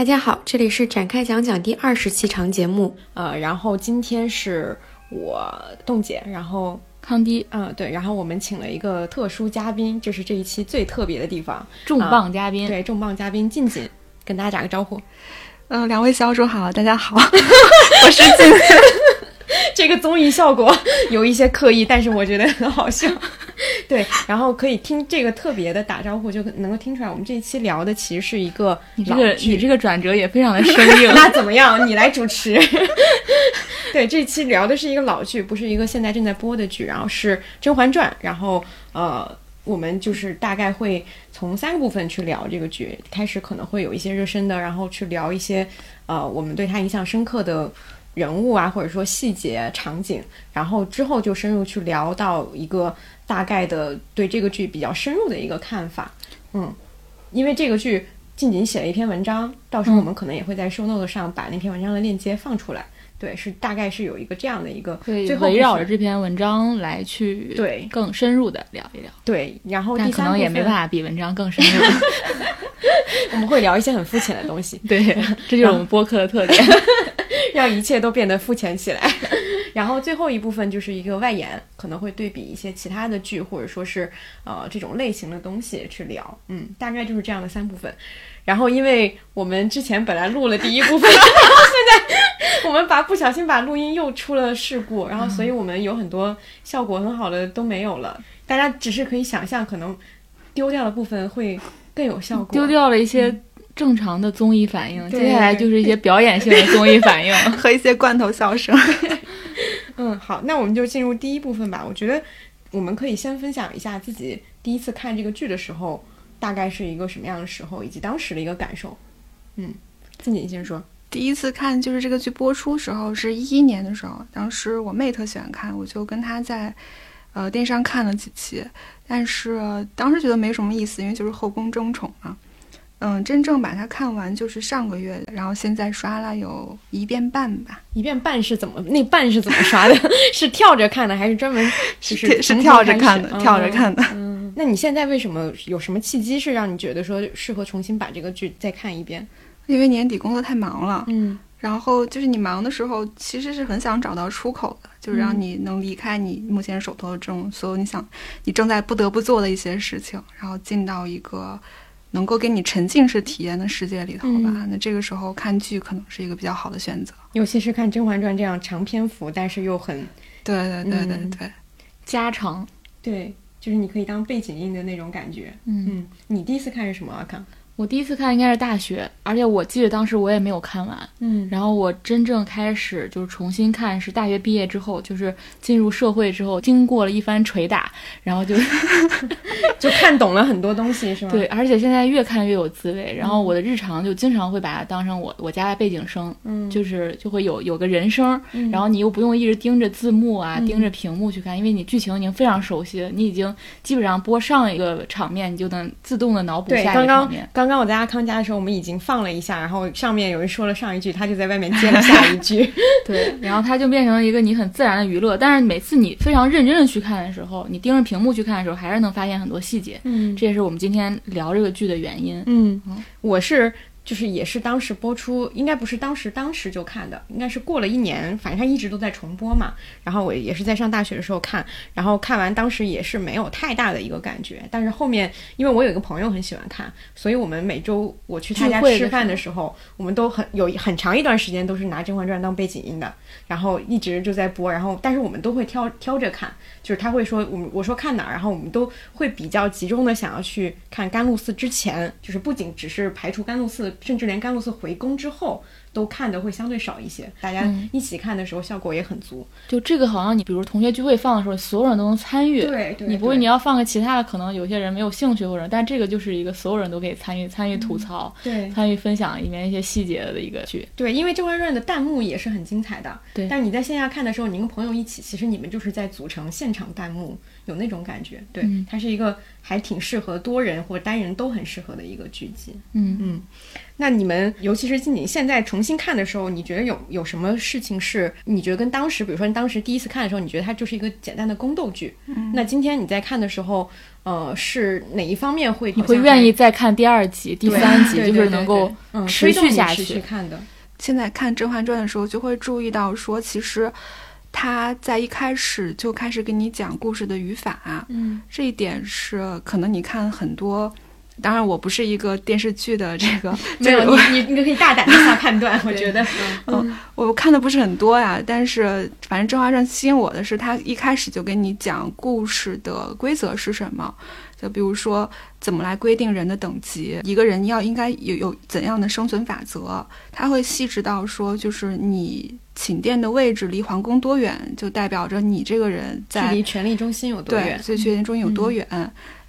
大家好，这里是展开讲讲第二十期长节目。呃，然后今天是我冻姐，然后康迪，嗯，对，然后我们请了一个特殊嘉宾，这是这一期最特别的地方，重磅嘉宾，对，重磅嘉宾静静，跟大家打个招呼。嗯，两位小主好，大家好，我是静静。这个综艺效果有一些刻意，但是我觉得很好笑。对，然后可以听这个特别的打招呼，就能够听出来，我们这一期聊的其实是一个你这个你这个转折也非常的生硬。那怎么样？你来主持。对，这期聊的是一个老剧，不是一个现在正在播的剧，然后是《甄嬛传》，然后呃，我们就是大概会从三个部分去聊这个剧，开始可能会有一些热身的，然后去聊一些呃我们对它印象深刻的。人物啊，或者说细节、场景，然后之后就深入去聊到一个大概的对这个剧比较深入的一个看法。嗯，因为这个剧静静写了一篇文章，到时候我们可能也会在 show note 上把那篇文章的链接放出来。对，是大概是有一个这样的一个，最后围绕着这篇文章来去对更深入的聊一聊。对，然后但可能也没办法比文章更深入。我们会聊一些很肤浅的东西。对，这就是我们播客的特点。让一切都变得肤浅起来，然后最后一部分就是一个外延，可能会对比一些其他的剧，或者说是呃这种类型的东西去聊，嗯，大概就是这样的三部分。然后因为我们之前本来录了第一部分，然后现在我们把不小心把录音又出了事故，然后所以我们有很多效果很好的都没有了。大家只是可以想象，可能丢掉的部分会更有效果，丢掉了一些。正常的综艺反应，接下来就是一些表演性的综艺反应 和一些罐头笑声。嗯，好，那我们就进入第一部分吧。我觉得我们可以先分享一下自己第一次看这个剧的时候，大概是一个什么样的时候，以及当时的一个感受。嗯，自己先说。第一次看就是这个剧播出时候是一一年的时候，当时我妹特喜欢看，我就跟她在呃电视上看了几期，但是当时觉得没什么意思，因为就是后宫争宠嘛。嗯，真正把它看完就是上个月的，然后现在刷了有一遍半吧。一遍半是怎么？那半是怎么刷的？是跳着看的，还是专门是是跳着看的？跳着看的。嗯，那你现在为什么有什么契机是让你觉得说适合重新把这个剧再看一遍？因为年底工作太忙了。嗯，然后就是你忙的时候，其实是很想找到出口的，就是让你能离开你目前手头的这种所有你想你正在不得不做的一些事情，然后进到一个。能够给你沉浸式体验的世界里头吧，那这个时候看剧可能是一个比较好的选择，尤其是看《甄嬛传》这样长篇幅，但是又很，对对对对对，家常，对，就是你可以当背景音的那种感觉。嗯，你第一次看是什么？阿康？我第一次看应该是大学，而且我记得当时我也没有看完，嗯，然后我真正开始就是重新看是大学毕业之后，就是进入社会之后，经过了一番捶打，然后就 就看懂了很多东西，是吗？对，而且现在越看越有滋味。然后我的日常就经常会把它当成我我家的背景声，嗯，就是就会有有个人声，然后你又不用一直盯着字幕啊，盯着屏幕去看，因为你剧情已经非常熟悉了，你已经基本上播上一个场面，你就能自动的脑补下一个场面。刚刚我在阿康家的时候，我们已经放了一下，然后上面有人说了上一句，他就在外面接了下一句，对，然后它就变成了一个你很自然的娱乐。但是每次你非常认真的去看的时候，你盯着屏幕去看的时候，还是能发现很多细节。嗯，这也是我们今天聊这个剧的原因。嗯，我是。就是也是当时播出，应该不是当时当时就看的，应该是过了一年，反正它一直都在重播嘛。然后我也是在上大学的时候看，然后看完当时也是没有太大的一个感觉。但是后面，因为我有一个朋友很喜欢看，所以我们每周我去他家吃饭的时候，我们都很有很长一段时间都是拿《甄嬛传》当背景音的，然后一直就在播。然后但是我们都会挑挑着看，就是他会说我们我说看哪儿，然后我们都会比较集中的想要去看甘露寺之前，就是不仅只是排除甘露寺。甚至连甘露寺回宫之后都看的会相对少一些，大家一起看的时候效果也很足。就这个好像你比如同学聚会放的时候，所有人都能参与。对，对你不会你要放个其他的，可能有些人没有兴趣或者，但这个就是一个所有人都可以参与参与吐槽，对，参与分享里面一些细节的一个剧。对，因为《甄嬛传》的弹幕也是很精彩的。对，但你在线下看的时候，你跟朋友一起，其实你们就是在组成现场弹幕，有那种感觉。对，它是一个还挺适合多人或单人都很适合的一个剧集。嗯嗯。那你们，尤其是静静现在重新看的时候，你觉得有有什么事情是你觉得跟当时，比如说你当时第一次看的时候，你觉得它就是一个简单的宫斗剧？嗯那今天你在看的时候，呃，是哪一方面会你会愿意再看第二集、第三集，就是能够持续下去续看的？现在看《甄嬛传》的时候，就会注意到说，其实他在一开始就开始给你讲故事的语法，嗯这一点是可能你看很多。当然，我不是一个电视剧的 这个，没有你你你你可以大胆的下判断，我觉得，嗯我看的不是很多呀。但是，反正《甄嬛传》吸引我的是，他一开始就给你讲故事的规则是什么。就比如说，怎么来规定人的等级，一个人要应该有有怎样的生存法则，他会细致到说，就是你寝殿的位置离皇宫多远，就代表着你这个人距在离权力中心有多对远？最权力中心有多远。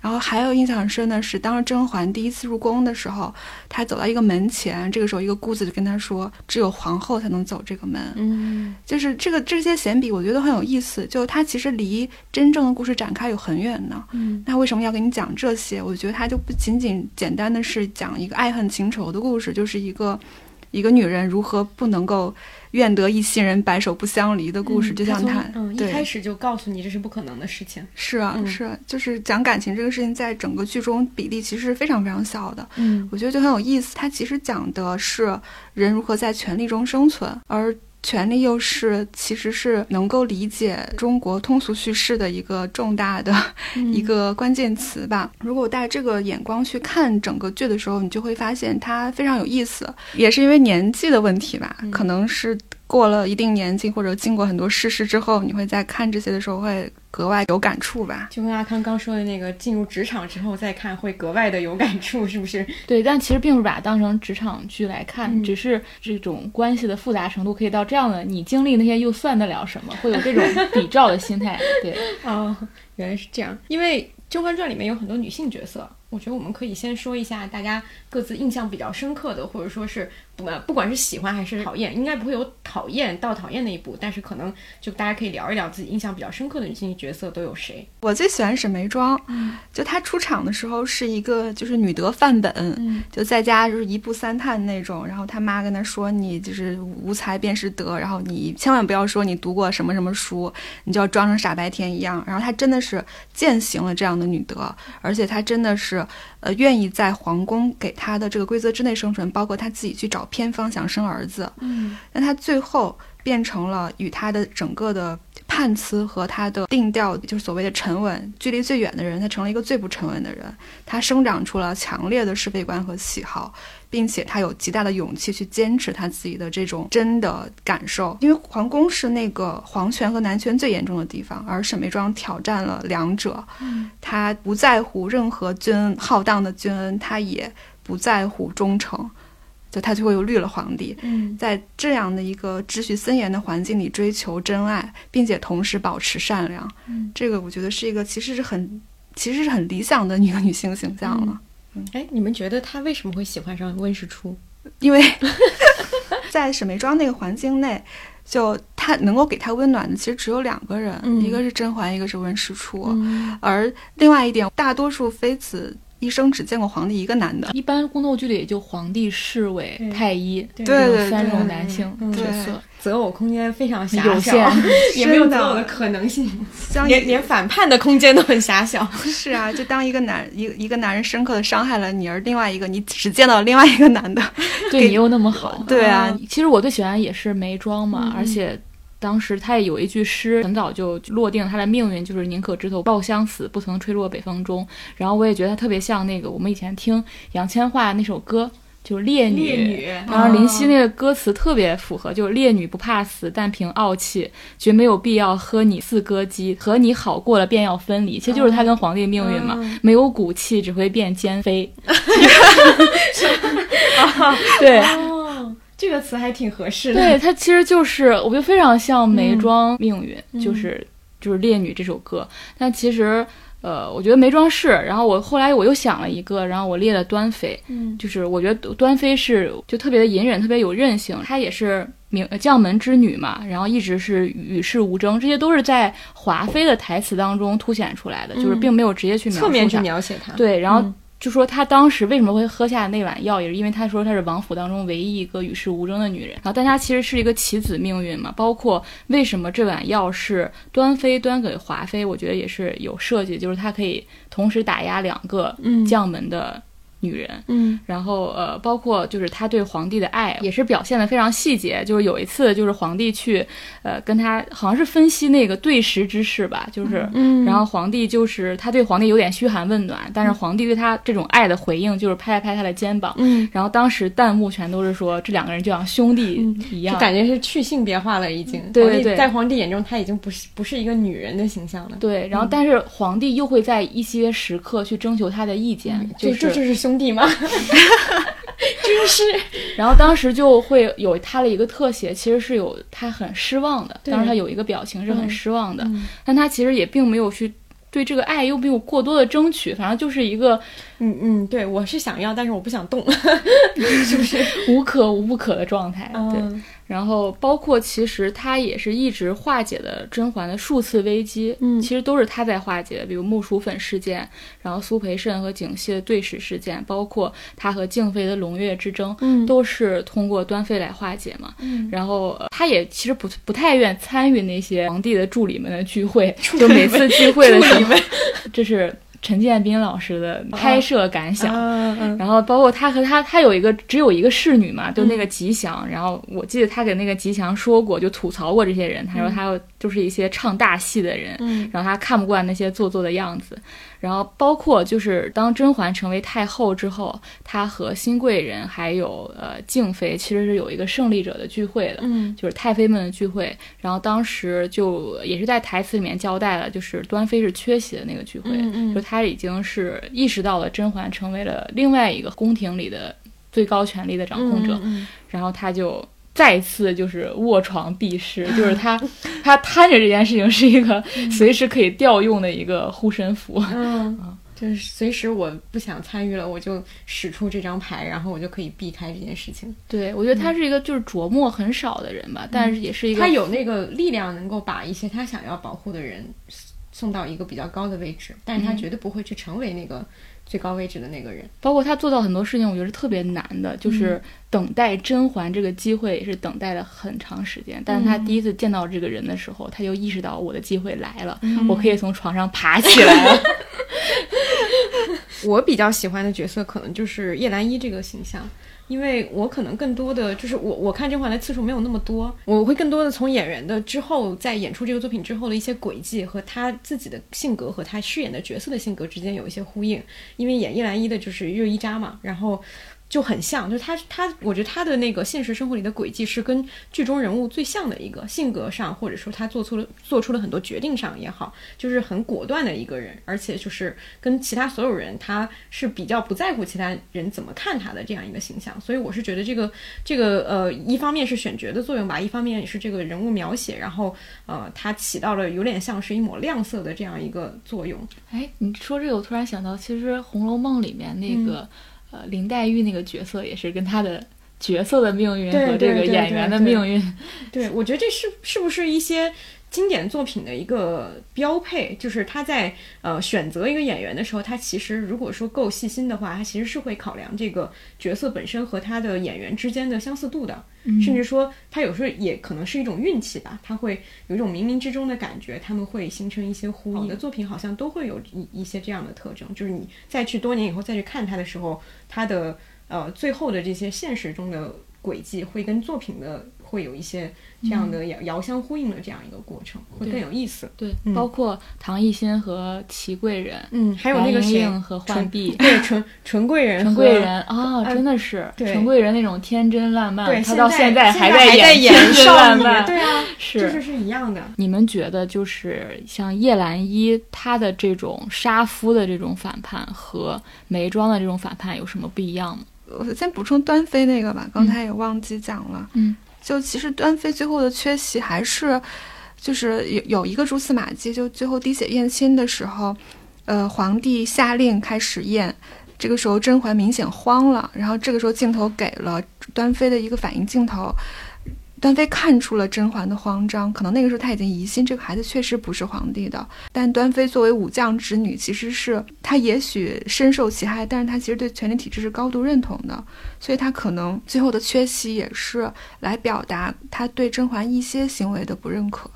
然后还有印象很深的是，当时甄嬛第一次入宫的时候，她走到一个门前，这个时候一个姑子就跟她说，只有皇后才能走这个门。嗯就是这个这些闲笔，我觉得很有意思。就它其实离真正的故事展开有很远呢。嗯那为什么要给你讲这些？我觉得它就不仅仅简单的是讲一个爱恨情仇的故事，就是一个一个女人如何不能够愿得一心人，白首不相离的故事。就像他嗯一开始就告诉你这是不可能的事情。是啊，嗯是啊就是讲感情这个事情，在整个剧中比例其实是非常非常小的。嗯我觉得就很有意思。它其实讲的是人如何在权力中生存，而权力又是其实是能够理解中国通俗叙事的一个重大的嗯一个关键词吧。如果带这个眼光去看整个剧的时候，你就会发现它非常有意思。也是因为年纪的问题吧，嗯可能是过了一定年纪或者经过很多世事之后，你会在看这些的时候会格外有感触吧。就跟阿康刚说的那个，进入职场之后再看会格外的有感触，是不是？对，但其实并不是把它当成职场剧来看，嗯只是这种关系的复杂程度可以到这样的，你经历那些又算得了什么？会有这种比照的心态。对，哦，原来是这样。因为《甄嬛传》里面有很多女性角色，我觉得我们可以先说一下大家各自印象比较深刻的，或者说是不呃不管是喜欢还是讨厌，应该不会有讨厌到讨厌那一步，但是可能就大家可以聊一聊自己印象比较深刻的女性角色都有谁。我最喜欢沈眉庄，就她出场的时候是一个就是女德范本，嗯就在家就是一步三探那种，然后她妈跟她说你就是无才便是德，然后你千万不要说你读过什么什么书，你就要装成傻白甜一样。然后她真的是践行了这样的女德，而且她真的是呃愿意在皇宫给她的这个规则之内生存，包括她自己去找偏方想生儿子，嗯但他最后变成了与他的整个的判词和他的定调，就是所谓的沉稳，距离最远的人，他成了一个最不沉稳的人。他生长出了强烈的是非观和喜好，并且他有极大的勇气去坚持他自己的这种真的感受。因为皇宫是那个皇权和男权最严重的地方，而沈眉庄挑战了两者。他不在乎任何君恩浩荡的君恩，他也不在乎忠诚。就他最后又绿了皇帝，嗯在这样的一个秩序森严的环境里追求真爱，并且同时保持善良，嗯，这个我觉得是一个其实是很其实是很理想的 一个女性形象了。嗯哎，你们觉得她为什么会喜欢上温实初？因为在沈眉庄那个环境内，就她能够给她温暖的其实只有两个人，嗯一个是甄嬛，一个是温实初。嗯而另外一点，大多数妃子一生只见过皇帝一个男的。一般宫斗剧里也就皇帝、侍卫、太医对这种对对三种男性嗯角色。择偶空间非常狭有小限，也没有择偶的可能性，将连连反叛的空间都很狭小。是啊，就当一个男一个一个男人深刻的伤害了你，而另外一个你只见到另外一个男的，对你又那么好。对啊，其实我最喜欢也是眉庄嘛，嗯而且当时他也有一句诗，很早就落定他的命运，就是宁可枝头抱香死，不曾吹落北风中。然后我也觉得他特别像那个我们以前听杨千嬅那首歌。就是烈女，烈女然后林夕那个歌词特别符合，就是烈女不怕死，但凭傲气，绝没有必要喝你四歌姬，和你好过了便要分离。其实就是他跟皇帝的命运嘛，嗯没有骨气，只会变奸妃。对，哦，这个词还挺合适的。对，它其实就是，我觉得非常像眉嗯庄命运，嗯就是就是烈女这首歌。但其实，呃，我觉得眉庄是。然后我后来我又想了一个，然后我列了端妃，嗯就是我觉得端妃是就特别的隐忍，特别有韧性。她也是名呃将门之女嘛，然后一直是与世无争，这些都是在华妃的台词当中凸显出来的，就是嗯并没有直接去描述侧面去她。描写她。对，然后嗯就说她当时为什么会喝下那碗药，也是因为她说她是王府当中唯一一个与世无争的女人。然后，但她其实是一个棋子命运嘛。包括为什么这碗药是端妃端给华妃，我觉得也是有设计，就是她可以同时打压两个将门的。女人，嗯，然后呃，包括就是他对皇帝的爱也是表现的非常细节。就是有一次，就是皇帝去，呃，跟他好像是分析那个对食之事吧，就是，嗯，然后皇帝就是他对皇帝有点嘘寒问暖，但是皇帝对他这种爱的回应就是拍了拍他的肩膀，嗯，然后当时弹幕全都是说这两个人就像兄弟一样，就感觉是去性别化了已经。对对对，在皇帝眼中他已经不是不是一个女人的形象了。对，然后但是皇帝又会在一些时刻去征求他的意见，就这就是兄弟吗？真是，然后当时就会有他的一个特写，其实是有他很失望的，当时他有一个表情是很失望的，但他其实也并没有去对这个爱又没有过多的争取，反正就是一个，嗯嗯，对我是想要，但是我不想动，是不是无可无不可的状态？对。然后包括其实他也是一直化解的甄嬛的数次危机，嗯，其实都是他在化解，比如木薯粉事件，然后苏培盛和景熙的对视事件，包括他和静妃的胧月之争，嗯，都是通过端妃来化解嘛，嗯，然后他也其实不不太愿参与那些皇帝的助理们的聚会，就每次聚会的时候，这是。陈建斌老师的拍摄感想，然后包括他和他，他有一个只有一个侍女嘛，就那个吉祥。然后我记得他给那个吉祥说过，就吐槽过这些人，他说他就是一些唱大戏的人，然后他看不惯那些做作的样子。然后包括就是当甄嬛成为太后之后，她和新贵人还有呃静妃其实是有一个胜利者的聚会的，嗯，就是太妃们的聚会。然后当时就也是在台词里面交代了，就是端妃是缺席的那个聚会，嗯就她已经是意识到了甄嬛成为了另外一个宫廷里的最高权力的掌控者，然后她就。再次就是卧床避世，就是他，他摊着这件事情是一个随时可以调用的一个护身符。嗯，就是随时我不想参与了，我就使出这张牌，然后我就可以避开这件事情。对，我觉得他是一个就是琢磨很少的人吧，但是也是一个他有那个力量能够把一些他想要保护的人送到一个比较高的位置，但是他绝对不会去成为那个。最高位置的那个人，包括他做到很多事情，我觉得是特别难的，就是等待甄嬛这个机会也是等待了很长时间。但是他第一次见到这个人的时候，他就意识到我的机会来了，我可以从床上爬起来了。我比较喜欢的角色可能就是叶澜依这个形象。因为我可能更多的就是我我看甄嬛的次数没有那么多，我会更多的从演员的之后在演出这个作品之后的一些轨迹和他自己的性格和他饰演的角色的性格之间有一些呼应。因为演叶澜依的就是热依扎嘛，然后。就很像，就是他他，我觉得他的那个现实生活里的轨迹是跟剧中人物最像的一个性格上，或者说他做出了做出了很多决定上也好，就是很果断的一个人，而且就是跟其他所有人，他是比较不在乎其他人怎么看他的这样一个形象。所以我是觉得这个这个呃，一方面是选角的作用吧，一方面也是这个人物描写，然后呃，他起到了有点像是一抹亮色的这样一个作用。哎，你说这个，我突然想到，其实《红楼梦》里面那个。呃，林黛玉那个角色也是跟她的角色的命运和这个演员的命运，对我觉得这是是不是一些经典作品的一个标配？就是他在呃选择一个演员的时候，他其实如果说够细心的话，他其实是会考量这个角色本身和他的演员之间的相似度的，甚至说他有时候也可能是一种运气吧，他会有一种冥冥之中的感觉，他们会形成一些呼应。的作品好像都会有一一些这样的特征，就是你再去多年以后再去看他的时候。他的呃最后的这些现实中的轨迹会跟作品的会有一些这样的遥遥相呼应的这样一个过程，会更有意思。对，包括唐艺昕和齐贵人，嗯，还有那个谁和浣碧，对，纯纯贵人，纯贵人啊，真的是纯贵人那种天真烂漫，对，他到现在还在演天真烂漫，对啊，是，就是是一样的。你们觉得就是像叶澜依她的这种杀夫的这种反叛和眉庄的这种反叛有什么不一样吗？我先补充端妃那个吧，刚才也忘记讲了。嗯，就其实端妃最后的缺席还是，就是有有一个蛛丝马迹，就最后滴血验亲的时候，呃，皇帝下令开始验，这个时候甄嬛明显慌了，然后这个时候镜头给了端妃的一个反应镜头，端妃看出了甄嬛的慌张，可能那个时候她已经疑心这个孩子确实不是皇帝的。但端妃作为武将之女，其实是她也许深受其害，但是她其实对权力体制是高度认同的，所以她可能最后的缺席也是来表达她对甄嬛一些行为的不认可。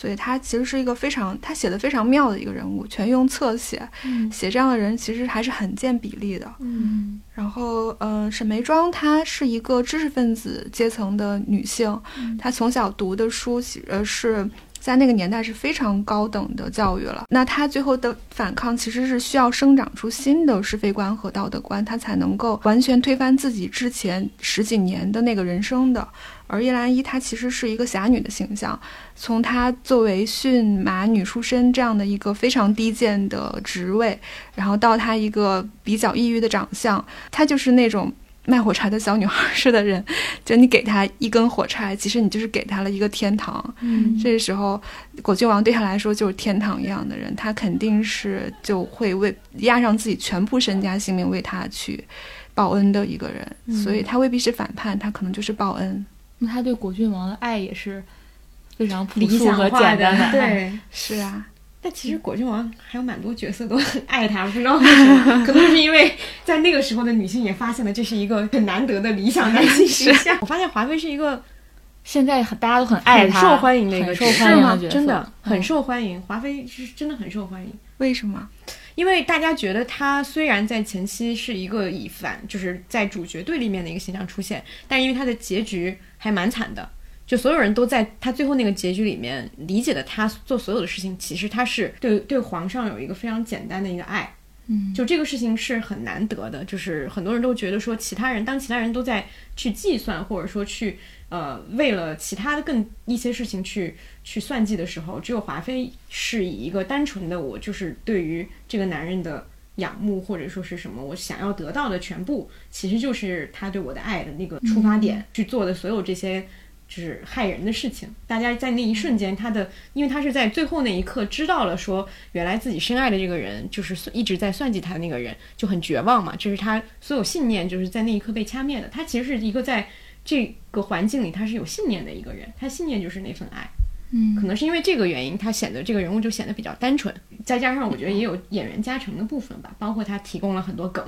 所以他其实是一个非常，他写的非常妙的一个人物，全用侧写，写这样的人其实还是很见比例的。嗯，然后，嗯，沈眉庄她是一个知识分子阶层的女性，她从小读的书，呃，是在那个年代是非常高等的教育了。那她最后的反抗其实是需要生长出新的是非观和道德观，她才能够完全推翻自己之前十几年的那个人生的。而叶澜依她其实是一个侠女的形象，从她作为驯马女出身这样的一个非常低贱的职位，然后到她一个比较抑郁的长相，她就是那种卖火柴的小女孩似的人，就你给她一根火柴，其实你就是给她了一个天堂。嗯，这时候果郡王对她来说就是天堂一样的人，他肯定是就会为押上自己全部身家性命为他去报恩的一个人，所以他未必是反叛，他可能就是报恩。那他对果郡王的爱也是非常朴理素和想化简单的。对。是啊，但其实果郡王还有蛮多角色都很爱他，不知道为什么，可能是因为在那个时候的女性也发现了这是一个很难得的理想男性形象。我发现华妃是一个现在很大家都很爱他，很受欢迎的一个受角色吗欢迎的角色，真的嗯很受欢迎。华妃是真的很受欢迎。为什么？因为大家觉得她虽然在前期是一个以反，就是在主角对立面的一个形象出现，但因为她的结局还蛮惨的，就所有人都在他最后那个结局里面理解的他做所有的事情，其实他是对对皇上有一个非常简单的一个爱，嗯，就这个事情是很难得的，就是很多人都觉得说，其他人当其他人都在去计算，或者说去呃为了其他的更一些事情去去算计的时候，只有华妃是以一个单纯的我就是对于这个男人的仰慕，或者说是什么我想要得到的全部，其实就是他对我的爱的那个出发点、去做的所有这些。就是害人的事情，大家在那一瞬间，他的，因为他是在最后那一刻知道了，说原来自己深爱的这个人就是一直在算计他的那个人，就很绝望嘛。这是他所有信念，就是在那一刻被掐灭的。他其实是一个在这个环境里他是有信念的一个人，他信念就是那份爱。嗯。可能是因为这个原因，他显得这个人物就显得比较单纯，再加上我觉得也有演员加成的部分吧，包括他提供了很多梗，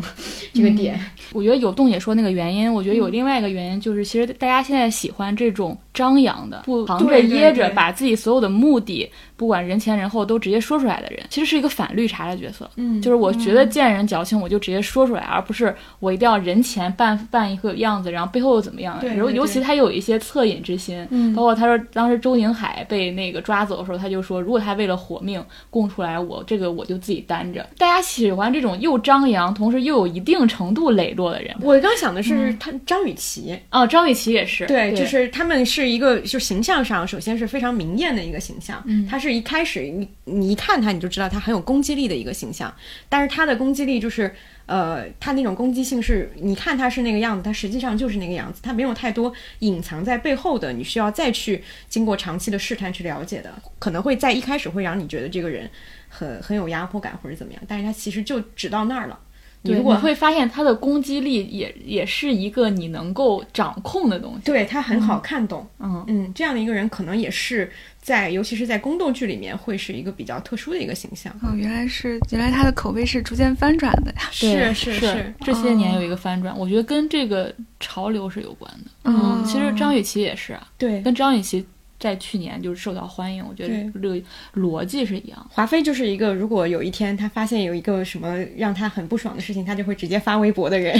这个点。我觉得有洞姐说那个原因，我觉得有另外一个原因，就是其实大家现在喜欢这种张扬的，不藏着掖着，把自己所有的目的，不管人前人后都直接说出来的人，其实是一个反绿茶的角色。嗯就是我觉得见人矫情，我就直接说出来，而不是我一定要人前扮扮一个样子，然后背后又怎么样。尤尤其对他有一些恻隐之心，嗯包括他说当时周宁海被那个抓走的时候，他就说，如果他为了活命供出来我，这个我就自己担着。大家喜欢这种又张扬，同时又有一定程度磊落的人。我刚想的是他张雨绮，哦，张雨绮也是，对，就是他们是一个，就形象上首先是非常明艳的一个形象。嗯他是一开始你你一看他你就知道他很有攻击力的一个形象，但是他的攻击力就是。呃，他那种攻击性是，你看他是那个样子，他实际上就是那个样子，他没有太多隐藏在背后的，你需要再去经过长期的试探去了解的，可能会在一开始会让你觉得这个人很很有压迫感或者怎么样，但是他其实就只到那儿了。你对，你会发现他的攻击力也也是一个你能够掌控的东西。对他很好看懂，嗯嗯，这样的一个人可能也是在，尤其是在宫斗剧里面会是一个比较特殊的一个形象。哦，原来是原来他的口碑是逐渐翻转的呀。是是是，这些年有一个翻转，我觉得跟这个潮流是有关的。嗯其实张雨绮也是啊，对，跟张雨绮在去年就是受到欢迎，我觉得这个逻辑是一样。华妃就是一个，如果有一天她发现有一个什么让她很不爽的事情，她就会直接发微博的人。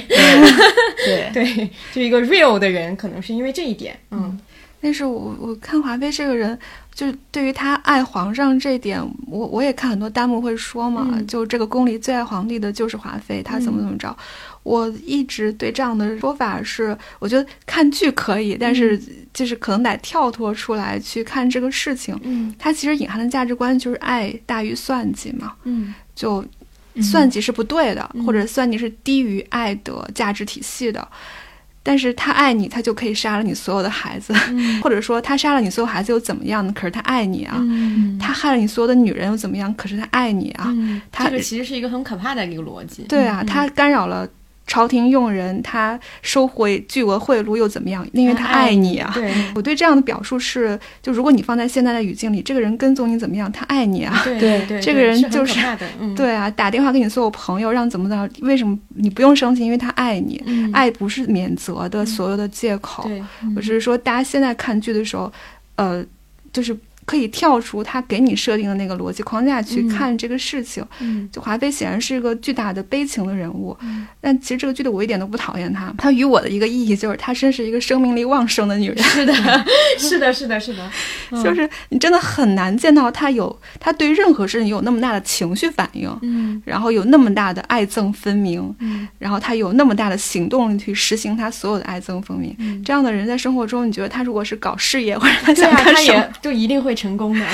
对 对，就一个 real 的人，可能是因为这一点。嗯，但是我我看华妃这个人，就是对于他爱皇上这一点，我我也看很多弹幕会说嘛，嗯就这个宫里最爱皇帝的就是华妃，她怎么怎么着。我一直对这样的说法是，我觉得看剧可以，但是就是可能得跳脱出来去看这个事情。嗯它其实隐含的价值观就是爱大于算计嘛，嗯就算计是不对的，嗯或者算计是低于爱的价值体系的。但是他爱你，他就可以杀了你所有的孩子，嗯或者说他杀了你所有孩子又怎么样呢？可是他爱你啊，嗯他害了你所有的女人又怎么样？可是他爱你啊，嗯，他这个其实是一个很可怕的一个逻辑。对啊，他干扰了朝廷用人，他收回巨额贿赂又怎么样？因为他爱你啊。对 我对这样的表述是，就如果你放在现在的语境里，这个人跟踪你怎么样？他爱你啊。对对对，这个人就是对啊，打电话给你所有朋友，让怎么怎么？为什么你不用生气？因为他爱你，嗯，爱不是免责的所有的借口。对，我只是说，大家现在看剧的时候，呃，就是可以跳出他给你设定的那个逻辑框架去嗯看这个事情。嗯就华妃显然是一个巨大的悲情的人物，嗯但其实这个剧的我一点都不讨厌她。她与我的一个意义就是，她真是一个生命力旺盛的女人。是的，是的，是的，是的，嗯 就是你真的很难见到她有，她对任何事情有那么大的情绪反应，嗯然后有那么大的爱憎分明，嗯然后她有那么大的行动力去实行她所有的爱憎分明。嗯，这样的人在生活中，你觉得她如果是搞事业或者他对啊，想干什么，就一定会成功的。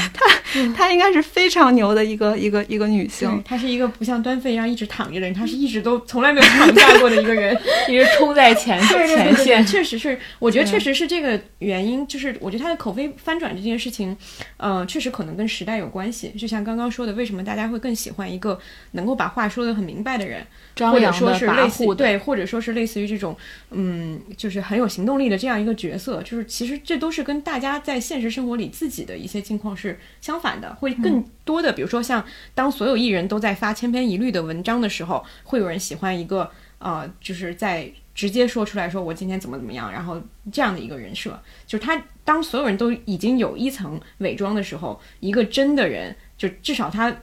她应该是非常牛的一个一个一个女性，。她是一个不像端妃一样一直躺着的人，她是一直都从来没有躺下过的一个人。一直冲在前对对对前线。确实是，我觉得确实是这个原因，就是我觉得她的口碑翻转这件事情，呃，确实可能跟时代有关系。就像刚刚说的，为什么大家会更喜欢一个能够把话说得很明白的人，或者说是类似对，或者说是类似于这种，嗯，就是很有行动力的这样一个角色，就是其实这都是跟大家在现实生活里自己的一些境况是相反的，会更多的，比如说像当所有艺人都在发千篇一律的文章的时候，会有人喜欢一个呃，就是在直接说出来说我今天怎么怎么样，然后这样的一个人设，就是他当所有人都已经有一层伪装的时候，一个真的人，就至少他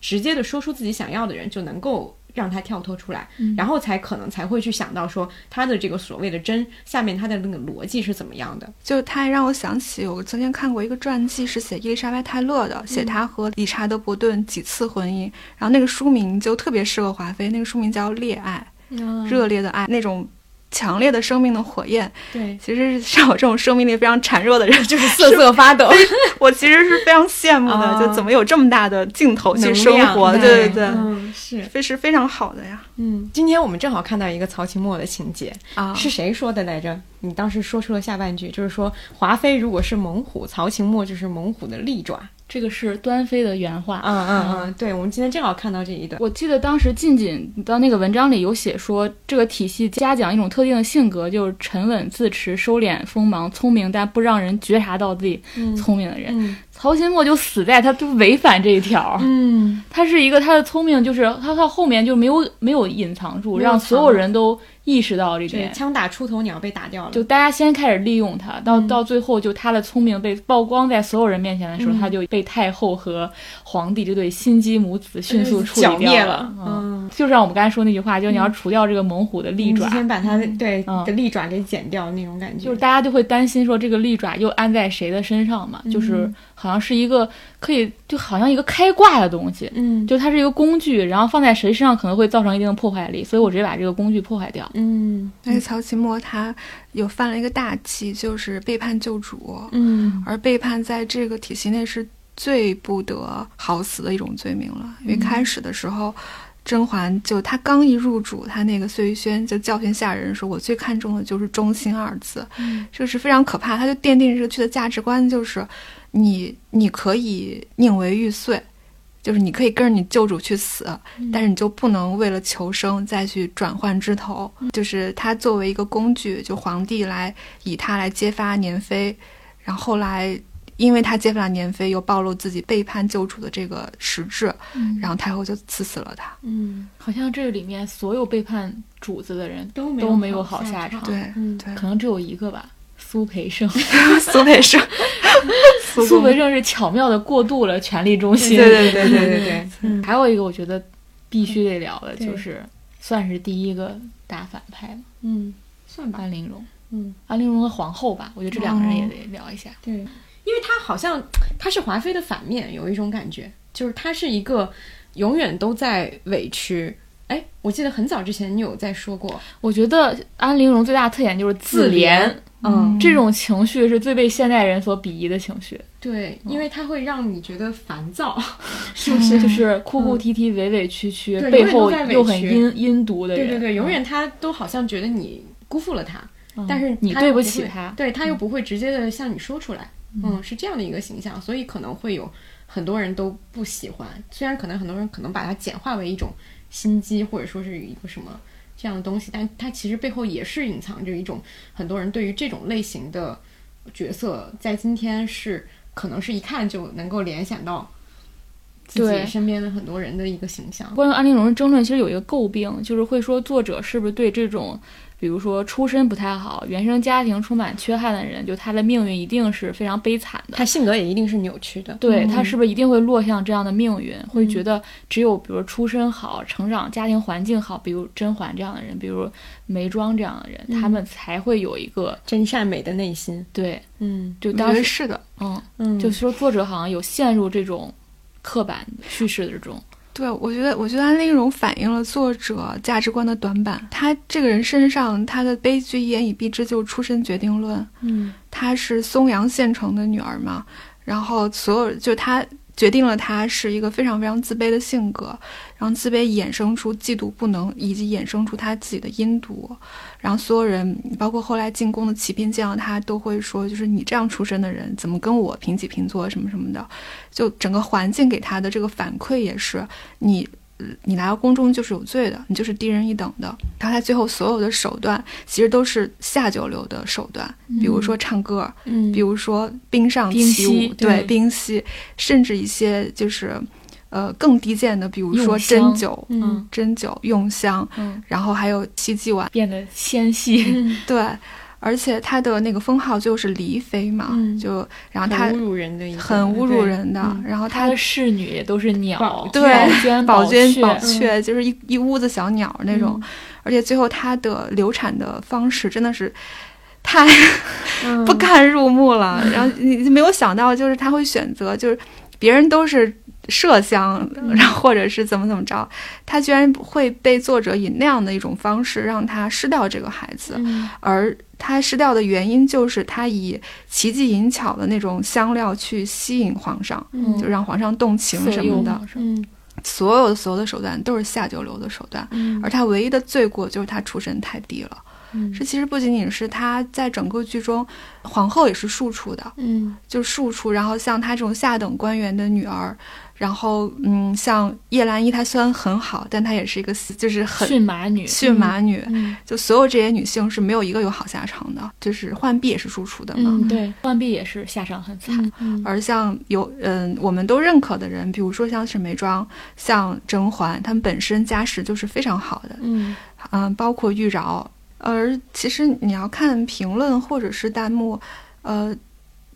直接的说出自己想要的人，就能够让他跳脱出来，然后才可能才会去想到说他的这个所谓的真下面他的那个逻辑是怎么样的。就他还让我想起，我曾经看过一个传记，是写伊丽莎白泰勒的，写她和理查德伯顿几次婚姻，然后那个书名就特别适合华妃，那个书名叫《恋爱》，嗯。热烈的爱，那种强烈的生命的火焰。对，其实像我这种生命力非常孱弱的人，就是瑟瑟发抖，我其实是非常羡慕的，啊就怎么有这么大的劲头去生活？对对对对，嗯，是，非是非常好的呀。嗯，今天我们正好看到一个曹琴墨的情节，啊，是谁说的来着？你当时说出了下半句，就是说华妃如果是猛虎，曹琴墨就是猛虎的利爪。这个是端妃的原话。嗯嗯嗯，对，我们今天正好看到这一段。我记得当时近锦到那个文章里有写说，这个体系嘉奖一种特定的性格，就是沉稳自持、收敛锋芒、聪明但不让人觉察到自己嗯聪明的人。嗯曹琴墨就死在他就违反这一条。嗯，他是一个他的聪明，就是他到后面就没有没有隐藏住，让所有人都意识到这对，点。枪打出头鸟被打掉了。就大家先开始利用他，到嗯到最后，就他的聪明被曝光在所有人面前的时候，嗯他就被太后和皇帝这对心机母子迅速处理剿灭掉了。嗯，嗯，就像我们刚才说那句话，就是你要除掉这个猛虎的利爪你，先把它对嗯的利爪给剪掉那种感觉。就是大家就会担心说这个利爪又安在谁的身上嘛，就是嗯好像是一个可以就好像一个开挂的东西，嗯就它是一个工具，然后放在谁身上可能会造成一定的破坏力，所以我直接把这个工具破坏掉。嗯而且曹琴墨他有犯了一个大忌，就是背叛救主，嗯而背叛在这个体系内是最不得好死的一种罪名了。因为嗯开始的时候，甄嬛就她刚一入主，她那个碎玉轩就教训下人说：“我最看重的就是忠心二字。”嗯这个是非常可怕，他就奠定这个剧的价值观，就是你你可以宁为玉碎。就是你可以跟着你救主去死，嗯但是你就不能为了求生再去转换枝头。就是他作为一个工具，就皇帝来以他来揭发年妃，然后后来因为他揭发了年妃，又暴露自己背叛救主的这个实质，然后太后就赐死了他。嗯，好像这里面所有背叛主子的人，都都没有有好下下场对、嗯对，可能只有一个吧，苏培盛。苏培盛，苏苏培培盛是巧妙的过渡了权力中心。对对对对对对。还有一个我觉得必须得聊的就是，算是第一个大反派了，嗯，算吧，安陵容。嗯，安陵容和皇后吧，我觉得这两个人也哦。得聊一下。对，因为她好像她是华妃的反面，有一种感觉，就是她是一个永远都在委屈。哎，我记得很早之前你有在说过，我觉得安陵容最大的特点就是自怜，嗯，这种情绪是最被现代人所鄙夷的情绪，对，因为它会让你觉得烦躁，是不是？就是哭哭啼啼、委委屈屈，背后又很阴阴毒的人。对对对，永嗯远他都好像觉得你辜负了他，嗯。但是你对不起他。对他又不会直接的向你说出来，嗯，是这样的一个形象，所以可能会有很多人都不喜欢，虽然可能很多人可能把它简化为一种心机，或者说是一个什么这样的东西，但它其实背后也是隐藏着一种很多人对于这种类型的角色，在今天是可能是一看就能够联想到自己身边的很多人的一个形象。关于安陵容的争论，其实有一个诟病，就是会说作者是不是对这种，比如说出身不太好、原生家庭充满缺憾的人，就他的命运一定是非常悲惨的。他性格也一定是扭曲的，对嗯他是不是一定会落向这样的命运？会觉得只有比如出身好、成长家庭环境好，比如甄嬛这样的人，比如眉庄这样的人，嗯他们才会有一个真善美的内心。对，嗯就当时是的。嗯，嗯，就是说作者好像有陷入这种刻板叙事的这种，对，我觉得，我觉得安陵容反映了作者价值观的短板。他这个人身上，他的悲剧一言以蔽之，就是出身决定论。嗯她是松阳县城的女儿嘛，然后所有就她决定了他是一个非常非常自卑的性格，然后自卑衍生出嫉妒不能，以及衍生出他自己的阴毒，然后所有人，包括后来进宫的骑兵见到他都会说，就是你这样出身的人，怎么跟我平起平坐什么什么的，就整个环境给他的这个反馈也是你。呃你来到宫中就是有罪的，你就是低人一等的。然后他最后所有的手段其实都是下九流的手段，比如说唱歌，嗯，比如说冰上起舞，对对。冰嬉，甚至一些就是呃更低贱的，比如说针灸、嗯。针灸、用香，嗯，然后还有西祭碗，变得纤细，嗯 对，而且他的那个封号就是黎妃嘛，嗯。就然后他很侮辱人的一，很侮辱人的，嗯然后他他的侍女也都是鸟，对宝娟、宝娟、雀宝雀就是一一屋子小鸟那种，嗯。而且最后他的流产的方式真的是太嗯。不堪入目了。然后 你没有想到，就是他会选择，就是别人都是麝香，嗯。然后或者是怎么怎么着，他居然会被作者以那样的一种方式让他失掉这个孩子，嗯。而他失掉的原因就是他以奇技淫巧的那种香料去吸引皇上，嗯就让皇上动情什么的，所有的所有的手段都是下九流的手段。嗯而他唯一的罪过就是他出身太低了。嗯这其实不仅仅是他在整个剧中，皇后也是庶出的，嗯就是庶出。然后像他这种下等官员的女儿，然后嗯，像叶澜依，她虽然很好，但她也是一个就是很驯马女，驯马女。嗯就所有这些女性是没有一个有好下场的，就是浣碧也是庶出的嘛。嗯对，浣碧也是下场很惨，而像有嗯，我们都认可的人，比如说像沈眉庄、像甄嬛，她们本身家世就是非常好的，嗯嗯，包括玉娆。而其实你要看评论或者是弹幕，呃，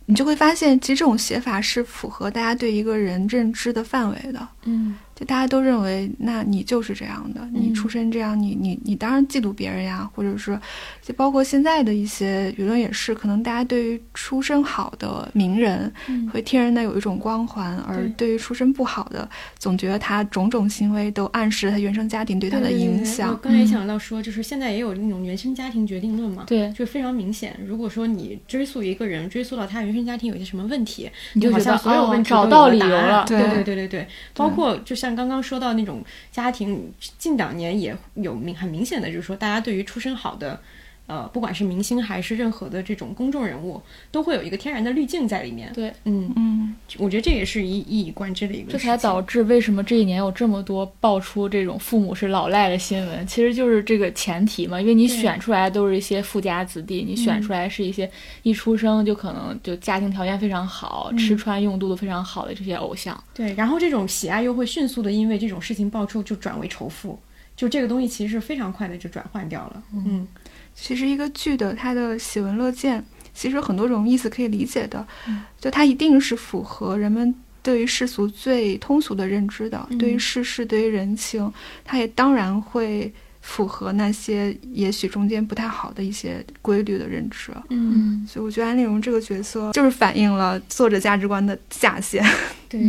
你就会发现，其实这种写法是符合大家对一个人认知的范围的。嗯就大家都认为，那你就是这样的，你嗯。出身这样，你你你当然嫉妒别人呀，或者是，就包括现在的一些舆论也是，可能大家对于出身好的名人，嗯。会天然的有一种光环，而对。对于出身不好的，总觉得他种种行为都暗示他原生家庭对他的影响我响。刚才也想到说，就是现在也有那种原生家庭决定论嘛，对，就非常明显。如果说你追溯一个人，追溯到他原生家庭有些什么问题，你就觉得好像所有哦问题都找到理有答了，对对。对对对对，包括就像像刚刚说到那种家庭，近两年也有明很明显的，就是说大家对于出身好的。呃，不管是明星还是任何的这种公众人物，都会有一个天然的滤镜在里面。对，嗯，嗯，我觉得这也是一一以贯之的一个这。才导致为什么这一年有这么多爆出这种父母是老赖的新闻，其实就是这个前提嘛，因为你选出来都是一些富家子弟，你选嗯出来是一些一出生就可能就家庭条件非常好，嗯吃穿用度都非常好的这些偶像。对，然后这种喜爱又会迅速的因为这种事情爆出就转为仇富，就这个东西其实是非常快的就转换掉了。嗯其实一个剧的它的喜闻乐见，其实很多种意思可以理解的，嗯。就它一定是符合人们对于世俗最通俗的认知的，嗯。对于世事，对于人情，它也当然会符合那些也许中间不太好的一些规律的认知。嗯，所以我觉得安陵容这个角色就是反映了作者价值观的下限。对，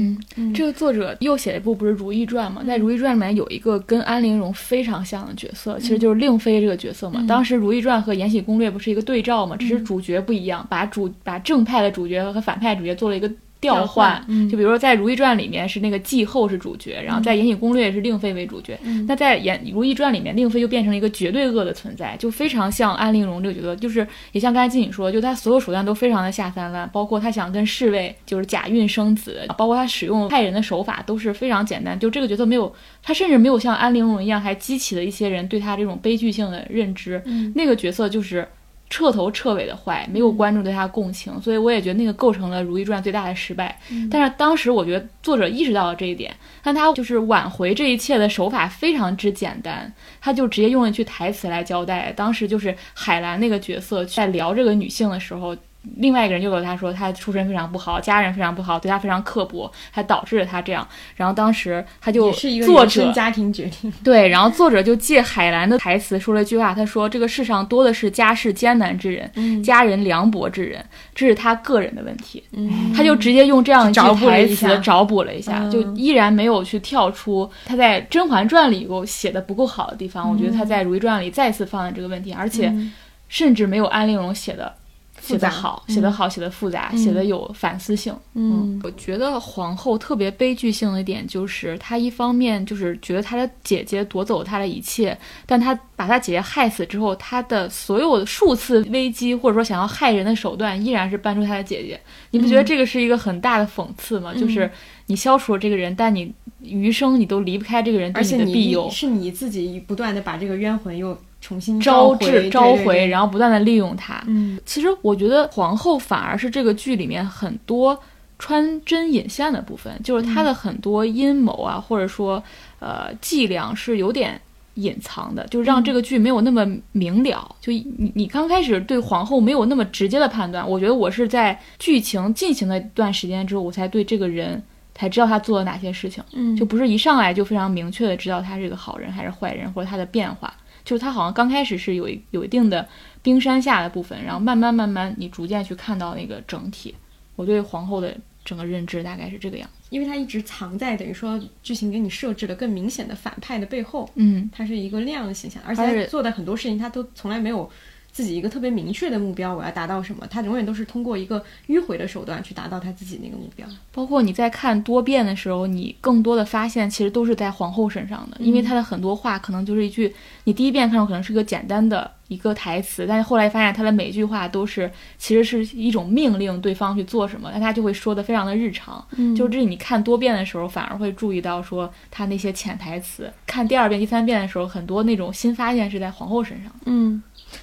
这个作者又写了一部不是《如懿传》嘛，在《如懿传》里面有一个跟安陵容非常像的角色，其实就是令妃这个角色嘛。嗯。当时《如懿传》和《延禧攻略》不是一个对照嘛，只是嗯。主角不一样，把主把正派的主角和反派主角做了一个调调换嗯就比如说在《如懿传》里面是那个继后是主角，然后在《延禧攻略》是令妃为主角。嗯那在《延如懿传》里面，令妃就变成了一个绝对恶的存在，就非常像安陵容这个角色，就是也像刚才金颖说，就她所有手段都非常的下三滥，包括她想跟侍卫就是假孕生子，包括她使用害人的手法都是非常简单。就这个角色没有，她甚至没有像安陵容一样，还激起了一些人对她这种悲剧性的认知。嗯那个角色就是。彻头彻尾的坏，没有观众对他共情，所以我也觉得那个构成了《如懿传》最大的失败。但是当时我觉得作者意识到了这一点，但他就是挽回这一切的手法非常之简单，他就直接用了一句台词来交代。当时就是海兰那个角色在聊这个女性的时候。另外一个人就给他说，他出身非常不好，家人非常不好，对他非常刻薄，还导致了他这样。然后当时他就也是一个作者家庭决定。对，然后作者就借海兰的台词说了一句话，他说：“这个世上多的是家世艰难之人，嗯家人凉薄之人，这是他个人的问题。”嗯他就直接用这样一句台词找补了一下，嗯就依然没有去跳出他在《甄嬛传》里有写的不够好的地方。我觉得他在《如懿传》里再次犯了这个问题，而且嗯甚至没有安陵容写的。写得好，嗯写得好，写得复杂，嗯写得有反思性。嗯我觉得皇后特别悲剧性的一点就是，她一方面就是觉得她的姐姐夺走她的一切，但她把她姐姐害死之后，她的所有的数次危机或者说想要害人的手段，依然是搬出她的姐姐。你不觉得这个是一个很大的讽刺吗？就是你消除了这个人，但你余生你都离不开这个人对而且的庇佑。是你自己不断的把这个冤魂又重新招回致召回，对对对然后不断的利用他。嗯其实我觉得皇后反而是这个剧里面很多穿针引线的部分，就是她的很多阴谋啊，或者说呃伎俩是有点隐藏的，就让这个剧没有那么明了。就你你刚开始对皇后没有那么直接的判断，我觉得我是在剧情进行了一段时间之后，我才对这个人才知道他做了哪些事情，嗯就不是一上来就非常明确的知道他是个好人还是坏人，或者他的变化。就是他好像刚开始是有一有一定的冰山下的部分，然后慢慢慢慢你逐渐去看到那个整体。我对皇后的整个认知大概是这个样子。因为它一直藏在等于说剧情给你设置的更明显的反派的背后，嗯，它是一个那样的形象，而且做的很多事情他都从来没有自己一个特别明确的目标，我要达到什么，他永远都是通过一个迂回的手段去达到他自己那个目标。包括你在看多遍的时候，你更多的发现其实都是在皇后身上的，因为她的很多话可能就是一句，你第一遍看到可能是个简单的一个台词，但是后来发现她的每句话都是其实是一种命令对方去做什么，那她就会说的非常的日常。嗯就是你看多遍的时候，反而会注意到说她那些潜台词。看第二遍、第三遍的时候，很多那种新发现是在皇后身上的。嗯，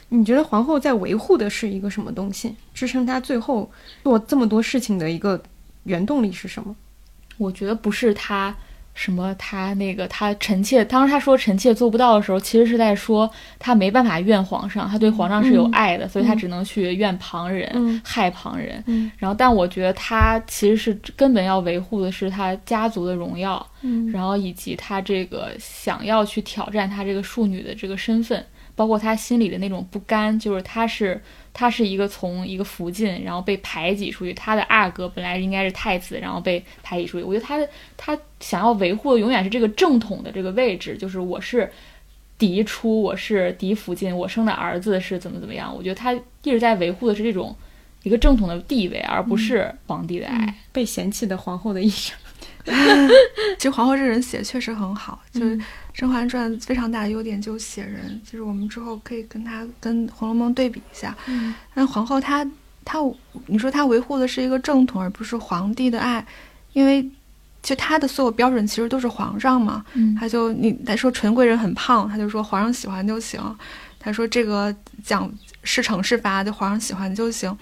你觉得皇后在维护的是一个什么东西？支撑她最后做这么多事情的一个原动力是什么？我觉得不是她什么她那个她臣妾，当时她说臣妾做不到的时候，其实是在说她没办法怨皇上，她对皇上是有爱的，所以她只能去怨旁人、害旁人。然后，但我觉得她其实是根本要维护的是她家族的荣耀，然后以及她这个想要去挑战她这个庶女的这个身份，包括他心里的那种不甘，就是他是他是一个从一个福晋，然后被排挤出去，他的阿哥本来应该是太子，然后被排挤出去。我觉得他的他想要维护的永远是这个正统的这个位置，就是我是嫡出，我是嫡福晋，我生的儿子是怎么怎么样。我觉得他一直在维护的是这种一个正统的地位，而不是皇帝的爱。被嫌弃的皇后的一生。其实皇后这人写得确实很好，就是嗯《甄嬛传》非常大的优点就是写人，就是我们之后可以跟她跟《红楼梦》对比一下。嗯但皇后她她，你说她维护的是一个正统，而不是皇帝的爱，因为就她的所有标准其实都是皇上嘛。嗯他就你他说纯贵人很胖，她就说皇上喜欢就行。她说这个讲是惩是罚，就皇上喜欢就行。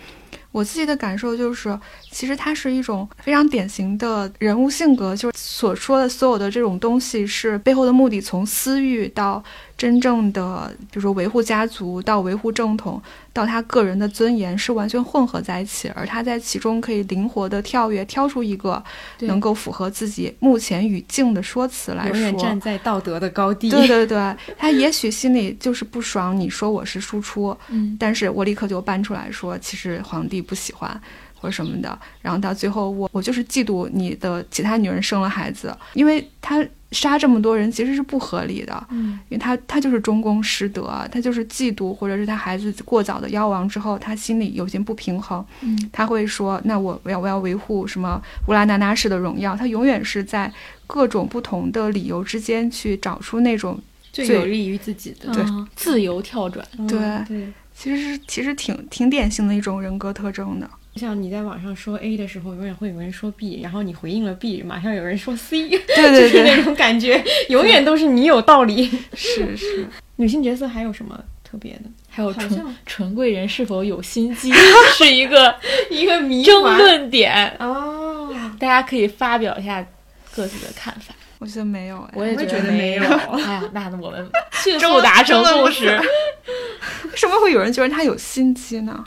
我自己的感受就是，其实它是一种非常典型的人物性格，就是所说的所有的这种东西是背后的目的，从私欲到真正的，比如说维护家族，到维护正统，到他个人的尊严，是完全混合在一起，而他在其中可以灵活的跳跃，挑出一个能够符合自己目前语境的说辞来说。永远站在道德的高地。对对对，他也许心里就是不爽，你说我是输出，嗯但是我立刻就搬出来说，其实皇帝不喜欢。或者什么的，然后到最后我我就是嫉妒你的其他女人生了孩子，因为他杀这么多人其实是不合理的，嗯，因为他他就是中宫失德，他就是嫉妒，或者是他孩子过早的夭亡之后，他心里有些不平衡，嗯，他会说，那我我要我要维护什么乌拉那那氏的荣耀，他永远是在各种不同的理由之间去找出那种最最有利于自己的。对。嗯自由跳转，嗯对。对，其实是其实挺挺典型的一种人格特征的。像你在网上说 A 的时候，永远会有人说 B，然后你回应了 B，马上有人说 C，对对 就是那，种感觉，永远都是你有道理。是是，女性角色还有什么特别的？还有纯纯贵人是否有心机，是一个一个谜争论点，哦，大家可以发表一下各自的看法。我觉得没有哎，我也觉得没有哎呀，那我们迅速达成共识。为什么会有人觉得他有心机呢？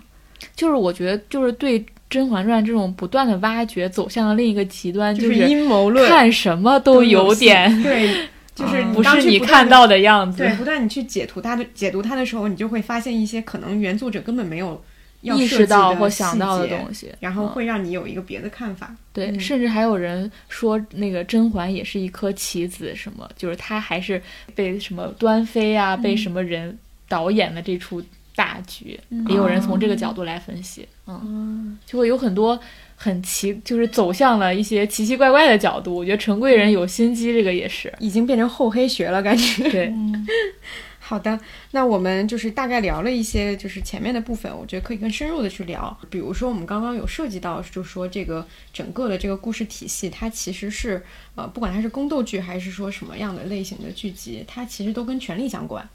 就是我觉得，就是对《甄嬛传》这种不断的挖掘，走向了另一个极端，就是是阴谋论，看什么都有点对，就是嗯不是你看到的样子。对，不断你去解读它的解读它的时候，你就会发现一些可能原作者根本没有意识到或想到的东西，然后嗯会让你有一个别的看法。对，嗯甚至还有人说那个甄嬛也是一颗棋子，什么就是她还是被什么端妃啊，被什么人导演的这出大局，也有人从这个角度来分析，嗯，嗯，就会有很多很奇，就是走向了一些奇奇怪怪的角度。我觉得陈贵人有心机，这个也是，已经变成厚黑学了，感觉。对，嗯，好的，那我们就是大概聊了一些，就是前面的部分，我觉得可以更深入的去聊。比如说，我们刚刚有涉及到，就是说这个整个的这个故事体系，它其实是呃，不管它是宫斗剧还是说什么样的类型的剧集，它其实都跟权力相关。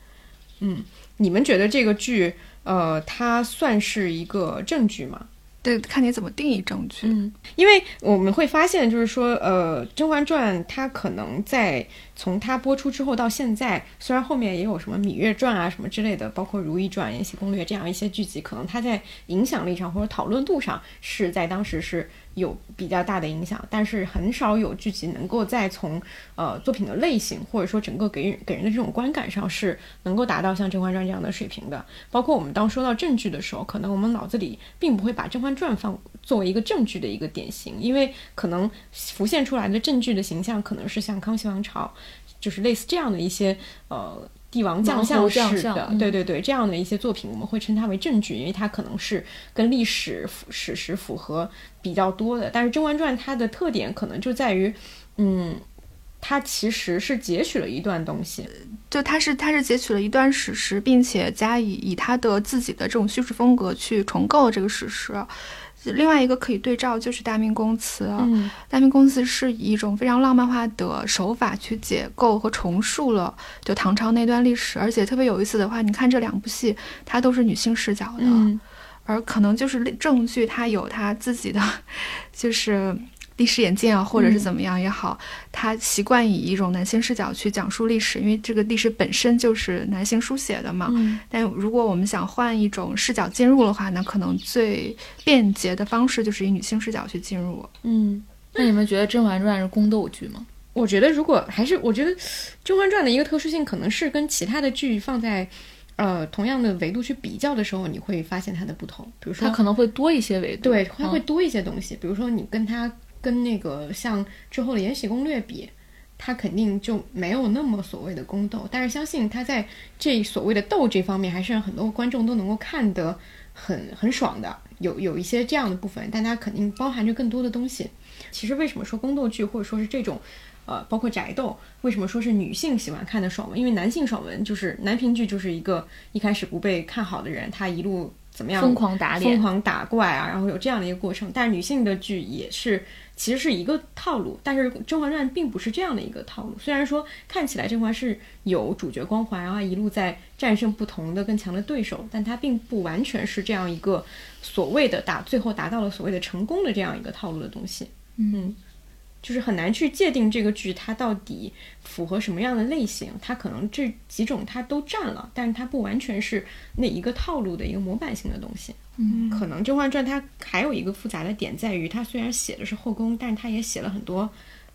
嗯，你们觉得这个剧，呃，它算是一个正剧吗？对，看你怎么定义证据。嗯，因为我们会发现，就是说，呃，《甄嬛传》它可能在从它播出之后到现在，虽然后面也有什么《芈月传》啊什么之类的，包括《如懿传》《延禧攻略》这样一些剧集，可能它在影响力上或者讨论度上是在当时是有比较大的影响，但是很少有剧集能够再从呃作品的类型或者说整个给人给人的这种观感上是能够达到像《甄嬛传》这样的水平的。包括我们当说到正剧的时候，可能我们脑子里并不会把《甄嬛传》放作为一个正剧的一个典型，因为可能浮现出来的正剧的形象可能是像康熙王朝，就是类似这样的一些呃。帝王将相式的，对对对，这样的一些作品，我们会称它为正剧，因为它可能是跟历史史实符合比较多的。但是《甄嬛传》它的特点可能就在于，嗯，它其实是截取了一段东西，就它是它是截取了一段史实，并且加以以它的自己的这种叙事风格去重构这个史实。另外一个可以对照就是《大明宫词》大明宫词》是以一种非常浪漫化的手法去解构和重述了就唐朝那段历史，而且特别有意思的话，你看这两部戏，它都是女性视角的，嗯。而可能就是正剧它有它自己的 就是历史眼镜啊，或者是怎么样也好，他习惯以一种男性视角去讲述历史，因为这个历史本身就是男性书写的嘛。嗯但如果我们想换一种视角进入的话，那可能最便捷的方式就是以女性视角去进入。嗯。那你们觉得《甄嬛传》是宫斗剧吗？我觉得，如果还是我觉得《甄嬛传》的一个特殊性，可能是跟其他的剧放在呃同样的维度去比较的时候，你会发现它的不同。比如说，它可能会多一些维度，对，它会嗯多一些东西。比如说，你跟它跟那个像之后的《延禧攻略》比，它肯定就没有那么所谓的宫斗。但是相信它在这所谓的斗这方面，还是让很多观众都能够看得很很爽的。有有一些这样的部分，但它肯定包含着更多的东西。其实为什么说宫斗剧或者说是这种，呃，包括宅斗，为什么说是女性喜欢看的爽文？因为男性爽文就是男频剧，就是一个一开始不被看好的人，他一路怎么样疯狂打脸，疯狂打怪啊，然后有这样的一个过程。但是女性的剧也是其实是一个套路，但是《甄嬛传》并不是这样的一个套路。虽然说看起来甄嬛是有主角光环，然后一路在战胜不同的更强的对手，但它并不完全是这样一个所谓的达最后达到了所谓的成功的这样一个套路的东西。嗯，就是很难去界定这个剧它到底符合什么样的类型，它可能这几种它都占了，但是它不完全是那一个套路的一个模板性的东西。嗯，可能《甄嬛传》它还有一个复杂的点在于，它虽然写的是后宫，但是它也写了很多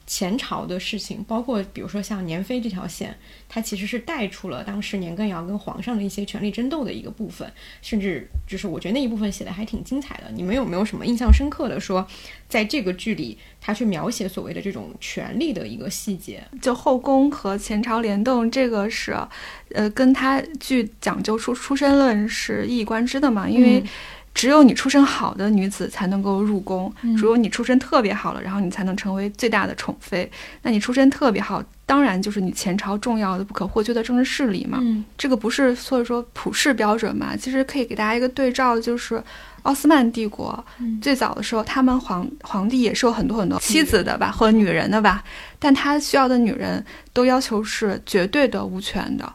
前朝的事情，包括比如说像年妃这条线，它其实是带出了当时年羹尧跟皇上的一些权力争斗的一个部分，甚至就是我觉得那一部分写的还挺精彩的。你们有没有什么印象深刻的说，在这个剧里，他去描写所谓的这种权力的一个细节？就后宫和前朝联动，这个是，呃，跟他剧讲究出出身论是一以贯之的嘛，因为。只有你出身好的女子才能够入宫，只有你出身特别好了，然后你才能成为最大的宠妃。那你出身特别好，当然就是你前朝重要的、不可或缺的政治势力嘛。这个不是所以说普世标准嘛？其实可以给大家一个对照，就是奥斯曼帝国最早的时候，他们皇皇帝也是有很多很多妻子的吧，或者女人的吧，但他需要的女人都要求是绝对的无权的。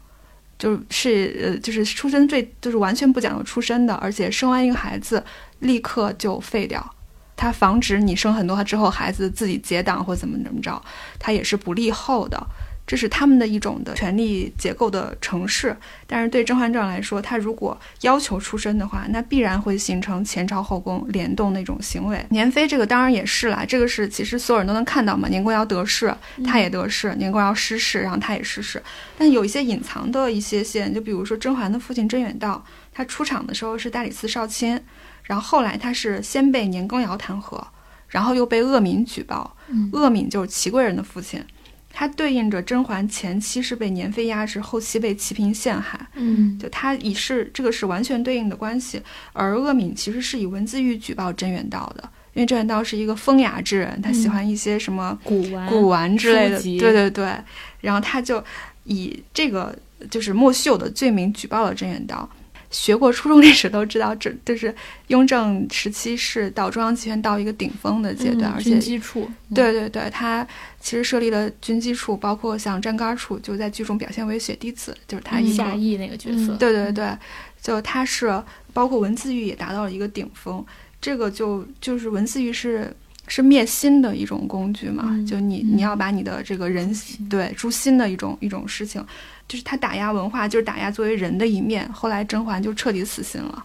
就是呃，就是出身最就是完全不讲究出身的，而且生完一个孩子立刻就废掉，它防止你生很多之后孩子自己结党或怎么怎么着，它也是不利后的。这是他们的一种的权力结构的城市，但是对《甄嬛传》来说，他如果要求出身的话，那必然会形成前朝后宫联动那种行为。年妃这个当然也是啦，这个是其实所有人都能看到嘛。年羹尧得势，他也得势；年羹尧失势，然后他也失势。但有一些隐藏的一些线，就比如说甄嬛的父亲甄远道，他出场的时候是大理寺少卿，然后后来他是先被年羹尧弹劾，然后又被鄂敏举报。鄂敏就是祺贵人的父亲。它对应着甄嬛前期是被年妃压制，后期被齐嫔陷害，嗯，就它已是这个是完全对应的关系。而鄂敏其实是以文字狱举报甄远道的，因为甄远道是一个风雅之人，他喜欢一些什么古玩、古玩之类的，对对对。然后他就以这个就是莫须有的罪名举报了甄远道。学过初中历史都知道，这就是雍正时期是到中央集权到一个顶峰的阶段，而且军机处，对对对，他其实设立了军机处，包括像站杆处，就在剧中表现为雪滴子，就是他夏邑那个角色，对对对，就他是包括文字狱也达到了一个顶峰，这个就就是文字狱是是灭心的一种工具嘛，就你你要把你的这个人对诛心的一种一种事情。就是他打压文化，就是打压作为人的一面。后来甄嬛就彻底死心了，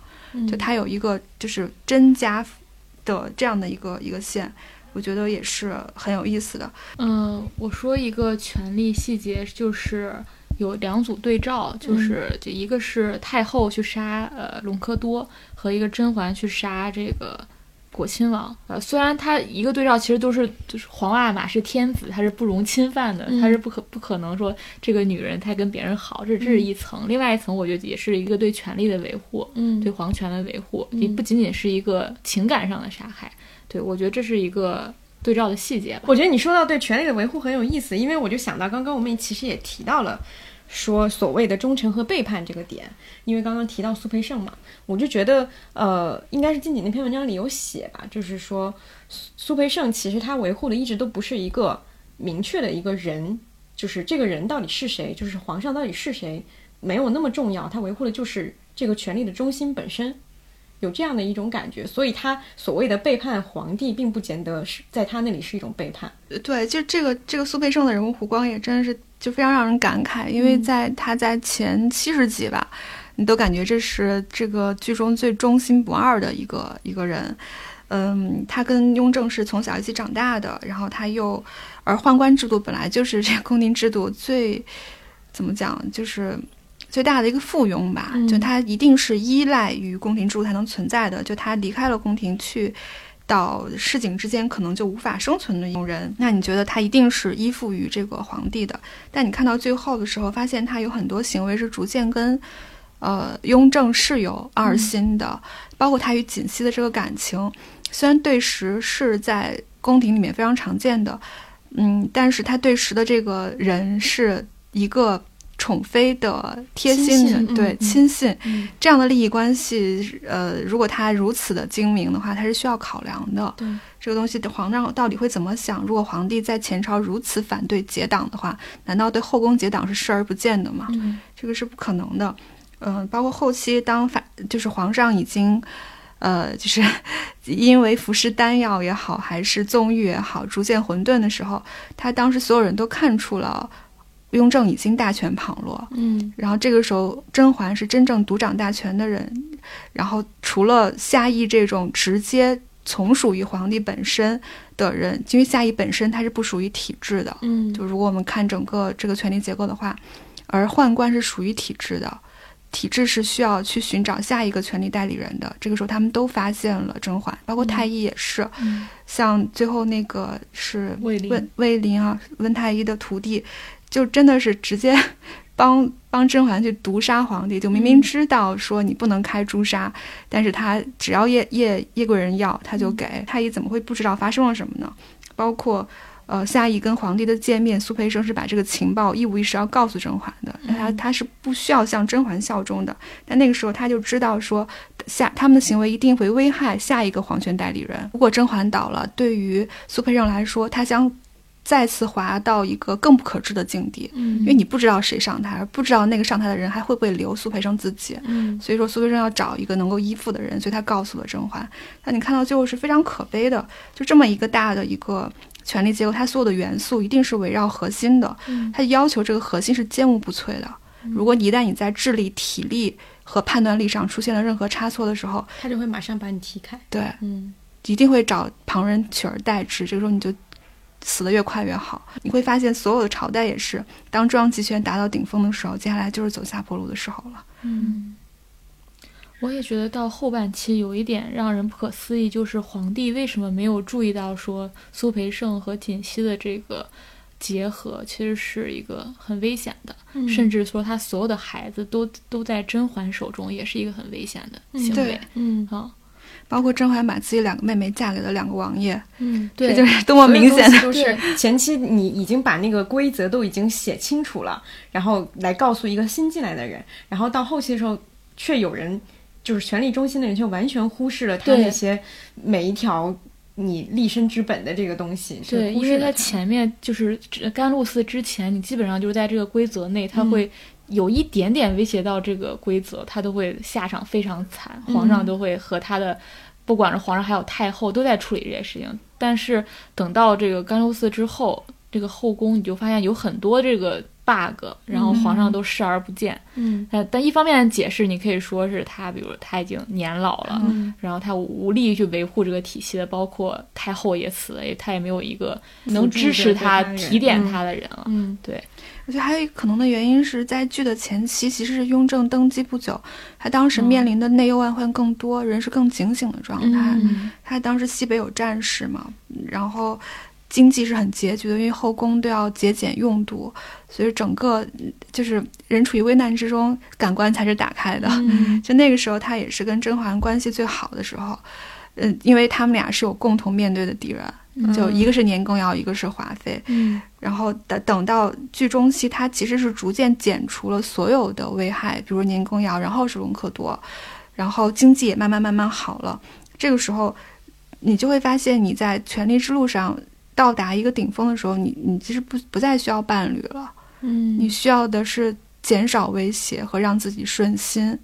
就他有一个就是甄家的这样的一个一个线，我觉得也是很有意思的。嗯，我说一个权力细节，就是有两组对照，就是就一个是太后去杀呃隆科多，和一个甄嬛去杀这个。果亲王，呃，虽然他一个对照，其实都是就是皇阿玛是天子，他是不容侵犯的，他是不可不可能说这个女人她跟别人好，这这是一层。另外一层，我觉得也是一个对权力的维护，嗯，对皇权的维护，也不仅仅是一个情感上的杀害。对我觉得这是一个对照的细节。我觉得你说到对权力的维护很有意思，因为我就想到刚刚我们其实也提到了。说所谓的忠诚和背叛这个点，因为刚刚提到苏培盛嘛，我就觉得，呃，应该是近景那篇文章里有写吧，就是说苏苏培盛其实他维护的一直都不是一个明确的一个人，就是这个人到底是谁，就是皇上到底是谁，没有那么重要，他维护的就是这个权力的中心本身，有这样的一种感觉，所以他所谓的背叛皇帝，并不见得是在他那里是一种背叛。对，就这个这个苏培盛的人物弧光也真的是。就非常让人感慨，因为在他在前七十集吧，你都感觉这是这个剧中最忠心不二的一个一个人。嗯，他跟雍正是从小一起长大的，然后他又，而宦官制度本来就是这宫廷制度最怎么讲，就是最大的一个附庸吧。就他一定是依赖于宫廷制度才能存在的。就他离开了宫廷去。到市井之间可能就无法生存的一种人，那你觉得他一定是依附于这个皇帝的？但你看到最后的时候，发现他有很多行为是逐渐跟，呃，雍正是有二心的，包括他与锦汐的这个感情，虽然对时是在宫廷里面非常常见的，嗯，但是他对时的这个人是一个。宠妃的贴心的对亲信，这样的利益关系，呃，如果他如此的精明的话，他是需要考量的。对这个东西，皇上到底会怎么想？如果皇帝在前朝如此反对结党的话，难道对后宫结党是视而不见的吗？这个是不可能的。嗯，包括后期当反就是皇上已经，呃，就是 因为服食丹药也好，还是纵欲也好，逐渐混沌的时候，他当时所有人都看出了。雍正已经大权旁落，嗯，然后这个时候甄嬛是真正独掌大权的人，然后除了夏邑这种直接从属于皇帝本身的人，因为夏邑本身它是不属于体制的，嗯。就如果我们看整个这个权力结构的话，而宦官是属于体制的，体制是需要去寻找下一个权力代理人的。这个时候，他们都发现了甄嬛，包括太医也是。嗯。像最后那个是卫灵。温卫灵啊，温太医的徒弟，就真的是直接 帮帮甄嬛去毒杀皇帝，就明明知道说你不能开诛杀，但是他只要叶叶叶贵人要，他就给。太医怎么会不知道发生了什么呢？包括。呃，夏邑跟皇帝的见面，苏培盛是把这个情报一五一十要告诉甄嬛的，他他是不需要向甄嬛效忠的。但那个时候他就知道说，下他们的行为一定会危害下一个皇权代理人。如果甄嬛倒了，对于苏培盛来说，他将再次滑到一个更不可知的境地，嗯因为你不知道谁上台，不知道那个上台的人还会不会留苏培盛自己。嗯所以说苏培盛要找一个能够依附的人，所以他告诉了甄嬛。但你看到最后是非常可悲的，就这么一个大的一个权力结构，它所有的元素一定是围绕核心的，嗯它要求这个核心是坚无不摧的。如果你一旦你在智力、体力和判断力上出现了任何差错的时候，他就会马上把你踢开。对，嗯一定会找旁人取而代之。这个时候你就死得越快越好。你会发现，所有的朝代也是，当中央集权达到顶峰的时候，接下来就是走下坡路的时候了。嗯，我也觉得到后半期有一点让人不可思议，就是皇帝为什么没有注意到说苏培盛和锦汐的这个结合其实是一个很危险的，嗯甚至说他所有的孩子都都在甄嬛手中，也是一个很危险的行为对。嗯啊，包括甄嬛把自己两个妹妹嫁给了两个王爷，嗯，这对，就是多么明显的。就是前期你已经把那个规则都已经写清楚了，然后来告诉一个新进来的人，然后到后期的时候，却有人就是权力中心的人，却完全忽视了他那些每一条你立身之本的这个东西。对，因为他前面就是甘露寺之前，你基本上就是在这个规则内，他嗯。会有一点点威胁到这个规则，他都会下场非常惨，皇上嗯都会和他的，不管是皇上还有太后都在处理这些事情。但是等到这个甘露寺之后，这个后宫你就发现有很多这个 bug，然后皇上都视而不见。嗯但但一方面解释，你可以说是他，比如他已经年老了，嗯然后他无力去维护这个体系的，包括太后也死了，也他也没有一个能支持他、提点他的人了。嗯对，我觉得还有一个可能的原因是在剧的前期，其实是雍正登基不久，他当时面临的内忧外患更多，人是更警醒的状态。嗯他当时西北有战事嘛，然后经济是很拮据的，因为后宫都要节俭用度，所以整个嗯就是人处于危难之中，感官才是打开的。嗯就那个时候，他也是跟甄嬛关系最好的时候，嗯，因为他们俩是有共同面对的敌人，就一个是年羹尧，一个是华妃。嗯然后等等到剧中期，他其实是逐渐减除了所有的危害，比如年羹尧，然后是隆科多，然后经济也慢慢慢慢好了。这个时候，你就会发现你在权力之路上到达一个顶峰的时候，你你其实不不再需要伴侣了，嗯你需要的是减少威胁和让自己顺心。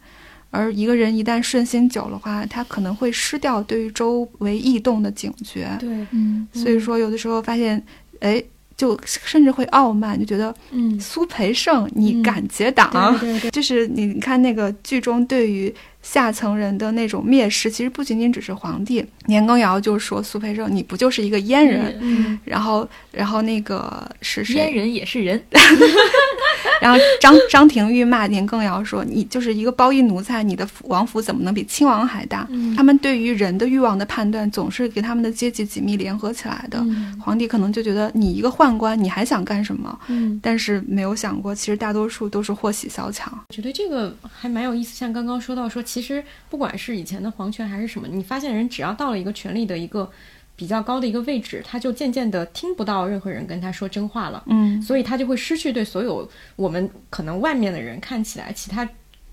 而一个人一旦顺心久的话，他可能会失掉对于周围异动的警觉。对。嗯。所以说，有的时候发现，哎，就甚至会傲慢，就觉得嗯。苏培盛，你嗯敢结党？对对对。就是你看那个剧中对于下层人的那种蔑视，其实不仅仅只是皇帝，年羹尧就说苏培盛，你不就是一个阉人？嗯然后，然后那个是阉？人也是人 然后张张廷玉骂年羹尧说：“你就是一个包衣奴才，你的王府怎么能比亲王还大？”嗯他们对于人的欲望的判断，总是给他们的阶级紧密联合起来的。嗯皇帝可能就觉得你一个宦官，你还想干什么？嗯，但是没有想过，其实大多数都是祸喜萧墙。我觉得这个还蛮有意思。像刚刚说到说，其实不管是以前的皇权还是什么，你发现人只要到了一个权力的一个比较高的一个位置，他就渐渐的听不到任何人跟他说真话了。嗯所以他就会失去对所有我们可能外面的人看起来，其他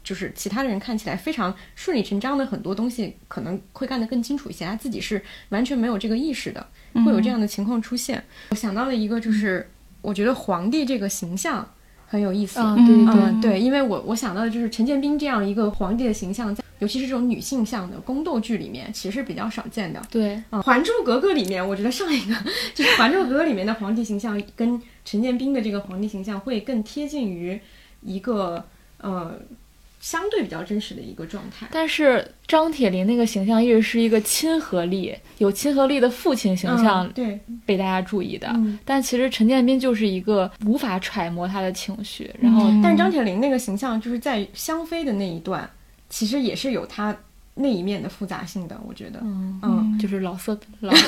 就是其他的人看起来非常顺理成章的很多东西，可能会干得更清楚一些。他自己是完全没有这个意识的，会有这样的情况出现。我想到了一个，就是我觉得皇帝这个形象很有意思。啊，嗯对对嗯，对，因为我我想到的就是陈建斌这样一个皇帝的形象，在尤其是这种女性向的宫斗剧里面，其实是比较少见的。对，嗯，《还珠格格》里面，我觉得上一个就是《还珠格格》里面的皇帝形象，跟陈建斌的这个皇帝形象会更贴近于一个呃相对比较真实的一个状态。但是张铁林那个形象一直是一个亲和力、有亲和力的父亲形象嗯对，被大家注意的，嗯。但其实陈建斌就是一个无法揣摩他的情绪，然后嗯。但是张铁林那个形象就是在香妃的那一段，其实也是有他那一面的复杂性的，我觉得。嗯嗯，就是老色老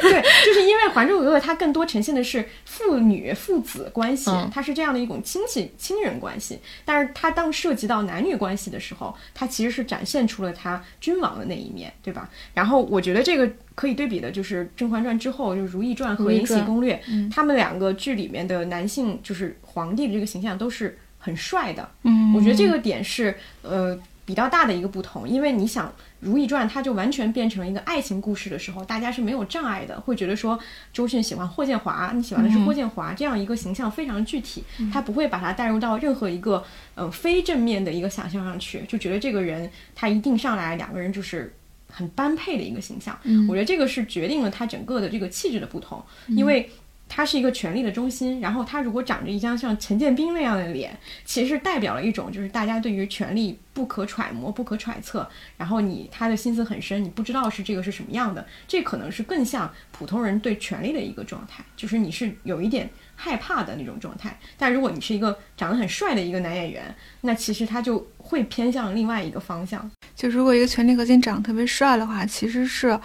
对，就是因为《还珠格格》它更多呈现的是父女、父子关系，嗯它是这样的一种亲戚、亲人关系。但是它当涉及到男女关系的时候，它其实是展现出了它君王的那一面，对吧？然后我觉得这个可以对比的就是《甄嬛传》之后，就是《如懿传》和《延禧攻略》，嗯他们两个剧里面的男性，就是皇帝的这个形象都是很帅的。嗯我觉得这个点是呃比较大的一个不同，因为你想《如懿传》它就完全变成了一个爱情故事的时候，大家是没有障碍的，会觉得说周迅喜欢霍建华，你喜欢的是霍建华、这样一个形象非常具体，他不会把它带入到任何一个呃非正面的一个想象上去，就觉得这个人他一定上来两个人就是。很般配的一个形象，我觉得这个是决定了他整个的这个气质的不同，因为他是一个权力的中心，然后他如果长着一张像陈建斌那样的脸，其实代表了一种就是大家对于权力不可揣摩、不可揣测，然后你他的心思很深，你不知道是这个是什么样的，这可能是更像普通人对权力的一个状态，就是你是有一点害怕的那种状态。但如果你是一个长得很帅的一个男演员，那其实他就会偏向另外一个方向。就如果一个权力核心长得特别帅的话，其实是，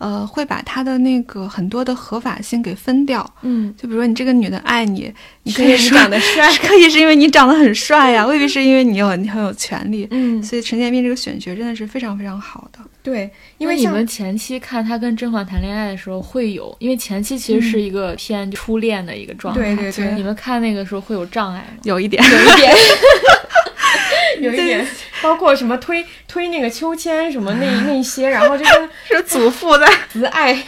呃，会把他的那个很多的合法性给分掉。嗯，就比如说你这个女的爱你，你可因为你以说长得帅，可以是因为你长得很帅呀，未必是因为你有你很有权利。嗯，所以陈建斌这个选角真的是非常非常好的。对，因为你们前期看他跟甄嬛谈恋爱的时候会有，因为前期其实是一个偏初恋的一个状态，对对对你们看那个时候会有障碍吗？有一点，有一点，有一点，包括什么推推那个秋千什么那 那些，然后这个 是祖父在。慈爱，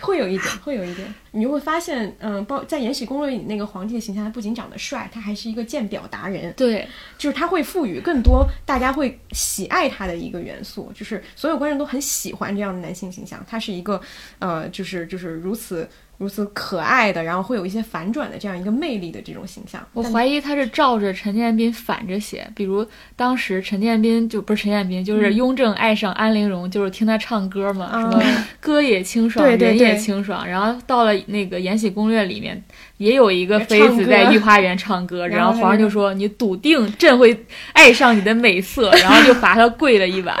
会有一点，会有一点。你就会发现，嗯，包在《延禧攻略》里那个皇帝的形象，他不仅长得帅，他还是一个鉴表达人，对，就是他会赋予更多大家会喜爱他的一个元素，就是所有观众都很喜欢这样的男性形象。他是一个，呃，就是就是如此如此可爱的，然后会有一些反转的这样一个魅力的这种形象。我怀疑他是照着陈建斌反着写，比如当时陈建斌就不是陈建斌，就是雍正爱上安陵容，就是听他唱歌嘛，嗯什么歌也清爽，人也对清爽。然后到了那个《延禧攻略》里面，也有一个妃子在御花园唱歌，然然后皇上就说：“你笃定朕会爱上你的美色。”然后就罚他跪了一晚。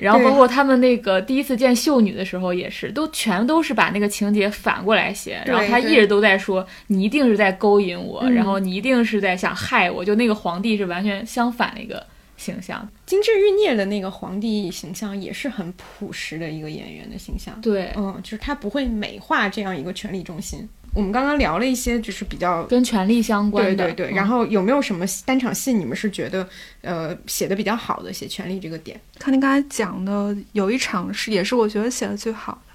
然后包括他们那个第一次见秀女的时候也是，都全都是把那个情节反过来写，然后他一直都在说你一定是在勾引我，嗯然后你一定是在想害我，就那个皇帝是完全相反的一个形象。金枝玉孽的那个皇帝形象也是很朴实的一个演员的形象。对，嗯，就是他不会美化这样一个权力中心。我们刚刚聊了一些，就是比较跟权力相关的。对对对。嗯然后有没有什么单场戏你们是觉得呃写的比较好的，写权力这个点？看您刚才讲的，有一场是也是我觉得写的最好的，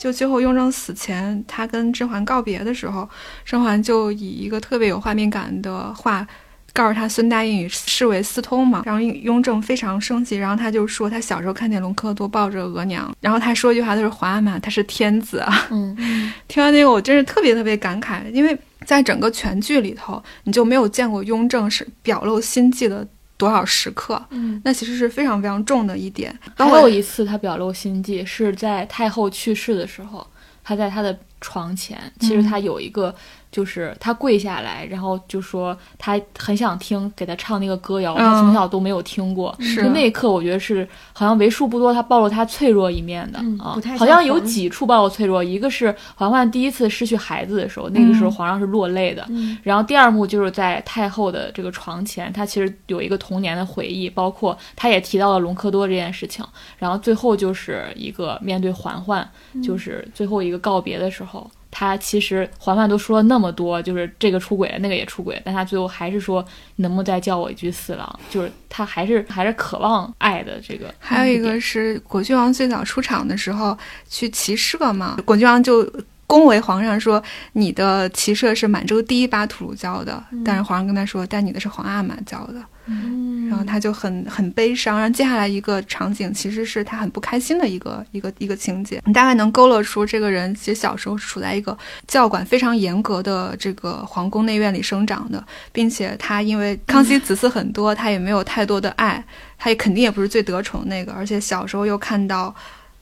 就最后雍正死前，他跟甄嬛告别的时候，甄嬛就以一个特别有画面感的话。告诉他孙答应与侍卫私通嘛，然后雍雍正非常生气，然后他就说他小时候看见隆科多抱着额娘，然后他说一句话，他说皇阿玛他是天子啊。嗯，听完那个我真是特别特别感慨，因为在整个全剧里头，你就没有见过雍正是表露心迹的多少时刻，嗯，那其实是非常非常重的一点。还有一次他表露心迹是在太后去世的时候，他在他的床前，其实他有一个。就是他跪下来，然后就说他很想听给他唱那个歌谣，他从小都没有听过。是就那一刻，我觉得是好像为数不多他暴露他脆弱一面的、嗯啊好像有几处暴露脆弱。一个是嬛嬛第一次失去孩子的时候，那个时候皇上是落泪的。嗯然后第二幕就是在太后的这个床前，他其实有一个童年的回忆，包括他也提到了隆科多这件事情。然后最后就是一个面对嬛嬛，就是最后一个告别的时候。他其实环环都说了那么多，就是这个出轨了，那个也出轨，但他最后还是说，能不能再叫我一句四郎？就是他还是还是渴望爱的这个。还有一个是果郡王最早出场的时候去骑射嘛，果郡王就恭维皇上说你的骑射是满洲第一把土鲁教的，但是皇上跟他说，但你的是皇阿玛教的。嗯然后他就很很悲伤。然后接下来一个场景其实是他很不开心的一个一个一个情节，你大概能勾勒出这个人其实小时候是处在一个教管非常严格的这个皇宫内院里生长的，并且他因为康熙子嗣很多，他也没有太多的爱，他也肯定也不是最得宠那个，而且小时候又看到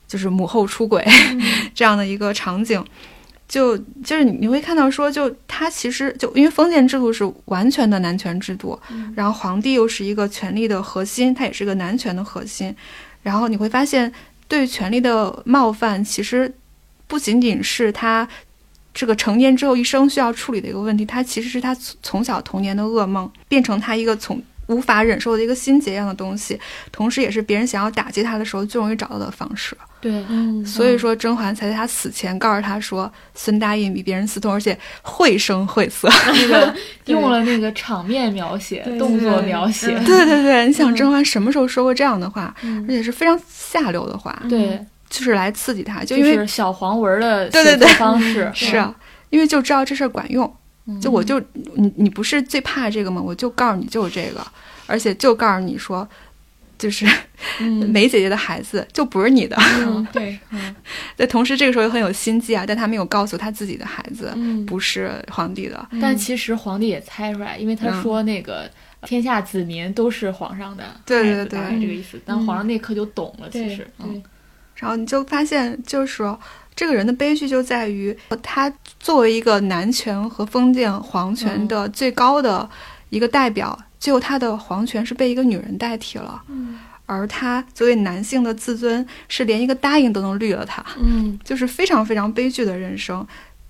就是母后出轨、这样的一个场景。就就是你会看到说，就他其实就因为封建制度是完全的男权制度，然后皇帝又是一个权力的核心，他也是个男权的核心，然后你会发现对权力的冒犯，其实不仅仅是他这个成年之后一生需要处理的一个问题，他其实是他从从小童年的噩梦，变成他一个从无法忍受的一个心结一样的东西，同时也是别人想要打击他的时候最容易找到的方式。对，嗯，所以说甄嬛才在他死前告诉他说，孙答应比别人私通，而且绘声绘色。那个 用了那个场面描写、动作描写，对对对，你想甄嬛什么时候说过这样的话，嗯。而且是非常下流的话，对，就是来刺激他，就就因为是小黄文的写对对。对作方式，是啊，因为就知道这事儿管用，嗯。就我就你你不是最怕这个吗？我就告诉你就是这个，而且就告诉你说，就是嗯梅姐姐的孩子就不是你的。嗯 对，嗯但同时这个时候又很有心机啊，但他没有告诉他自己的孩子嗯，不是皇帝的。但其实皇帝也猜出来，因为他嗯说那个。天下子民都是皇上的对对对这个意思。但皇上那刻就懂了，其实，嗯，然后你就发现，就是说这个人的悲剧就在于他作为一个男权和封建皇权的最高的一个代表，最后他的皇权是被一个女人代替了。嗯而他作为男性的自尊，是连一个答应都能绿了他，嗯就是非常非常悲剧的人生。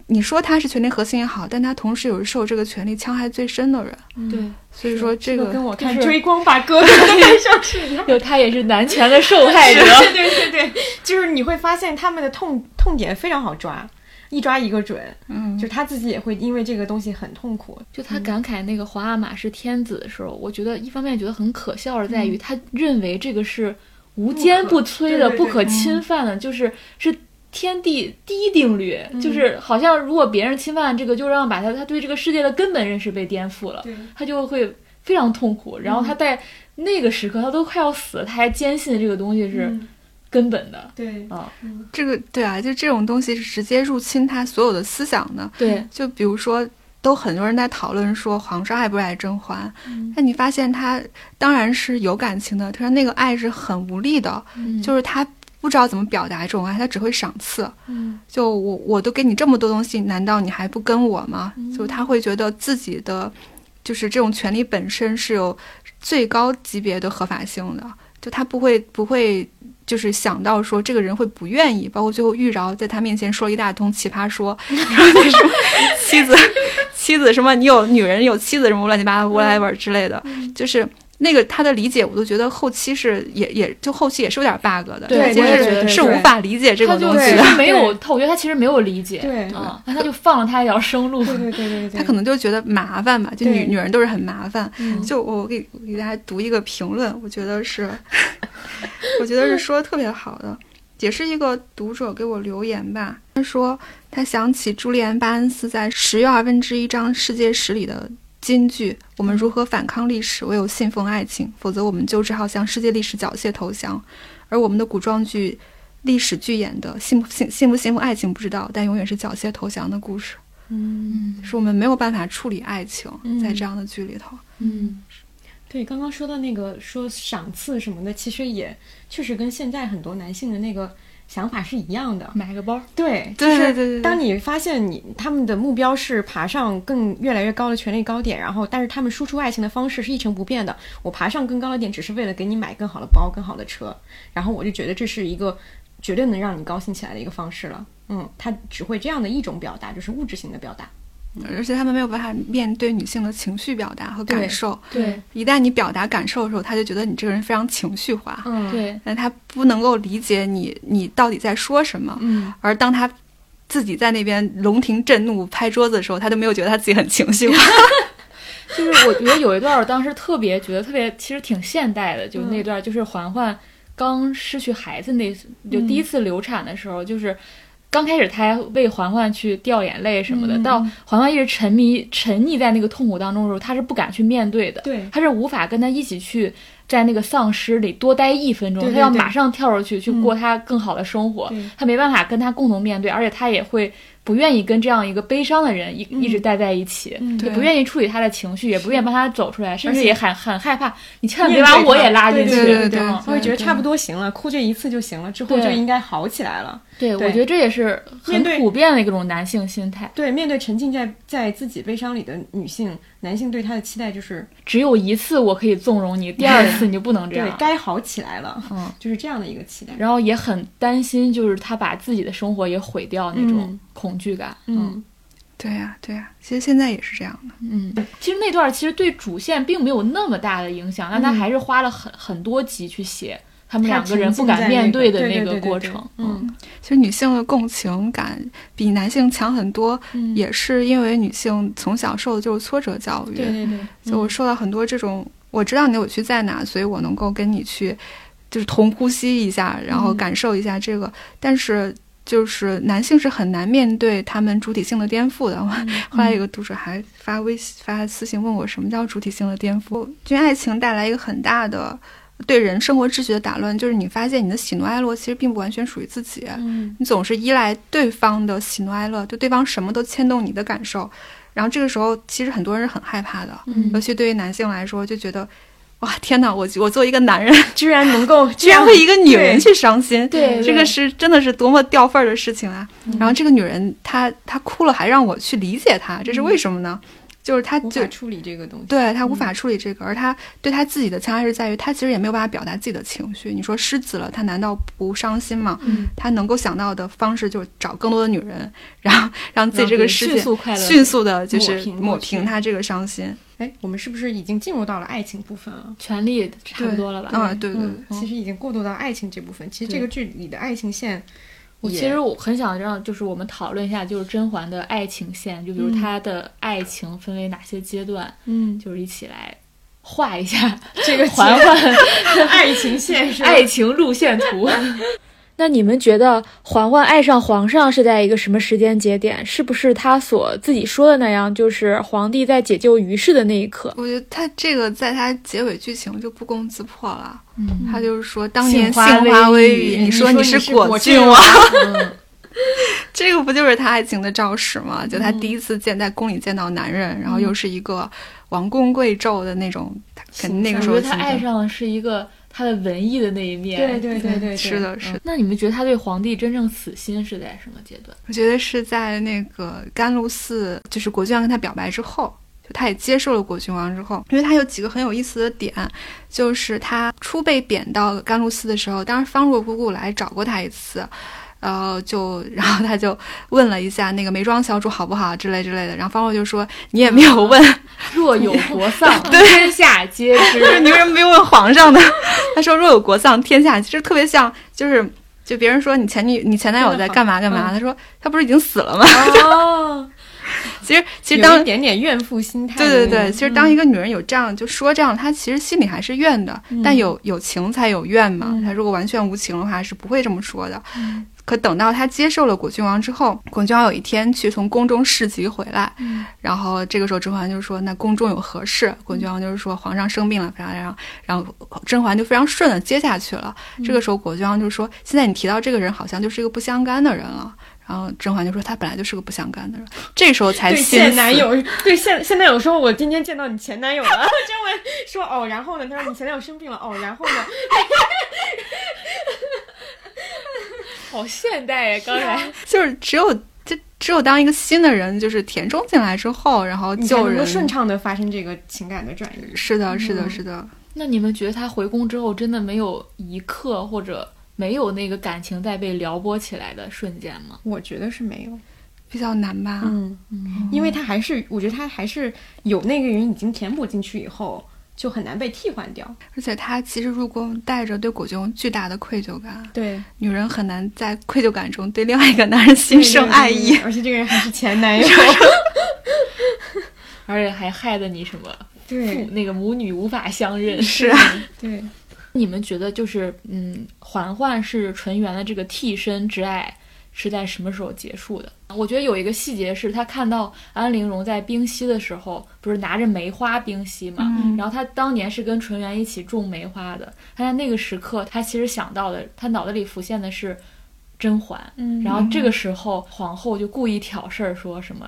你说他是权力核心也好，但他同时又是受这个权力戕害最深的人。对，所以说这个跟我看追光把哥哥的感受是一样。就他 也是男权的受害者。对对对对，就是你会发现他们的痛痛点非常好抓，一抓一个准。嗯，就他自己也会因为这个东西很痛苦。就他感慨那个皇阿玛是天子的时候，我觉得一方面觉得很可笑的在于，他认为这个是无坚不摧的、不可侵犯的，就是是天地第一定律，就是好像如果别人侵犯这个，就让把他他对这个世界的根本认识被颠覆了，他就会非常痛苦。然后他在那个时刻，他都快要死了，他还坚信这个东西是嗯根本的。对啊，这个对啊，就这种东西是直接入侵他所有的思想的。对，就比如说，都很多人在讨论说皇上爱不爱甄嬛，但你发现他当然是有感情的，他说那个爱是很无力的，嗯就是他不知道怎么表达这种爱，他只会赏赐。嗯就我我都给你这么多东西，难道你还不跟我吗？就他会觉得自己的就是这种权利本身是有最高级别的合法性的，就他不会不会就是想到说这个人会不愿意，包括最后玉娆在他面前说了一大通奇葩说，然后就说妻子 妻子什么你有女人有妻子什么乱七八糟 whatever 之类的，就是。那个他的理解，我都觉得后期是也也就后期也是有点 bug 的，对他其实我也觉得是无法理解这个东西的。其实没有，他我觉得他其实没有理解，对。啊，那他就放了他一条生路。对对对对对，他可能就觉得麻烦吧，就女女人都是很麻烦。嗯。就我给我给大家读一个评论，我觉得是，我觉得是说的特别好的，也是一个读者给我留言吧。他说他想起朱利安·巴恩斯在十月二分之一章世界史里的金句：“我们如何反抗历史？唯有信奉爱情，否则我们就只好向世界历史缴械投降。”而我们的古装剧。历史剧演的信不信信不信奉爱情不知道，但永远是缴械投降的故事。嗯是我们没有办法处理爱情，嗯在这样的剧里头。嗯，对，刚刚说的那个说赏赐什么的，其实也确实跟现在很多男性的那个想法是一样的。买个包，对，就是对对对当你发现你他们的目标是爬上更越来越高的权力高点，然后但是他们输出爱情的方式是一成不变的。我爬上更高的点，只是为了给你买更好的包、更好的车，然后我就觉得这是一个绝对能让你高兴起来的一个方式了。嗯，他只会这样的一种表达，就是物质性的表达。而且他们没有办法面对女性的情绪表达和感受。对一旦你表达感受的时候，他就觉得你这个人非常情绪化，嗯，对，但他不能够理解你你到底在说什么。嗯，而当他自己在那边龙庭震怒拍桌子的时候，他都没有觉得他自己很情绪化。就是我觉得有一段，我当时特别觉得特别，其实挺现代的，就嗯那段，就是环环刚失去孩子那，就第一次流产的时候，就是刚开始他还为环环去掉眼泪什么的，嗯。到环环一直沉迷沉溺在那个痛苦当中的时候，他是不敢去面对的，对，他是无法跟他一起去在那个丧尸里多待一分钟，对对他要马上跳出去去嗯。过他更好的生活，对。他没办法跟他共同面对，而且他也会不愿意跟这样一个悲伤的人一、一直待在一起，嗯也不愿意处理他的情绪，也不愿意帮他走出来，甚至也很很害怕，你千万别把我也拉进去。对对对对嗯他会觉得差不多行了，哭这一次就行了，之后就应该好起来了。对，对。我觉得这也是很普遍的一种男性心态。对，面对沉浸在在自己悲伤里的女性，男性对她的期待就是只有一次我可以纵容你，第二次你就不能这样。对样。该好起来了，嗯，就是这样的一个期待。然后也很担心，就是他把自己的生活也毁掉那种嗯恐惧感。嗯，对呀、对呀、其实现在也是这样的。嗯，其实那段其实对主线并没有那么大的影响，但他嗯还是花了很很多集去写他们两个人不敢面在那个的那个对对对对对过程。嗯其实女性的共情感比男性强很多，嗯也是因为女性从小受的就是挫折教育。对对对，就我受到很多这种，我知道你的委屈在哪，所以我能够跟你去，就是同呼吸一下，然后嗯感受一下这个。但是就是男性是很难面对他们主体性的颠覆的。嗯 后来有个读者还发微信发私信问我，什么叫主体性的颠覆？因为爱情带来一个很大的。对人生活秩序的打乱，就是你发现你的喜怒哀乐其实并不完全属于自己，嗯你总是依赖对方的喜怒哀乐，就对方什么都牵动你的感受，然后这个时候其实很多人是很害怕的，嗯尤其对于男性来说，就觉得哇天哪，我我作为一个男人，居然能够 居然为一个女人去伤心，对这个是真的是多么掉份儿的事情啊！嗯然后这个女人她她哭了，还让我去理解她，这是为什么呢？就是她就无法处理这个东西。对她无法处理这个，而她对她自己的伤害是在于，她其实也没有办法表达自己的情绪。你说失子了，她难道不伤心吗？嗯她能够想到的方式就是找更多的女人，然后让自己这个世界迅速快乐，迅速的就是抹平她这个伤心。哎，我们是不是已经进入到了爱情部分了？权力差不多了吧？啊，对对其实已经过渡到爱情这部分。其实这个剧里的爱情线，我其实我很想让，就是我们讨论一下，就是甄嬛的爱情线，就比如嗯她的爱情分为哪些阶段，嗯，就是一起来画一下这个嬛嬛 爱情线是爱情路线图。那你们觉得嬛嬛爱上皇上是在一个什么时间节点？是不是他所自己说的那样，就是皇帝在解救于氏的那一刻？我觉得他这个在他结尾剧情就不攻自破了。嗯，他就是说，当年杏花微微雨，你说说你是果郡郡王，嗯 这个不就是他爱情的肇始吗？就他嗯第一次见在宫里见到男人，然后又是一个王公贵胄的那种，肯定那个时候心觉得他爱上的是一个他的文艺的那一面。对对对对对，是的，是的。那你们觉得他对皇帝真正死心是在什么阶段？我觉得是在那个甘露寺，就是果郡王跟他表白之后，就他也接受了果郡王之后，因为他有几个很有意思的点，就是他初被贬到甘露寺的时候，当时方若姑姑来找过他一次。然后就，然后他就问了一下那个眉庄小主好不好之类之类的，然后方若就说你也没有问，若有国丧，天下皆知。你为什么没有问皇上呢？他说若有国丧，天下其实特别像，就是就别人说你前女你前男友在干嘛干嘛，嗯他说他不是已经死了吗？哦，其实其实当一点点怨妇心态。对对对，嗯其实当一个女人有这样就说这样，她其实心里还是怨的，但有有情才有怨嘛。嗯她如果完全无情的话，是不会这么说的。可等到他接受了果郡王之后，果郡王有一天去从宫中市集回来，然后这个时候甄嬛就说：“那宫中有何事？”果郡王就是说皇上生病了，然后然后然后甄嬛就非常顺的接下去了。这个时候果郡王就说：“现在你提到这个人，好像就是一个不相干的人了。”然后甄嬛就说：“他本来就是个不相干的人。”这时候才现男友，对现现男友说，我今天见到你前男友了。甄嬛说，哦，然后呢？他说你前男友生病了，哦，然后呢？好现代呀！刚才就是只有这只有当一个新的人就是填充进来之后，然后就人。能够顺畅的发生这个情感的转移。是的，是的，嗯是的。那你们觉得他回宫之后，真的没有一刻或者没有那个感情在被撩拨起来的瞬间吗？我觉得是没有，比较难吧？嗯，因为他还是，我觉得他还是有那个人已经填补进去以后，就很难被替换掉。而且他其实入宫带着对果郡王巨大的愧疚感，对，女人很难在愧疚感中对另外一个男人心生爱意。而且这个人还是前男友。而且还害得你什么父对那个母女无法相认。是啊，对，你们觉得就是嗯，嬛嬛是纯元的这个替身之爱，是在什么时候结束的。我觉得有一个细节是他看到安陵容在冰溪的时候，不是拿着梅花冰溪嘛，嗯然后他当年是跟纯元一起种梅花的，他在那个时刻，他其实想到的，他脑子里浮现的是甄嬛，嗯然后这个时候皇后就故意挑事儿，说什么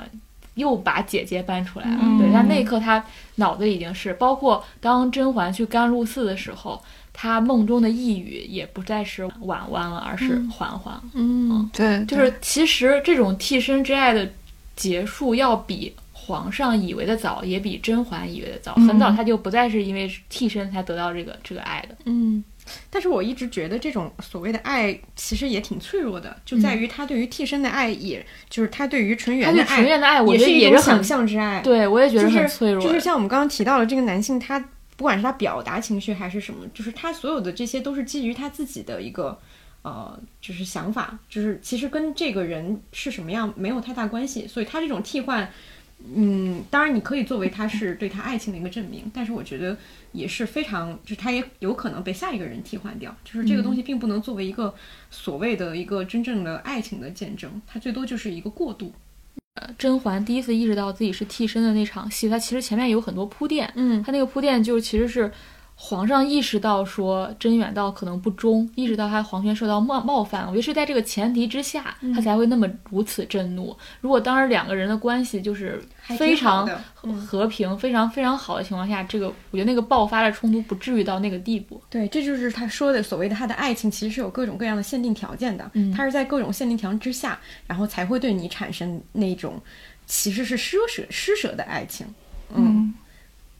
又把姐姐搬出来了。嗯对，但那一刻他脑子已经是，包括当甄嬛去甘露寺的时候，她梦中的呓语也不再是婉婉了，而是嬛嬛了。嗯对，就是其实这种替身之爱的结束，要比皇上以为的早，也比甄嬛以为的早。嗯很早他就不再是因为替身才得到这个这个爱的。嗯。但是我一直觉得这种所谓的爱其实也挺脆弱的，就在于他对于替身的爱也，就是他对于纯元的爱纯元的爱，我也是觉得也是想象之爱。对我也觉得就是很脆弱的。就是像我们刚刚提到的这个男性，他不管是他表达情绪还是什么，就是他所有的这些都是基于他自己的一个呃，就是想法，就是其实跟这个人是什么样没有太大关系。所以他这种替换，嗯，当然你可以作为他是对他爱情的一个证明，但是我觉得也是非常，就是他也有可能被下一个人替换掉，就是这个东西并不能作为一个所谓的一个真正的爱情的见证，它最多就是一个过渡。甄嬛第一次意识到自己是替身的那场戏，它其实前面有很多铺垫，嗯。它那个铺垫就其实是皇上意识到说甄远道可能不忠，意识到他皇权受到冒冒犯，我觉得是在这个前提之下，嗯他才会那么如此震怒。如果当时两个人的关系就是非常和平、非常非常好的情况下，这个我觉得那个爆发的冲突不至于到那个地步。对，这就是他说的所谓的他的爱情，其实是有各种各样的限定条件的。嗯他是在各种限定条件之下，然后才会对你产生那种其实是施舍施舍的爱情。嗯，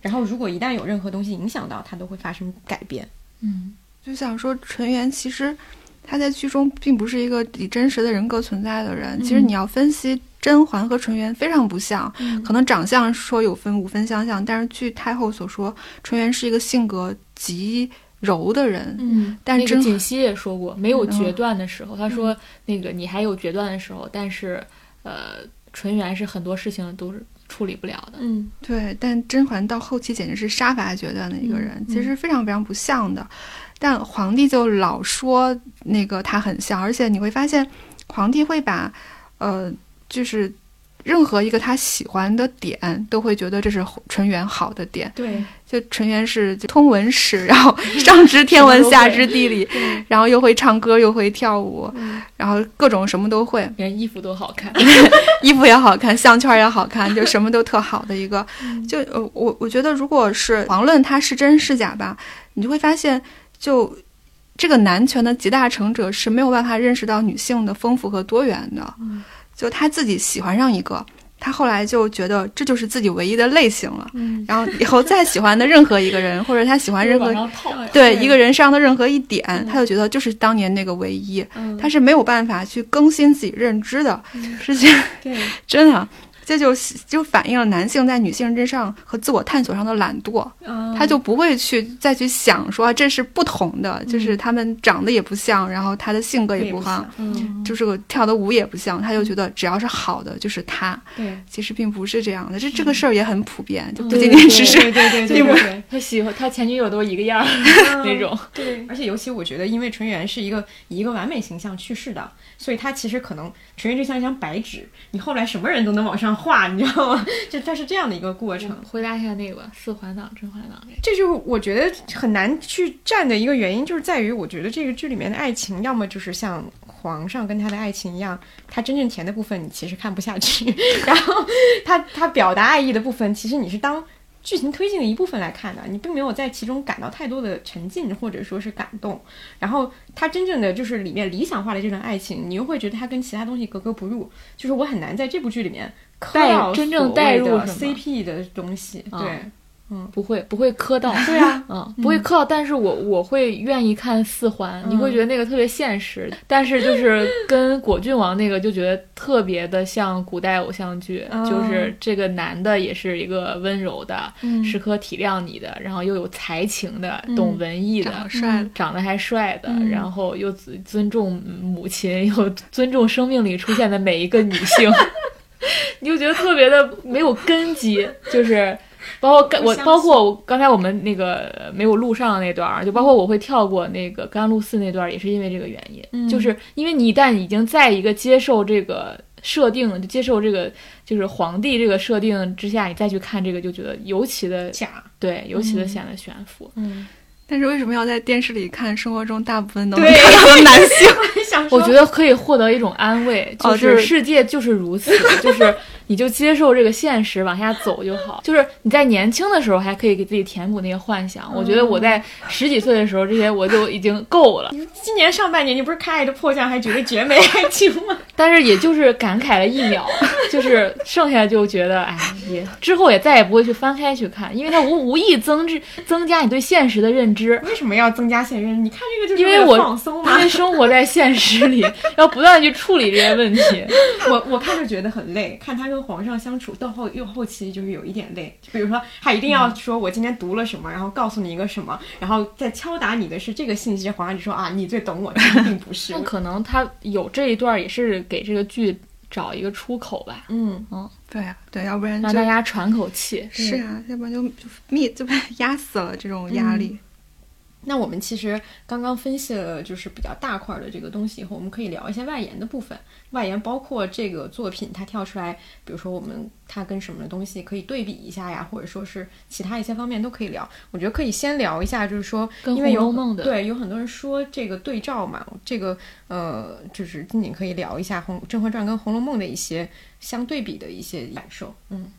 然后如果一旦有任何东西影响到他，都会发生改变。嗯，就想说纯元其实他在剧中并不是一个以真实的人格存在的人。其实你要分析甄嬛和纯元非常不像，可能长相说有分五分相像，但是据太后所说，纯元是一个性格极柔的人。嗯，但是甄那个锦溪也说过，没有决嗯断的时候，他说那个你还有决断的时候，但是呃，纯元是很多事情都是处理不了的。嗯对，但甄嬛到后期简直是杀伐决断的一个人，嗯其实非常非常不像的。但皇帝就老说那个他很像，而且你会发现，皇帝会把呃，就是任何一个他喜欢的点，都会觉得这是纯元好的点。对，就纯元是就通文史，然后上知天文，下知地理，然后又会唱歌，又会跳舞，然后各种什么都会。连衣服都好看，衣服也好看，项圈也好看，就什么都特好的一个。就呃，我我觉得，如果是遑论他是真是假吧，你就会发现，就这个男权的集大成者是没有办法认识到女性的丰富和多元的。就他自己喜欢上一个，他后来就觉得这就是自己唯一的类型了。嗯然后以后再喜欢的任何一个人，或者他喜欢任何。对对一个人上的任何一点，他就觉得就是当年那个唯一。嗯他是没有办法去更新自己认知的，是这样。对，真的，这就就反映了男性在女性之上和自我探索上的懒惰，嗯。他就不会去再去想说这是不同的，就是他们长得也不像，然后他的性格也不像，嗯，就是个跳的舞也不像，他就觉得只要是好的就是他。对，其实并不是这样的，这这个事儿也很普遍，就不仅仅只是对对对对对对对。他喜欢他前女友都一个样儿 那种。对，而且尤其我觉得，因为纯元是一个以一个完美形象去世的，所以它其实可能纯元就像一张白纸，你后来什么人都能往上画，你知道吗？就它是这样的一个过程。回答一下那个吧，四环党、甄嬛党这就是我觉得很难去站的一个原因，就是在于我觉得这个剧里面的爱情，要么就是像皇上跟他的爱情一样，他真正甜的部分你其实看不下去，然后他他表达爱意的部分，其实你是当剧情推进的一部分来看的，你并没有在其中感到太多的沉浸或者说是感动。然后他真正的就是里面理想化的这段爱情，你又会觉得它跟其他东西格格不入，就是我很难在这部剧里面磕带到真正带入 CP 的东西，啊对。不会不会磕到，对啊，嗯，不会磕到，但是我我会愿意看四环，你会觉得那个特别现实，但是就是跟果郡王那个就觉得特别的像古代偶像剧，嗯。就是这个男的也是一个温柔的，嗯。时刻体谅你的，然后又有才情的，懂文艺的长得，帅的，长得还帅的，嗯。然后又尊尊重母亲，又尊重生命里出现的每一个女性，你就觉得特别的没有根基，就是包括刚我包括我刚才我们那个呃没有录上的那段儿，就包括我会跳过那个甘露寺那段儿，也是因为这个原因，嗯。就是因为你一旦已经在一个接受这个设定，就接受这个就是皇帝这个设定之下，你再去看这个，就觉得尤其的假，对，尤其的嗯。显得悬浮。嗯，但是为什么要在电视里看？生活中大部分都能看到的男性，想我觉得可以获得一种安慰，就是。世界就是如此，就是你就接受这个现实，往下走就好。就是你在年轻的时候还可以给自己填补那些幻想。我觉得我在十几岁的时候，这些我就已经够了。今年上半年你不是看《爱的迫降》还觉得绝美爱情吗？但是也就是感慨了一秒，就是剩下就觉得，哎，也之后也再也不会去翻开去看，因为它无无意增值增加你对现实的认知。为什么要增加现实？你看这个就是因为我放松嘛因。为生活在现实里，要不断地去处理这些问题。我我看就觉得很累，看他跟皇上相处到后又后期就是有一点累。就比如说他一定要说我今天读了什么，然后告诉你一个什么，然后再敲打你的是这个信息，皇上就说啊你最懂我，其实并不是那。可能他有这一段，也是给这个剧找一个出口吧，嗯，对啊，对，要不然就让大家喘口气。是啊，要不然就就灭就被 压死了这种压力。那我们其实刚刚分析了就是比较大块儿的这个东西以后，我们可以聊一些外延的部分。外延包括这个作品它跳出来，比如说我们它跟什么东西可以对比一下呀，或者说是其他一些方面都可以聊。我觉得可以先聊一下，就是说跟因为有红楼梦的对有很多人说这个对照嘛，这个呃就是仅仅可以聊一下《红甄嬛传》跟《红楼梦》的一些相对比的一些感受。嗯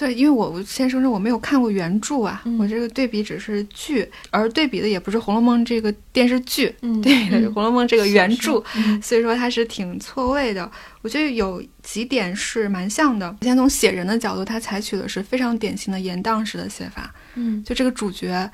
对，因为我我先声称我没有看过原著啊，嗯我这个对比只是剧，而对比的也不是《红楼梦》这个电视剧，嗯对红楼梦》这个原著，嗯所以说它是挺错位的。我觉得有几点是蛮像的。先从写人的角度，他采取的是非常典型的严荡式的写法，嗯就这个主角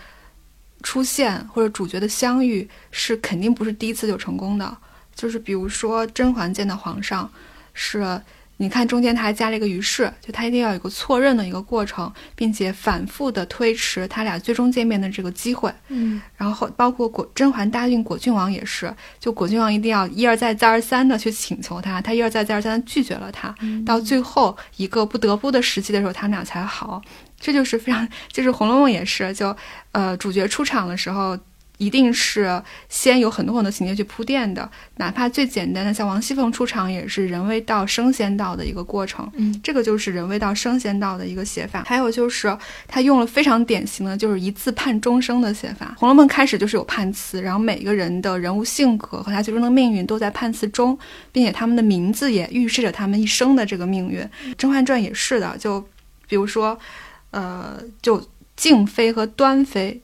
出现或者主角的相遇是肯定不是第一次就成功的，就是比如说甄嬛见到皇上是。你看，中间他还加了一个于是，就他一定要有一个错认的一个过程，并且反复的推迟他俩最终见面的这个机会。嗯然后包括果甄嬛答应果郡王也是，就果郡王一定要一而再再而三的去请求他，他一而再再而三的拒绝了他，到最后一个不得不的时期的时候，他们俩才好。这就是非常，就是《红楼梦》也是，就呃主角出场的时候。一定是先有很多很多情节去铺垫的，哪怕最简单的像王熙凤出场也是人未到升仙到的一个过程，嗯，这个就是人未到升仙到的一个写法。还有就是他用了非常典型的就是一字判终生的写法，《红楼梦》开始就是有判词，然后每个人的人物性格和他最终的命运都在判词中，并且他们的名字也预示着他们一生的这个命运。《甄嬛传》也是的，就比如说，呃，就静妃和端妃。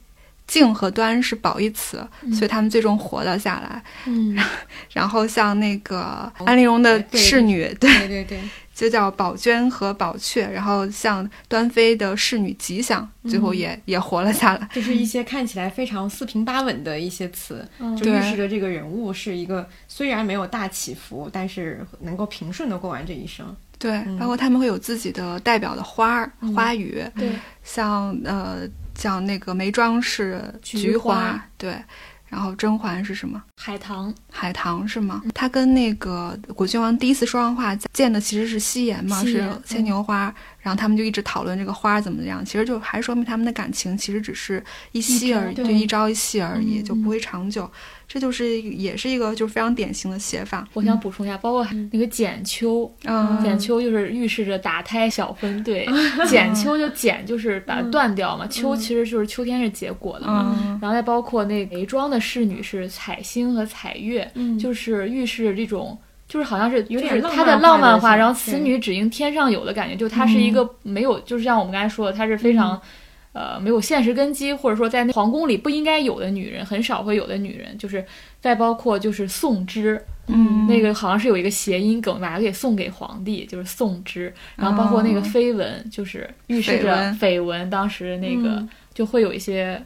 静和端是褒义词，所以他们最终活了下来。嗯，然后像那个安陵容的侍女，对，对。对对，就叫宝娟和宝雀。然后像端妃的侍女吉祥，最后也、也活了下来。就是一些看起来非常四平八稳的一些词，嗯就预示着这个人物是一个虽然没有大起伏，但是能够平顺的过完这一生。对，嗯。包括他们会有自己的代表的花儿、嗯。花语，对，像呃像那个眉庄是菊菊花对，然后甄嬛是什么？海棠，海棠是吗？他跟那个果郡王第一次说上话见的其实是夕颜嘛，是牵牛花，然后他们就一直讨论这个花怎么样，其实就还说明他们的感情其实只是一夕而已，对就一朝一夕而已，嗯就不会长久。这就是也是一个就是非常典型的写法。我想补充一下，包括那个剪秋，嗯，剪秋就是预示着打胎小分队，剪秋就剪就是把它断掉嘛，秋其实就是秋天是结果的嘛。嗯然后再包括那眉庄的侍女是彩星和彩月，嗯就是预示这种。就是好像是有点浪就是它的浪漫化，然后此女只应天上有的感觉，就它是一个没有，就是像我们刚才说的，它是非常。呃，没有现实根基，或者说在那皇宫里不应该有的女人，很少会有的女人，就是再包括就是宋之，嗯。那个好像是有一个谐音梗，把它给送给皇帝，就是宋之。然后包括那个哦。绯闻，就是预示着绯闻，当时那个嗯。就会有一些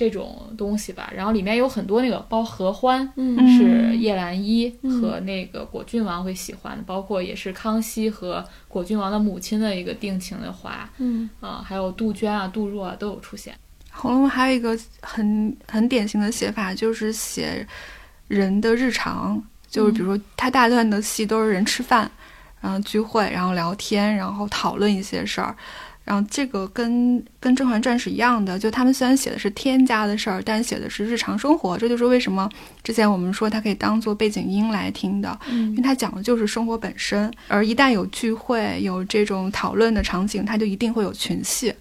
这种东西吧。然后里面有很多那个包合欢。嗯是叶澜依嗯和那个果郡王会喜欢的，包括也是康熙和果郡王的母亲的一个定情的花嗯啊，还有杜鹃啊、杜若啊都有出现。《红楼梦》还有一个很很典型的写法，就是写人的日常，就是比如说他大段的戏都是人吃饭，然后聚会，然后聊天，然后讨论一些事儿。然后这个跟跟《甄嬛传》是一样的，就他们虽然写的是天家的事儿，但写的是日常生活。这就是为什么之前我们说它可以当做背景音来听的，因为它讲的就是生活本身。而一旦有聚会、有这种讨论的场景，它就一定会有群戏，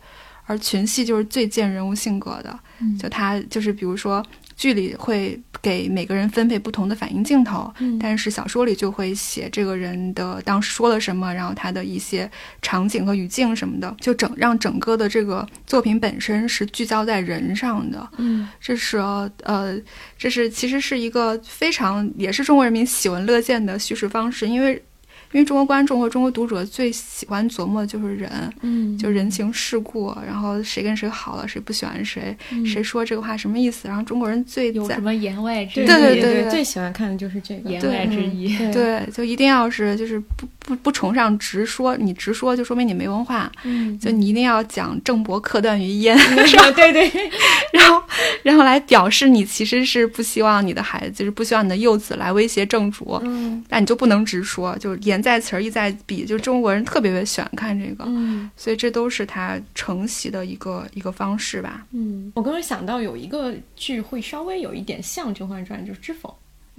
而群戏就是最见人物性格的。就他就是比如说。剧里会给每个人分配不同的反应镜头，但是小说里就会写这个人的当时说了什么，然后他的一些场景和语境什么的，就整让整个的这个作品本身是聚焦在人上的。嗯，这是呃，这是其实是一个非常也是中国人民喜闻乐见的叙事方式，因为。因为中国观众和中国读者最喜欢琢磨的就是人，嗯，就人情世故，然后谁跟谁好了，谁不喜欢谁，谁说这个话什么意思？然后中国人最有什么言外之意？对对对，最喜欢看的就是这个言外之意。对，就一定要是就是不不不崇尚直说，你直说就说明你没文化。嗯，就你一定要讲郑伯克段于鄢，对对，然后然后来表示你其实是不希望你的孩子，就是不希望你的幼子来威胁正主。嗯，但你就不能直说，就是言。在词儿意在笔，就中国人特别别喜欢看这个，嗯，所以这都是他承袭的一个一个方式吧。嗯，我刚刚想到有一个剧会稍微有一点像《甄嬛传》，就是《知否》。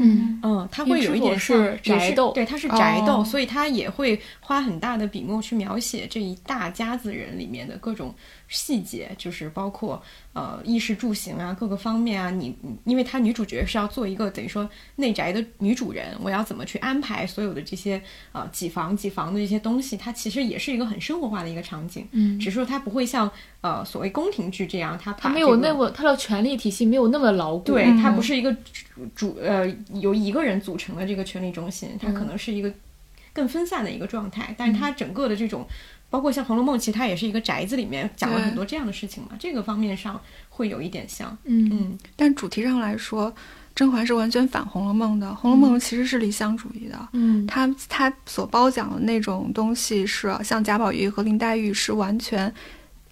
嗯。嗯，它会有一点是宅斗，对，它是宅斗，所以它也会花很大的笔墨去描写这一大家子人里面的各种细节，就是包括呃衣食住行啊各个方面啊。你因为她女主角是要做一个等于说内宅的女主人，我要怎么去安排所有的这些呃几房几房的这些东西，它其实也是一个很生活化的一个场景。嗯，只是说它不会像呃所谓宫廷剧这样，它它没有那么它的权力体系没有那么牢固，对，它不是一个主呃。由一个人组成的这个权力中心，它可能是一个更分散的一个状态，但是它整个的这种，包括像《红楼梦》，其实它也是一个宅子里面讲了很多这样的事情嘛，这个方面上会有一点像，嗯嗯，但主题上来说，甄嬛是完全反《红楼梦》的，《红楼梦》其实是理想主义的，嗯，它它所褒奖的那种东西是像贾宝玉和林黛玉是完全。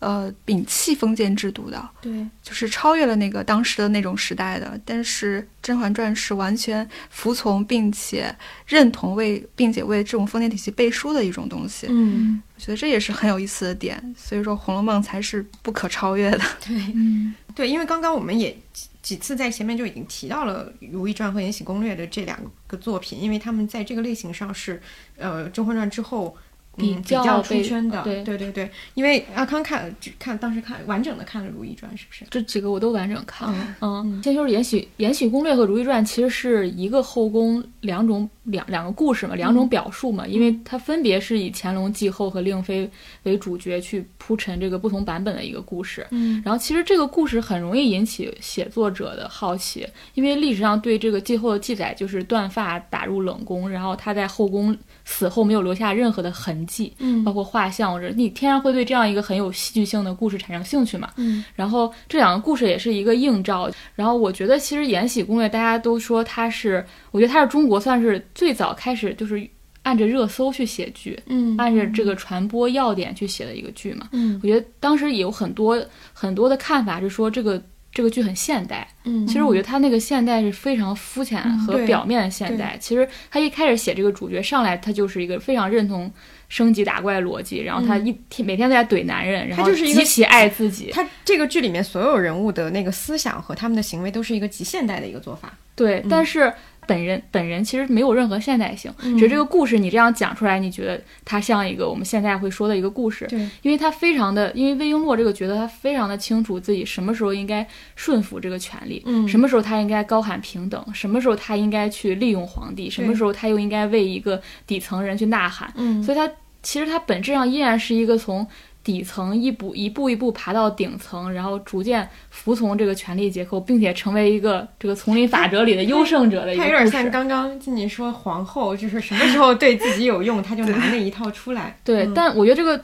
呃，摒弃封建制度的，对，就是超越了那个当时的那种时代的。但是《甄嬛传》是完全服从并且认同为，并且为这种封建体系背书的一种东西。嗯，我觉得这也是很有意思的点。所以说，《红楼梦》才是不可超越的。对，嗯，对，因为刚刚我们也几次在前面就已经提到了《如懿传》和《延禧攻略》的这两个作品，因为他们在这个类型上是，呃，《甄嬛传》之后。比较出圈的，对对对对，因为阿康看只看当时看完整的看了《如懿传》，是不是？这几个我都完整看了。嗯，先说《延禧延禧攻略》和《如懿传》，其实是一个后宫两种两两个故事嘛，两种表述嘛，因为它分别是以乾隆继后和令妃为主角去铺陈这个不同版本的一个故事。嗯，然后其实这个故事很容易引起写作者的好奇，因为历史上对这个继后的记载就是断发打入冷宫，然后他在后宫死后没有留下任何的痕迹，嗯，包括。画像或者你天然会对这样一个很有戏剧性的故事产生兴趣嘛？嗯，然后这两个故事也是一个映照。然后我觉得其实《延禧攻略》大家都说它是，我觉得它是中国算是最早开始就是按着热搜去写剧，嗯，按着这个传播要点去写的一个剧嘛。嗯，我觉得当时也有很多很多的看法是说这个。这个剧很现代，嗯，其实我觉得他那个现代是非常肤浅和表面的现代。其实他一开始写这个主角上来，他就是一个非常认同升级打怪逻辑，然后他一天每天都在怼男人，然后极其爱自己。他这个剧里面所有人物的那个思想和他们的行为都是一个极现代的一个做法。对，但是。本人本人其实没有任何现代性，只是这个故事你这样讲出来，你觉得它像一个我们现在会说的一个故事。对，因为他非常的，因为魏璎珞这个角色，他非常的清楚自己什么时候应该顺服这个权利，嗯，什么时候他应该高喊平等，什么时候他应该去利用皇帝，什么时候他又应该为一个底层人去呐喊。嗯，所以他其实他本质上依然是一个从。底层一步一步一步爬到顶层，然后逐渐服从这个权力结构，并且成为一个这个丛林法则里的优胜者的一个他有点像刚刚静静说皇后，就是什么时候对自己有用，他就拿那一套出来。对，但我觉得这个。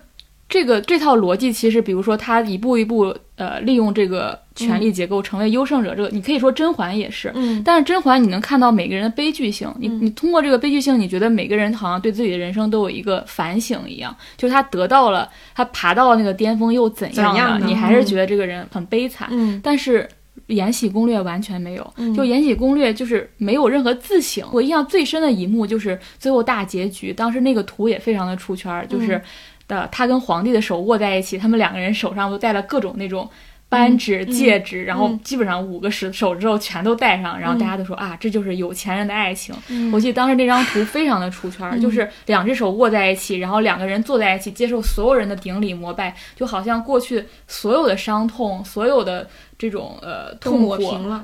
这个这套逻辑其实，比如说他一步一步呃利用这个权力结构成为优胜者，这个你可以说甄嬛也是。嗯。但是甄嬛你能看到每个人的悲剧性，你你通过这个悲剧性，你觉得每个人好像对自己的人生都有一个反省一样，就是他得到了他爬到了那个巅峰又怎样呢？你还是觉得这个人很悲惨。嗯。但是《延禧攻略》完全没有，就《延禧攻略》就是没有任何自省。我印象最深的一幕就是最后大结局，当时那个图也非常的出圈，就是。的他跟皇帝的手握在一起，他们两个人手上都戴了各种那种。扳指、戒指，然后基本上五个手手指头全都戴上，然后大家都说啊，这就是有钱人的爱情。我记得当时那张图非常的出圈，就是两只手握在一起，然后两个人坐在一起，接受所有人的顶礼膜拜，就好像过去所有的伤痛，所有的。这种呃痛苦，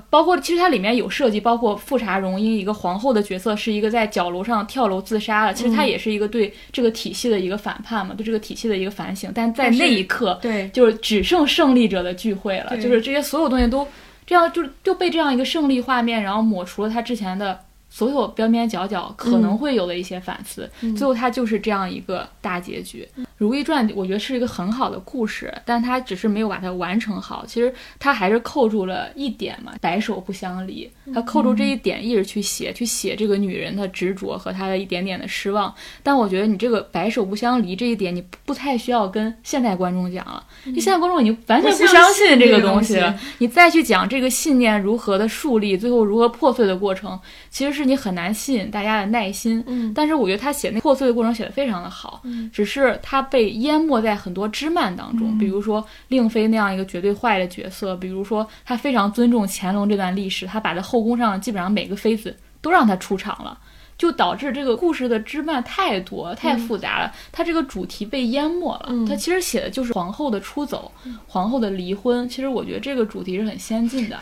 包括其实它里面有设计，包括富察容音一个皇后的角色，是一个在角楼上跳楼自杀了。其实它也是一个对这个体系的一个反叛嘛，对这个体系的一个反省。但在那一刻，对，就是只剩胜利者的聚会了，就是这些所有东西都这样，就就被这样一个胜利画面，然后抹除了他之前的。所有边边角角可能会有的一些反思，最后它就是这样一个大结局。《如懿传》我觉得是一个很好的故事，但它只是没有把它完成好。其实它还是扣住了一点嘛，白首不相离。它扣住这一点一直去写，去写这个女人的执着和她的一点点的失望。但我觉得你这个白首不相离这一点，你不太需要跟现代观众讲了。你现在观众已经完全不相信这个东西了。你再去讲这个信念如何的树立，最后如何破碎的过程，其实是。你很难吸引大家的耐心，嗯，但是我觉得他写那破碎的过程写的非常的好，嗯，只是他被淹没在很多枝蔓当中，比如说令妃那样一个绝对坏的角色，比如说他非常尊重乾隆这段历史，他把在后宫上基本上每个妃子都让他出场了，就导致这个故事的枝蔓太多太复杂了，他这个主题被淹没了，他其实写的就是皇后的出走，皇后的离婚，其实我觉得这个主题是很先进的。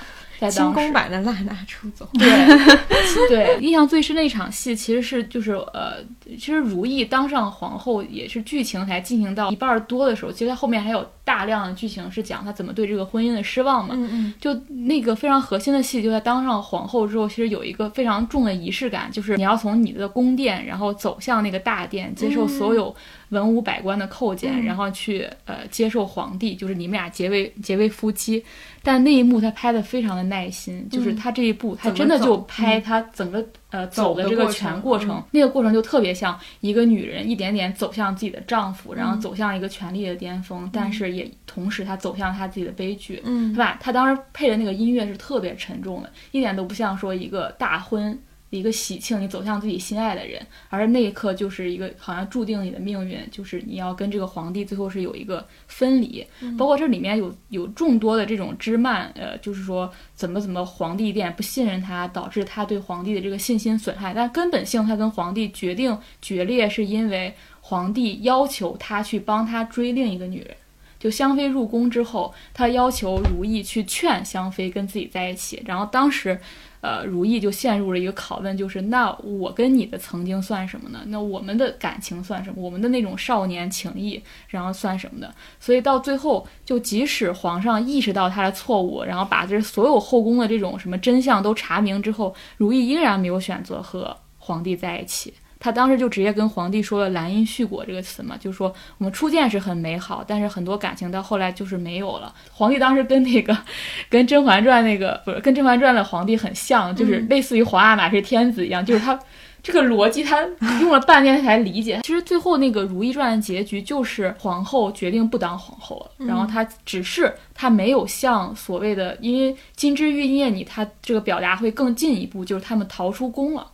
清宫版的娜娜出走，对对，印象最深的一场戏其实是就是呃，其实如懿当上皇后也是剧情才进行到一半多的时候，其实它后面还有大量的剧情是讲她怎么对这个婚姻的失望嘛。嗯嗯。就那个非常核心的戏，就在当上皇后之后，其实有一个非常重的仪式感，就是你要从你的宫殿，然后走向那个大殿，接受所有文武百官的叩见，然后去呃接受皇帝，就是你们俩结为结为夫妻。但那一幕他拍的非常的耐心，就是他这一步他真的就拍他整个呃走的这个全过程，那个过程就特别像一个女人一点点走向自己的丈夫，然后走向一个权力的巅峰，但是也同时她走向她自己的悲剧，嗯，对吧？他当时配的那个音乐是特别沉重的，一点都不像说一个大婚。一个喜庆，你走向自己心爱的人，而那一刻就是一个好像注定你的命运，就是你要跟这个皇帝最后是有一个分离。包括这里面有有众多的这种枝蔓，呃，就是说怎么怎么皇帝一点不信任他，导致他对皇帝的这个信心损害。但根本性，他跟皇帝决定决裂，是因为皇帝要求他去帮他追另一个女人。就香妃入宫之后，他要求如懿去劝香妃跟自己在一起，然后当时。呃，如意就陷入了一个拷问，就是那我跟你的曾经算什么呢？那我们的感情算什么？我们的那种少年情谊，然后算什么的？所以到最后，就即使皇上意识到他的错误，然后把这所有后宫的这种什么真相都查明之后，如意依然没有选择和皇帝在一起。他当时就直接跟皇帝说了“兰因絮果”这个词嘛，就是说我们初见是很美好，但是很多感情到后来就是没有了。皇帝当时跟那个，跟《甄嬛传》那个不是跟《甄嬛传》的皇帝很像，就是类似于皇阿玛是天子一样，就是他这个逻辑他用了半天才理解。其实最后那个《如懿传》的结局就是皇后决定不当皇后了，然后她只是她没有像所谓的因为金枝玉叶你，她这个表达会更进一步，就是他们逃出宫了。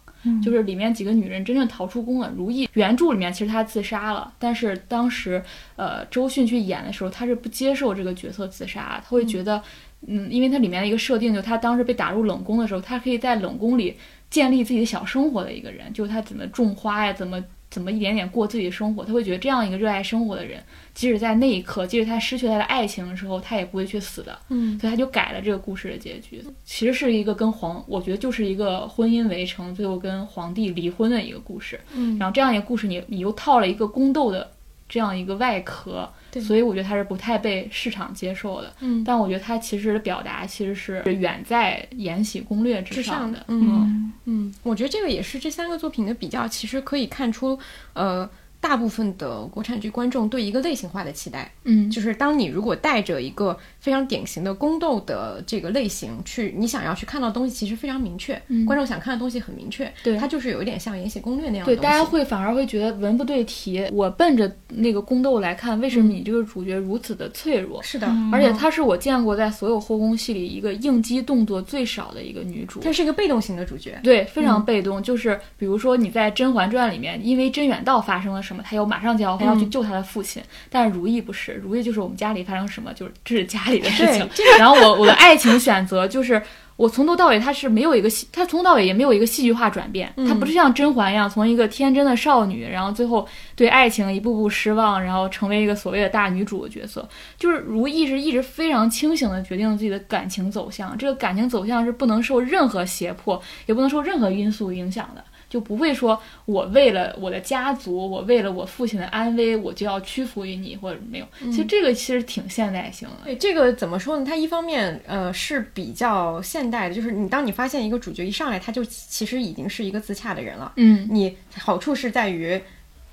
就是里面几个女人真正逃出宫了。如懿原著里面其实她自杀了，但是当时呃周迅去演的时候，她是不接受这个角色自杀，她会觉得，嗯，因为它里面的一个设定，就她当时被打入冷宫的时候，她可以在冷宫里建立自己的小生活的一个人，就是她怎么种花呀，怎么。怎么一点点过自己的生活？他会觉得这样一个热爱生活的人，即使在那一刻，即使他失去他的爱情的时候，他也不会去死的。嗯，所以他就改了这个故事的结局。其实是一个跟皇，我觉得就是一个婚姻围城，最后跟皇帝离婚的一个故事。嗯，然后这样一个故事，你你又套了一个宫斗的这样一个外壳。所以我觉得它是不太被市场接受的，嗯，但我觉得它其实的表达其实是远在《延禧攻略》之上的，嗯。嗯，我觉得这个也是这三个作品的比较，其实可以看出，呃。大部分的国产剧观众对一个类型化的期待，嗯，就是当你如果带着一个非常典型的宫斗的这个类型去，你想要去看到的东西其实非常明确，嗯，观众想看的东西很明确，对，它就是有一点像《延禧攻略》那样，对，大家会反而会觉得文不对题。我奔着那个宫斗来看，为什么你这个主角如此的脆弱？是的，而且她是我见过在所有后宫戏里一个应激动作最少的一个女主，她是一个被动型的主角，对，非常被动。就是比如说你在《甄嬛传》里面，因为甄远道发生了什什么，他又马上就要他要去救他的父亲。但是如意不是，如意就是我们家里发生什么，就是这是家里的事情。然后我我的爱情选择就是。我从头到尾，他是没有一个戏，他从头到尾也没有一个戏剧化转变，他不是像甄嬛一样，从一个天真的少女，然后最后对爱情一步步失望，然后成为一个所谓的大女主的角色。就是如意是一直非常清醒的决定了自己的感情走向，这个感情走向是不能受任何胁迫，也不能受任何因素影响的。就不会说，我为了我的家族，我为了我父亲的安危，我就要屈服于你，或者没有。其实这个其实挺现代性的。对这个怎么说呢？它一方面呃是比较现代的，就是你当你发现一个主角一上来他就其实已经是一个自洽的人了。嗯，你好处是在于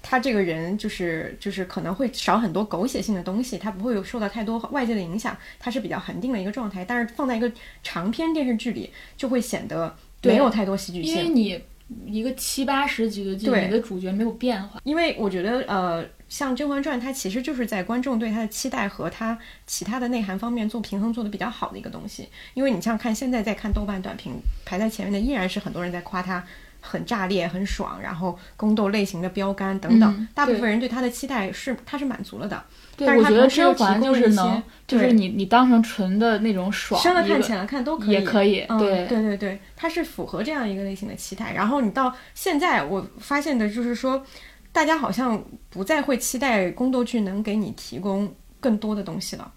他这个人就是就是可能会少很多狗血性的东西，他不会有受到太多外界的影响，他是比较恒定的一个状态。但是放在一个长篇电视剧里，就会显得没有太多戏剧性，因为你。一个七八十集的剧，你的主角没有变化，因为我觉得，呃，像《甄嬛传》，它其实就是在观众对它的期待和它其他的内涵方面做平衡做的比较好的一个东西。因为你像看现在在看豆瓣短评排在前面的，依然是很多人在夸它很炸裂、很爽，然后宫斗类型的标杆等等，大部分人对它的期待是它是满足了的。对，我觉得甄嬛就是能，就是你你当成纯的那种爽，生了看浅了看都可以，也可以。对对对对，它是符合这样一个类型的期待。然后你到现在，我发现的就是说，大家好像不再会期待宫斗剧能给你提供更多的东西了。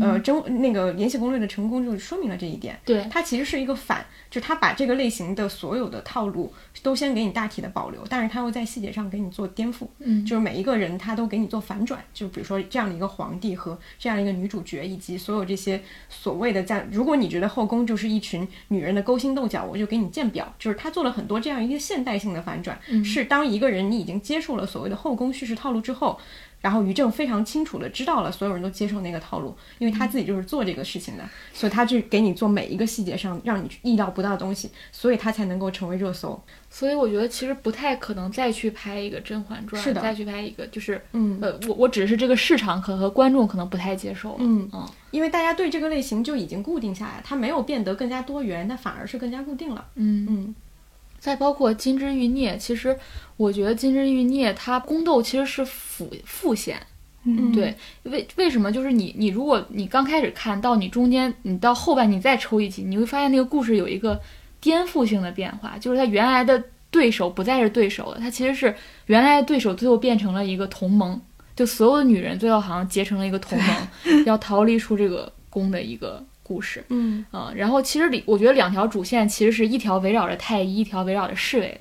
呃，真那个《延禧攻略》的成功就说明了这一点。对，它其实是一个反，就它把这个类型的所有的套路都先给你大体的保留，但是它又在细节上给你做颠覆。嗯，就是每一个人他都给你做反转，就比如说这样的一个皇帝和这样一个女主角，以及所有这些所谓的在，如果你觉得后宫就是一群女人的勾心斗角，我就给你建表，就是他做了很多这样一个现代性的反转，是当一个人你已经接受了所谓的后宫叙事套路之后。然后于正非常清楚的知道了，所有人都接受那个套路，因为他自己就是做这个事情的，所以他去给你做每一个细节上让你意料不到的东西，所以他才能够成为热搜。所以我觉得其实不太可能再去拍一个《甄嬛传》，是的，再去拍一个就是，嗯，呃，我我只是这个市场可和观众可能不太接受了，嗯嗯，因为大家对这个类型就已经固定下来，它没有变得更加多元，它反而是更加固定了，嗯嗯。再包括《金枝玉孽》，其实我觉得《金枝玉孽》它宫斗其实是辅副线。嗯，对，为为什么就是你你如果你刚开始看到你中间你到后半你再抽一集，你会发现那个故事有一个颠覆性的变化，就是他原来的对手不再是对手了，他其实是原来的对手最后变成了一个同盟，就所有的女人最后好像结成了一个同盟，要逃离出这个宫的一个故事。嗯啊，然后其实里我觉得两条主线其实是一条围绕着太医，一条围绕着侍卫的。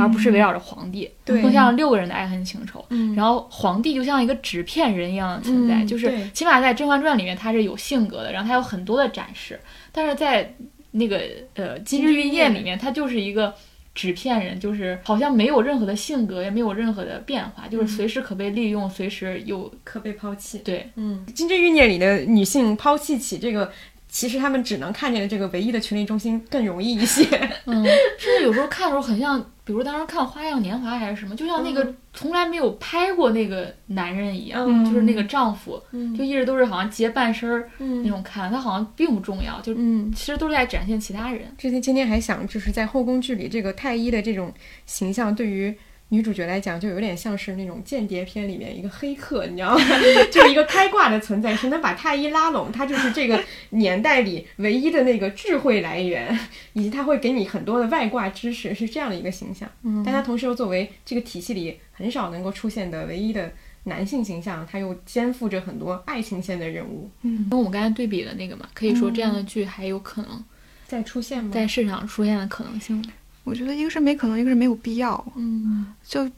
而不是围绕着皇帝，更像六个人的爱恨情仇。然后皇帝就像一个纸片人一样的存在，就是起码在《甄嬛传》里面他是有性格的，然后他有很多的展示。但是在那个呃《金枝玉叶》里面，他就是一个纸片人，就是好像没有任何的性格，也没有任何的变化，就是随时可被利用，随时又可被抛弃。对，嗯，《金枝玉叶》里的女性抛弃起这个。其实他们只能看见的这个唯一的权力中心更容易一些。嗯，甚至有时候看的时候很像，比如当时看《花样年华》还是什么，就像那个从来没有拍过那个男人一样，就是那个丈夫，就一直都是好像截半身儿那种看，他好像并不重要，就其实都是在展现其他人。之前今天还想，就是在后宫剧里，这个太医的这种形象对于。女主角来讲，就有点像是那种间谍片里面一个黑客，你知道吗？就是一个开挂的存在，谁能把太医拉拢，他就是这个年代里唯一的那个智慧来源，以及他会给你很多的外挂知识，是这样的一个形象。嗯，但他同时又作为这个体系里很少能够出现的唯一的男性形象，他又肩负着很多爱情线的任务。嗯，跟我们刚才对比的那个嘛，可以说这样的剧还有可能再出现吗？在市场出现的可能性。我觉得一个是没可能，一个是没有必要。嗯，就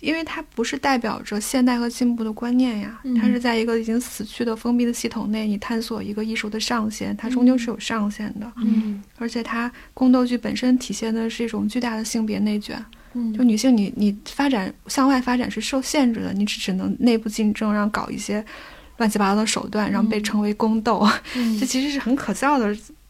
因为它不是代表着现代和进步的观念呀，它是在一个已经死去的封闭的系统内，你探索一个艺术的上限，它终究是有上限的。嗯，而且它宫斗剧本身体现的是一种巨大的性别内卷。嗯，就女性，你你发展向外发展是受限制的，你只只能内部竞争，然后搞一些乱七八糟的手段，然后被称为宫斗。这其实是很可笑的，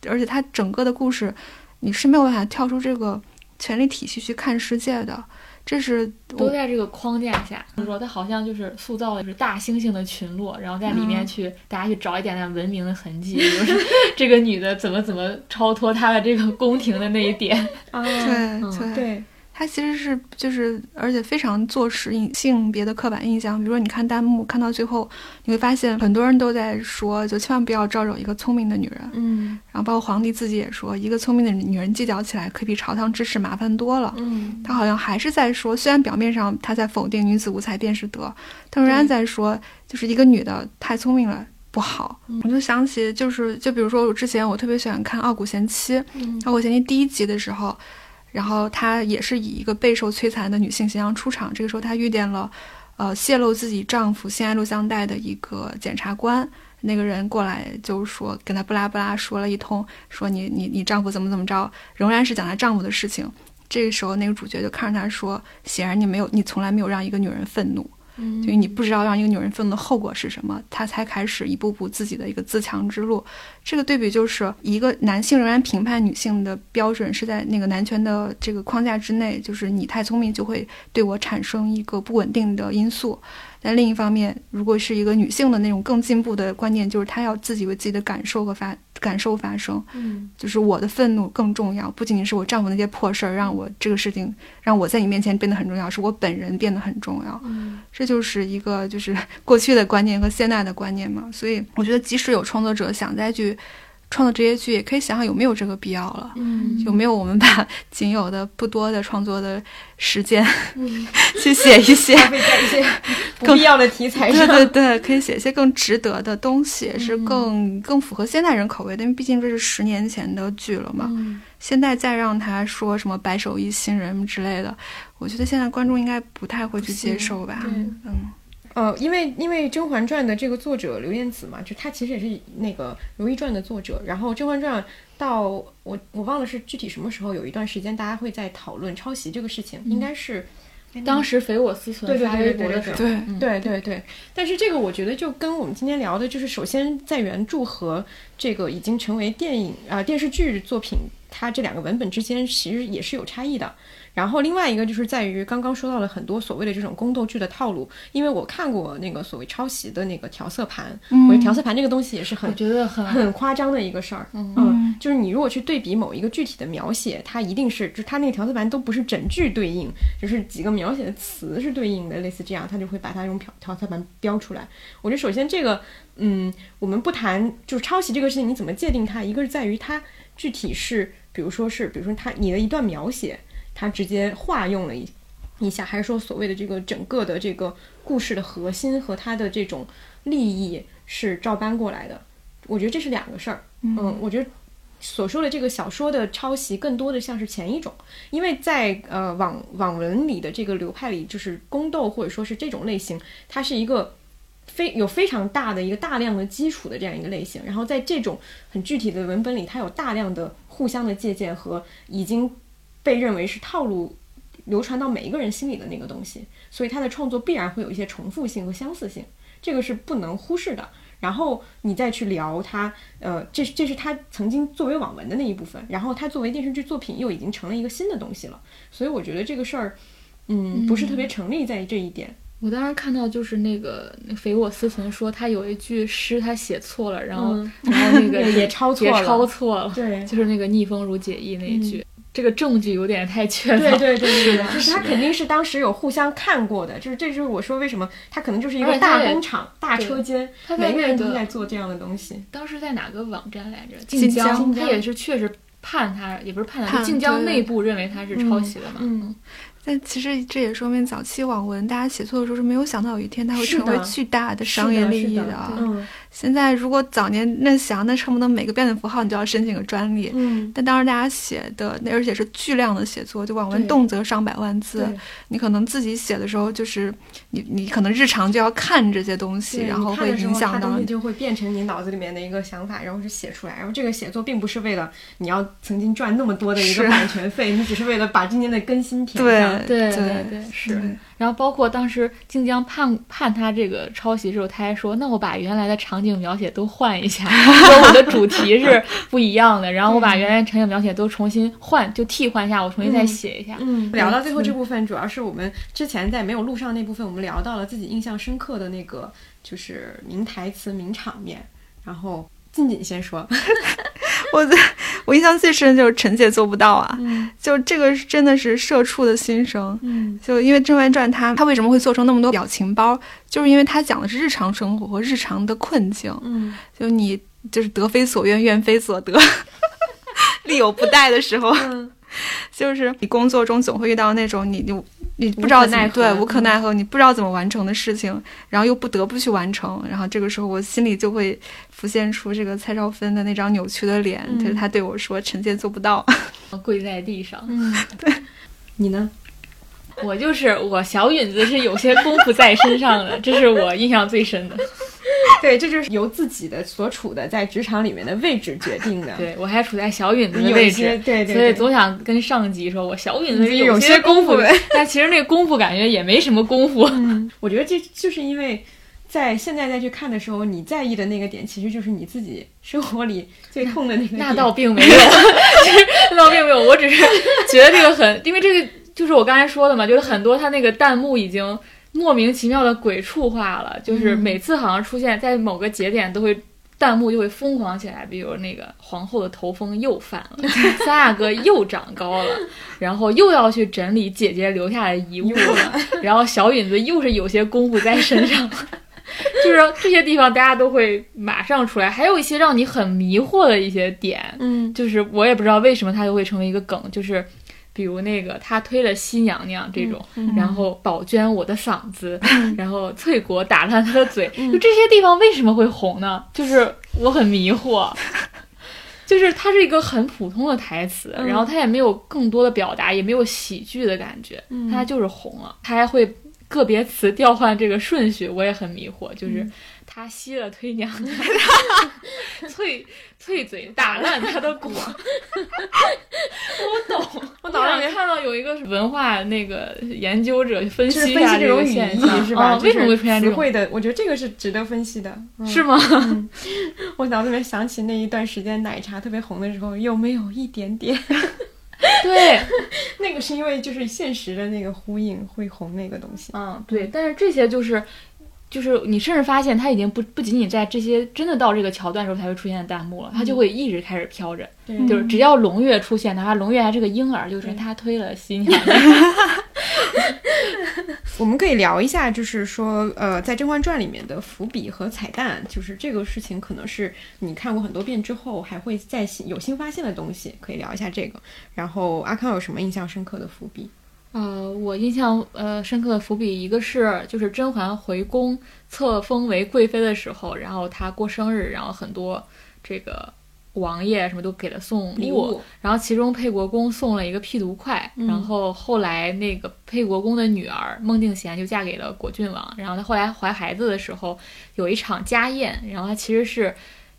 而且它整个的故事，你是没有办法跳出这个。权力体系去看世界的，这是都在这个框架下。说他好像就是塑造的就是大猩猩的群落，然后在里面去大家去找一点点文明的痕迹，就是 这个女的怎么怎么超脱她的这个宫廷的那一点。对对，它其实是就是，而且非常坐实性性别的刻板印象。比如说，你看弹幕看到最后，你会发现很多人都在说，就千万不要招惹一个聪明的女人。嗯然后包括皇帝自己也说，一个聪明的女人计较起来可比朝堂之事麻烦多了。嗯他好像还是在说，虽然表面上他在否定女子无才便是德，但仍然在说，就是一个女的太聪明了不好。我就想起，就是就比如说我之前我特别喜欢看《傲骨贤妻》，嗯傲骨贤妻》第一集的时候，然后她也是以一个备受摧残的女性形象出场。这个时候她遇见了，呃，泄露自己丈夫性爱录像带的一个检察官。那个人过来就是说，跟她不拉不拉说了一通，说你你你丈夫怎么怎么着，仍然是讲她丈夫的事情。这个时候，那个主角就看着她说：“显然你没有，你从来没有让一个女人愤怒，嗯因为你不知道让一个女人愤怒的后果是什么，她才开始一步步自己的一个自强之路。这个对比就是一个男性仍然评判女性的标准是在那个男权的这个框架之内，就是你太聪明就会对我产生一个不稳定的因素。但另一方面，如果是一个女性的那种更进步的观念，就是她要自己为自己的感受和发感受发生，嗯就是我的愤怒更重要，不仅仅是我丈夫那些破事儿让我这个事情让我在你面前变得很重要，是我本人变得很重要。嗯这就是一个就是过去的观念和现在的观念嘛。所以我觉得，即使有创作者想再去创作这些剧，也可以想想有没有这个必要了。嗯有没有我们把仅有的不多的创作的时间嗯，去写一些，不必要的题材对上。对对，可以写一些更值得的东西，是嗯更更符合现代人口味的，因为毕竟这是十年前的剧了嘛。嗯现在再让他说什么白手艺新人之类的，我觉得现在观众应该不太会去接受吧。对嗯呃，因为因为《甄嬛传》的这个作者刘晏子嘛，就他其实也是那个《如懿传》的作者。然后《甄嬛传》到我我忘了是具体什么时候，有一段时间大家会在讨论抄袭这个事情，应该是当时匪我思存对对发微博的时候，对对对，但是这个我觉得就跟我们今天聊的，就是首先在原著和这个已经成为电影啊、电视剧作品，它这两个文本之间其实也是有差异的。然后另外一个就是在于刚刚说到了很多所谓的这种宫斗剧的套路，因为我看过那个所谓抄袭的那个调色盘，我觉得调色盘这个东西也是我很觉得很很夸张的一个事儿。嗯就是你如果去对比某一个具体的描写，它一定是，就是它那个调色盘都不是整句对应，就是几个描写的词是对应的，类似这样，它就会把它用调调色盘标出来。我觉得首先这个，嗯，我们不谈就是抄袭这个事情，你怎么界定它？一个是在于它具体是，比如说是，比如说它你的一段描写，它直接化用了一一下，还是说所谓的这个整个的这个故事的核心和他的这种利益是照搬过来的？我觉得这是两个事儿。嗯，我觉得所说的这个小说的抄袭，更多的像是前一种，因为在呃网网文里的这个流派里，就是宫斗或者说是这种类型，它是一个非有非常大的一个大量的基础的这样一个类型，然后在这种很具体的文本里，它有大量的互相的借鉴和已经被认为是套路。流传到每一个人心里的那个东西，所以他的创作必然会有一些重复性和相似性，这个是不能忽视的。然后你再去聊他，呃，这这是他曾经作为网文的那一部分，然后他作为电视剧作品又已经成了一个新的东西了，所以我觉得这个事儿，嗯，不是特别成立在这一点。我当时看到就是那个那匪我思存说他有一句诗他写错了，然后、嗯然后那个也抄错也了抄错了，对就是那个逆风如解意那一句，这个证据有点太确对凿。对对对对，是的 就是他肯定是当时有互相看过的，就是这就是我说为什么他可能就是一个大工厂、大车间，他每个人都在做这样的东西。当时在哪个网站来着？晋江，他也是确实判他，也不是判他，晋江内部认为他是抄袭的嘛。嗯，但其实这也说明早期网文大家写作的时候是没有想到有一天它会成为巨大的商业利益是的啊嗯现在如果早年那想，那恨不得每个标点符号你就要申请个专利。嗯，但当时大家写的，那而且是巨量的写作，就网文动辄上百万字，你可能自己写的时候，就是你你可能日常就要看这些东西，然后会影响到就会变成你脑子里面的一个想法，然后是写出来。然后这个写作并不是为了你要曾经赚那么多的一个版权费，你只是为了把今年的更新填对上。对对对对，是。对然后包括当时晋江判判他这个抄袭之后，他还说：“那我把原来的场景描写都换一下，说我的主题是 不一样的，然后我把原来场景描写都重新换，就替换一下，我重新再写一下。嗯，聊到最后这部分，主要是我们之前在没有录上那部分，我们聊到了自己印象深刻的那个就是名台词、名场面。然后静静先说，我在我印象最深就是陈姐做不到啊，嗯就这个真的是社畜的心声。嗯就因为《甄嬛传》它，它为什么会做成那么多表情包？就是因为它讲的是日常生活和日常的困境。嗯就你就是得非所愿，愿非所得，力有不逮的时候，嗯 就是你工作中总会遇到那种你你你不知道奈何对无可奈何，你不知道怎么完成的事情，然后又不得不去完成，然后这个时候我心里就会浮现出这个蔡少芬的那张扭曲的脸，嗯就是她对我说：“臣妾做不到。跪在地上。嗯，对，你呢？我就是我小允子是有些功夫在身上的，这是我印象最深的。对，这就是由自己的所处的在职场里面的位置决定的。对我还处在小允子的有位置，对对所以总想跟上级说，我小允子是有些些功夫但其实那个功夫感觉也没什么功夫。嗯，我觉得这就是因为在现在再去看的时候，你在意的那个点，其实就是你自己生活里最痛的那个 点。那倒并没有，其实那倒并没有，我只是觉得这个很，因为这个就是我刚才说的嘛，就是很多他那个弹幕已经莫名其妙的鬼畜化了，就是每次好像出现在某个节点都会。弹幕就会疯狂起来，比如那个皇后的头风又犯了，三阿哥又长高了，然后又要去整理姐姐留下的遗物了，然后小允子又是有些功夫在身上，就是这些地方大家都会马上出来，还有一些让你很迷惑的一些点，嗯就是我也不知道为什么它就会成为一个梗，就是比如那个他推了新娘娘这种，嗯然后宝娟我的嗓子，然后翠果打烂他的嘴，就这些地方为什么会红呢？就是我很迷惑。就是它是一个很普通的台词，嗯然后它也没有更多的表达，也没有喜剧的感觉，嗯它就是红了。它还会个别词调换这个顺序，我也很迷惑。就是嗯他吸了推娘娘，脆脆嘴打烂他的果。我懂，我脑子里面看到有一个文化那个研究者分析一下个分析这种语义现象，是吧？啊为什么会出现这种？词汇的？我觉得这个是值得分析的。嗯是吗？我脑子里面想起那一段时间奶茶特别红的时候，有没有一点点？对，那个是因为就是现实的那个呼应会红那个东西。嗯，对，但是这些就是。就是你甚至发现它已经不不仅仅在这些真的到这个桥段的时候才会出现弹幕了，它就会一直开始飘着，对就是只要龙月出现，的话龙月还是个婴儿，就是他推了新娘娘。我们可以聊一下，就是说，呃，在《甄嬛传》里面的伏笔和彩蛋，就是这个事情，可能是你看过很多遍之后，还会再新有新发现的东西，可以聊一下这个。然后阿康有什么印象深刻的伏笔？呃，我印象呃深刻的伏笔，一个是就是甄嬛回宫册封为贵妃的时候，然后她过生日，然后很多这个王爷什么都给她送礼物然后其中沛国公送了一个辟毒块，嗯然后后来那个沛国公的女儿孟静娴就嫁给了果郡王，然后她后来怀孩子的时候有一场家宴，然后她其实是。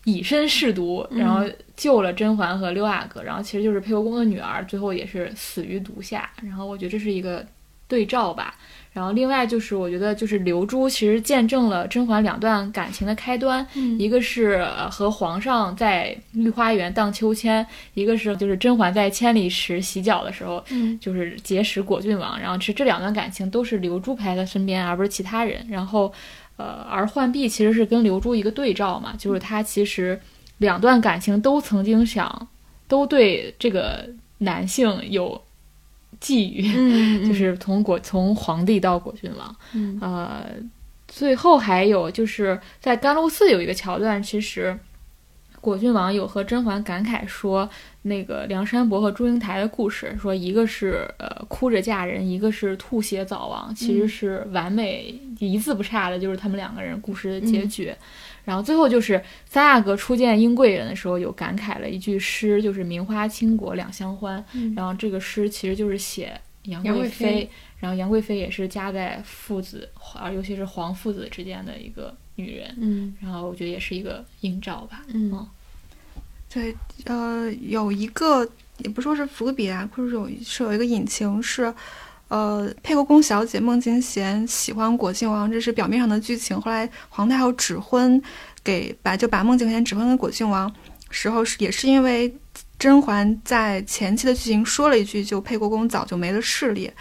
以身试毒，然后救了甄嬛和六阿哥，然后其实就是沛国公的女儿，最后也是死于毒下。然后我觉得这是一个对照吧。然后另外就是我觉得就是流珠其实见证了甄嬛两段感情的开端，一个是呃和皇上在御花园荡秋千，一个是就是甄嬛在千里池洗脚的时候，嗯就是结识果郡王。然后其实这两段感情都是流珠陪在身边，而不是其他人。然后。呃，而浣碧其实是跟刘珠一个对照嘛，就是她其实两段感情都曾经想，都对这个男性有觊觎，嗯 就是从果从皇帝到果郡王，嗯。呃，最后还有就是在甘露寺有一个桥段，其实果郡王有和甄嬛感慨说那个梁山伯和祝英台的故事，说一个是呃哭着嫁人，一个是吐血早亡，其实是完美、一字不差的，就是他们两个人故事的结局。然后最后就是三阿哥初见英贵人的时候，有感慨了一句诗，就是“名花倾国两相欢”。嗯然后这个诗其实就是写杨杨贵贵妃然后杨贵妃也是夹在父子，啊，尤其是皇父子之间的一个女人。嗯然后我觉得也是一个映照吧。嗯对，呃，有一个也不说是伏笔啊，或者有是有一个隐情是，呃，沛国公小姐孟静娴喜欢果郡王，这是表面上的剧情。后来皇太后指婚给把就把孟静娴指婚给果郡王时候是也是因为甄嬛在前期的剧情说了一句，就沛国公早就没了势力。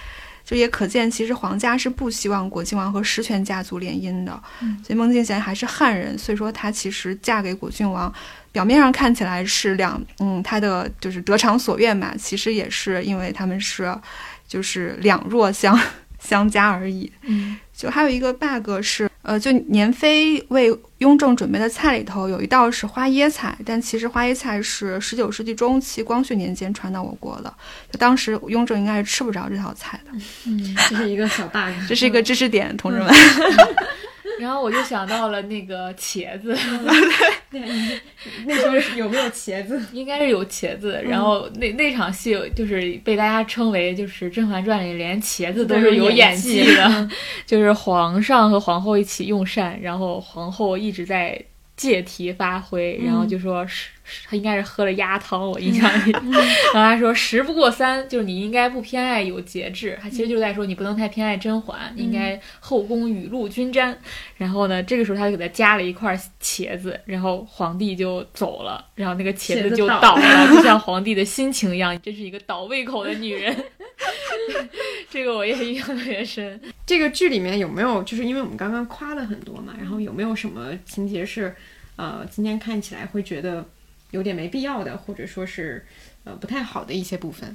就也可见其实皇家是不希望果郡王和实权家族联姻的。嗯所以孟静娴还是汉人，所以说她其实嫁给果郡王，表面上看起来是两嗯他的就是得偿所愿嘛，其实也是因为他们是就是两弱相相加而已。嗯就还有一个 bug 是，呃，就年妃为雍正准备的菜里头有一道是花椰菜，但其实花椰菜是十九世纪中期光绪年间传到我国的，就当时雍正应该是吃不着这道菜的，嗯。这是一个小 bug，这是一个知识点，同志们。然后我就想到了那个茄子，那时候是有没有茄子？应该是有茄子。然后那那场戏就是被大家称为就是《甄嬛传》里连茄子都是有演技的，就是皇上和皇后一起用膳，然后皇后一直在借题发挥，然后就说是是他应该是喝了鸭汤，我印象里，然后他说时不过三，就是你应该不偏爱有节制，他其实就是在说你不能太偏爱甄嬛，应该后宫雨露均沾。然后呢，这个时候他就给他加了一块茄子，然后皇帝就走了，然后那个茄子就倒倒了，就像皇帝的心情一样，你真是一个倒胃口的女人。这个我也印象特别深。这个剧里面有没有，就是因为我们刚刚夸了很多嘛，然后有没有什么情节是，呃，今天看起来会觉得有点没必要的，或者说是呃不太好的一些部分？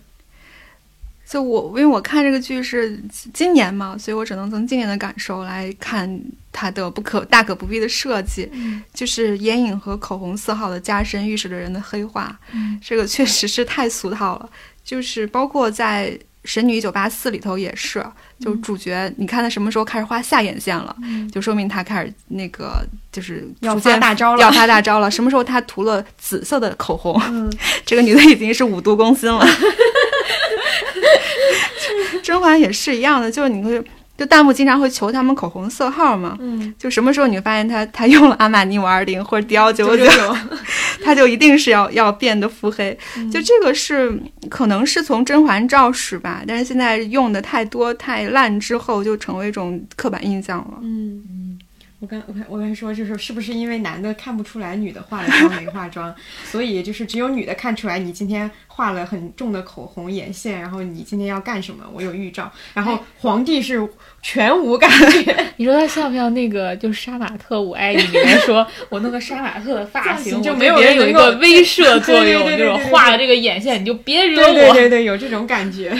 就我，因为我看这个剧是今年嘛，所以我只能从今年的感受来看它的不可大可不必的设计，就是眼影和口红色号的加深，预示着人的黑化。嗯这个确实是太俗套了，就是包括在《神女一九八四》里头也是，就主角，你看他什么时候开始画下眼线了，就说明他开始那个就是要发大招了。要发大招了。什么时候他涂了紫色的口红，嗯，这个女的已经是五毒攻心了。甄嬛也是一样的，就是你会就弹幕经常会求他们口红色号嘛，嗯，就什么时候你会发现他他用了阿玛尼五二零或者迪奥九九九九，他就一定是要要变得腹黑。就这个是可能是从甄嬛诏始吧，但是现在用的太多太烂之后，就成为一种刻板印象了。嗯嗯。我刚我刚我刚说就是是不是因为男的看不出来女的化了妆没化妆，所以就是只有女的看出来你今天画了很重的口红眼线，然后你今天要干什么？我有预兆。然后皇帝是全无感觉，你说他像不像那个就是杀马特我爱你里面说，我弄个杀马特的发型，我就没有人有一个威慑作用，就是画了这个眼线你就别惹对我。对对对，有这种感觉，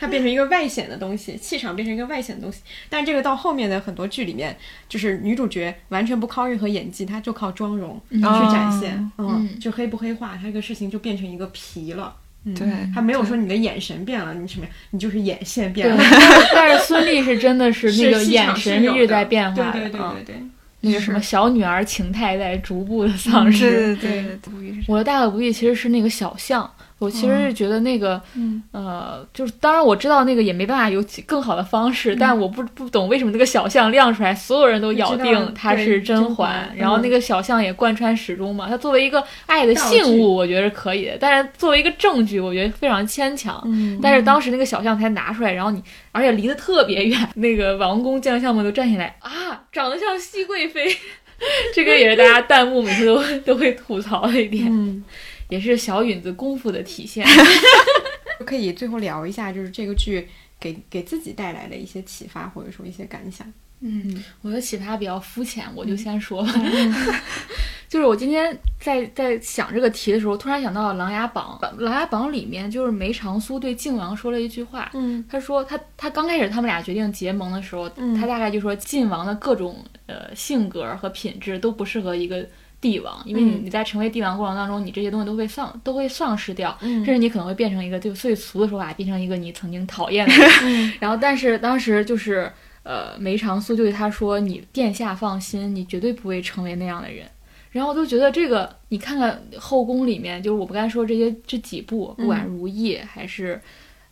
它变成一个外显的东西，气场变成一个外显的东西。但这个到后面的很多剧里面，就是女主角完全不靠任何演技，她就靠妆容去展现，嗯，嗯就黑不黑化，她这个事情就变成一个皮了。嗯，对她没有说你的眼神变了，你什么呀？你就是眼线变，了，但是孙俪是真的是 那个眼神一直在变化的，对对对嗯对对。那个什么小女儿情态在逐步的丧失。对对对对，我的大可不必其实是那个小象，我其实是觉得那个，嗯。呃，就是当然我知道那个也没办法有更好的方式，但我不不懂为什么那个小象亮出来，所有人都咬定它是甄甄嬛嬛，然后那嗯。个小象也贯穿始终嘛。它作为一个爱的信物，我觉得是可以的，但是作为一个证据，我觉得非常牵强。嗯。但是当时那个小象才拿出来，然后你而且离得特别远，那个王公将相们都站起来啊，长得像熹贵妃，这个也是大家弹幕每次都都会吐槽的一点，嗯，也是小允子功夫的体现。可以最后聊一下，就是这个剧给给自己带来的一些启发，或者说一些感想。嗯，我的启发比较肤浅，我就先说吧。就是我今天在在想这个题的时候，突然想到了《琅琊榜》。《琅琊榜》里面就是梅长苏对靖王说了一句话，嗯他说他他刚开始他们俩决定结盟的时候，嗯他大概就说靖王的各种呃性格和品质都不适合一个帝王，因为你嗯你在成为帝王过程当中，你这些东西都会丧都会丧失掉，嗯甚至你可能会变成一个就最俗的说法，变成一个你曾经讨厌的 人。嗯然后但是当时就是呃梅长苏就对他说：“你殿下放心，你绝对不会成为那样的人。”然后我就觉得这个，你看看后宫里面，就是我们刚才说这些这几部，不管嗯如懿还是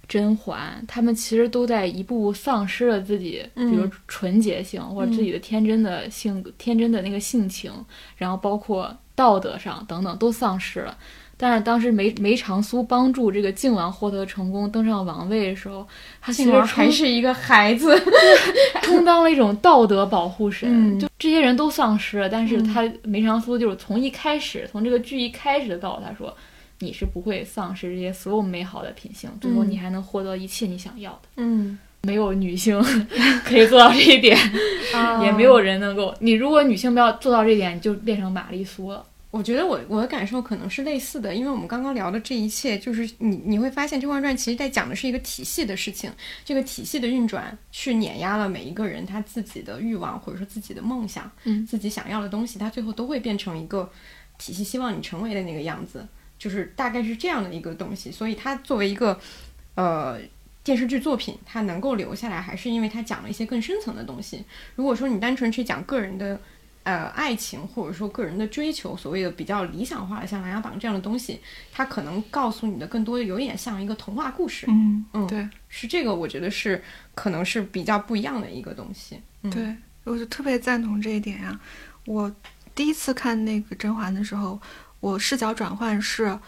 甄嬛，他们其实都在一步步丧失了自己，嗯比如纯洁性或者自己的天真的性格、天真的那个性情，然后包括道德上等等都丧失了。但是当时梅梅长苏帮助这个靖王获得成功，登上王位的时候，他其实还是一个孩子。充当了一种道德保护神。嗯就这些人都丧失了，但是嗯他梅长苏就是从一开始，从这个剧一开始就告诉他说，你是不会丧失这些所有美好的品性，最后嗯你还能获得一切你想要的。嗯没有女性 可以做到这一点，啊也没有人能够。你如果女性不要做到这一点，你就变成玛丽苏了。我觉得我我的感受可能是类似的，因为我们刚刚聊的这一切，就是你你会发现《甄嬛传》其实在讲的是一个体系的事情，这个体系的运转去碾压了每一个人他自己的欲望或者说自己的梦想，嗯自己想要的东西，他最后都会变成一个体系希望你成为的那个样子，就是大概是这样的一个东西。所以它作为一个呃电视剧作品，它能够留下来，还是因为它讲了一些更深层的东西。如果说你单纯去讲个人的。呃，爱情或者说个人的追求，所谓的比较理想化的，像《琅琊榜》这样的东西，它可能告诉你的更多的有点像一个童话故事，嗯嗯对是这个，我觉得是可能是比较不一样的一个东西。嗯、对，我就特别赞同这一点呀、我第一次看那个甄嬛的时候，我视角转换是，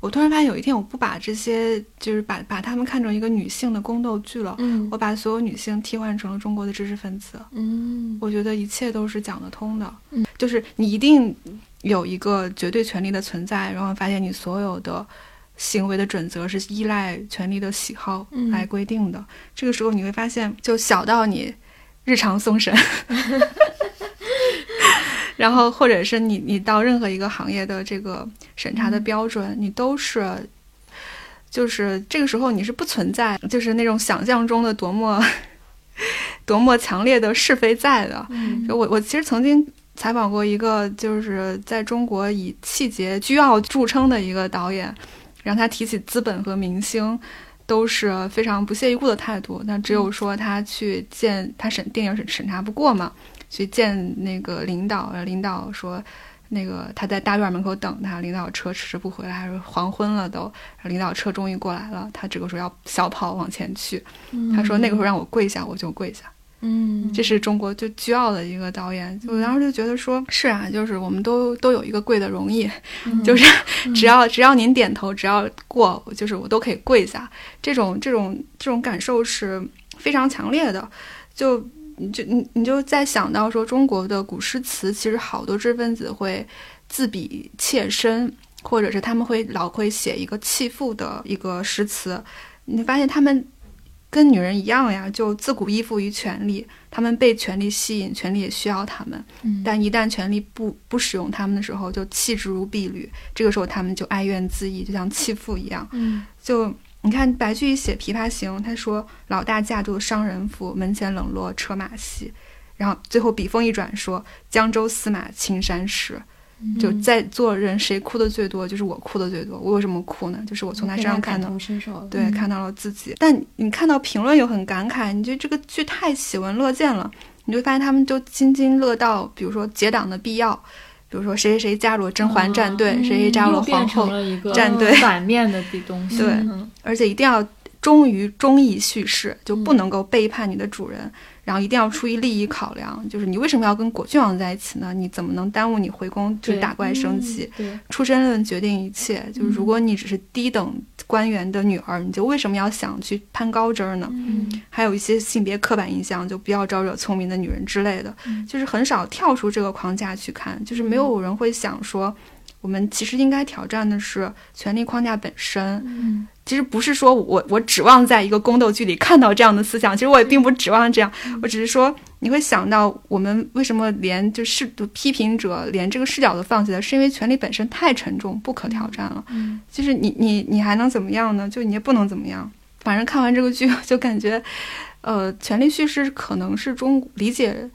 我突然发现有一天我不把这些就是把把他们看成一个女性的宫斗剧了，嗯我把所有女性替换成了中国的知识分子。嗯我觉得一切都是讲得通的，嗯就是你一定有一个绝对权利的存在，然后发现你所有的行为的准则是依赖权力的喜好嗯来规定的。这个时候你会发现，就小到你日常送审，然后或者是你你到任何一个行业的这个审查的标准，你都是。就是这个时候，你是不存在，就是那种想象中的多么 多么强烈的是非在的。嗯就我我其实曾经采访过一个就是在中国以气节倨傲著称的一个导演，让他提起资本和明星。都是非常不屑一顾的态度，那只有说他去见他审电影审审查不过嘛，去见那个领导，呃领导说那个他在大院门口等他，领导车迟迟不回来，还是黄昏了都，领导车终于过来了，他这个时候要小跑往前去，他说那个时候让我跪下，我就跪下。嗯这是中国就倨傲的一个导演，我当时就觉得说，是啊，就是我们都都有一个跪的容易，就是只要只要您点头，只要过，就是我都可以跪下。这种这种这种感受是非常强烈的，就你就你你就在想到说，中国的古诗词其实好多知识分子会自比妾身，或者是他们会老会写一个弃妇的一个诗词，你发现他们。跟女人一样呀，就自古依附于权力，他们被权力吸引，权力也需要他们。嗯但一旦权力不不使用他们的时候，就弃之如敝履。这个时候，他们就哀怨自艾，就像弃妇一样。嗯就你看白居易写《琵琶行》，他说：“老大嫁作商人妇，门前冷落车马稀。”然后最后笔锋一转说：“江州司马青衫湿。”就在座人谁哭的最多，就是我哭的最多。我为什么哭呢？就是我从他身上看到对，看到了自己。但你看到评论又很感慨，你觉得这个剧太喜闻乐见了，你就发现他们就津津乐道，比如说结党的必要，比如说谁谁谁加入了甄嬛战队，谁谁加入了皇后战队反面的东西。对嗯而且一定要忠于忠义叙事，就不能够背叛你的主人。然后一定要出于利益考量，就是你为什么要跟果郡王在一起呢？你怎么能耽误你回宫去对打怪升级？对，出身论决定一切，就是如果你只是低等官员的女儿，你就为什么要想去攀高枝儿呢？嗯还有一些性别刻板印象，就不要招惹聪明的女人之类的，嗯就是很少跳出这个框架去看，就是没有人会想说，我们其实应该挑战的是权力框架本身。嗯其实不是说我我指望在一个宫斗剧里看到这样的思想，其实我也并不指望这样，我只是说你会想到我们为什么连就是批评者连这个视角都放弃了，是因为权力本身太沉重，不可挑战了。嗯就是你你你还能怎么样呢？就你也不能怎么样。反正看完这个剧，就感觉，呃，权力叙事可能是中理解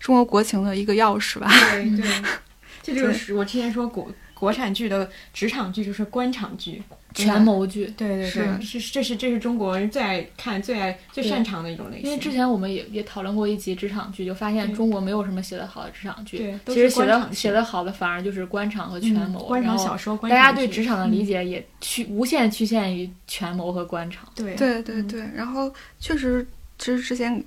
中国国情的一个钥匙吧。对对，这就是我之前说国国产剧的职场剧就是官场剧，权谋剧。对对对，是。这是这是中国人最爱看、最爱最擅长的一种类型。因为之前我们也也讨论过一集职场剧，就发现中国没有什么写得好的职场剧，对其实写的写的好的反而就是官场和权谋，嗯官场小说，官大家对职场的理嗯。解也趋无限趋限于权谋和官场。对。对对对，然后确实，其实之前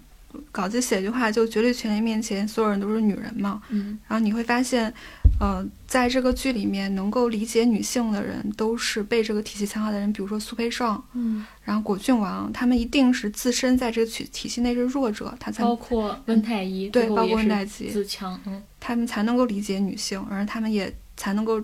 稿子写一句话，就绝对权力面前，所有人都是女人嘛。嗯。然后你会发现，呃，在这个剧里面，能够理解女性的人，都是被这个体系强化的人，比如说苏培盛，嗯，然后果郡王，他们一定是自身在这个体体系内是弱者，他才包括温太医，对，包括温太医，自强，嗯。他们才能够理解女性，而他们也才能够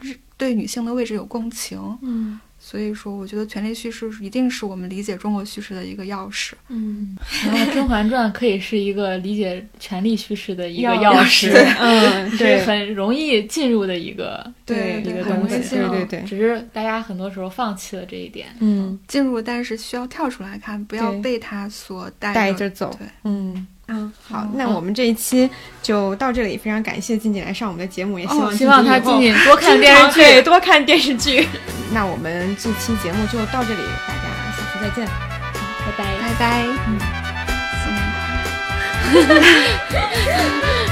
日对女性的位置有共情。嗯所以说，我觉得权力叙事一定是我们理解中国叙事的一个钥匙。嗯，然后《甄嬛传》可以是一个理解权力叙事的一个钥匙，嗯，是对很容易进入的一个对一个东西，对对对只是大家很多时候放弃了这一点。嗯，进入，但是需要跳出来看，不要被它所带带着走对，嗯。嗯，好嗯，那我们这一期就到这里，非常感谢静静来上我们的节目，也希望哦希望她静静多看电视剧对，多看电视剧。那我们这期节目就到这里，大家下次再见。拜拜。拜拜，嗯，新年快乐。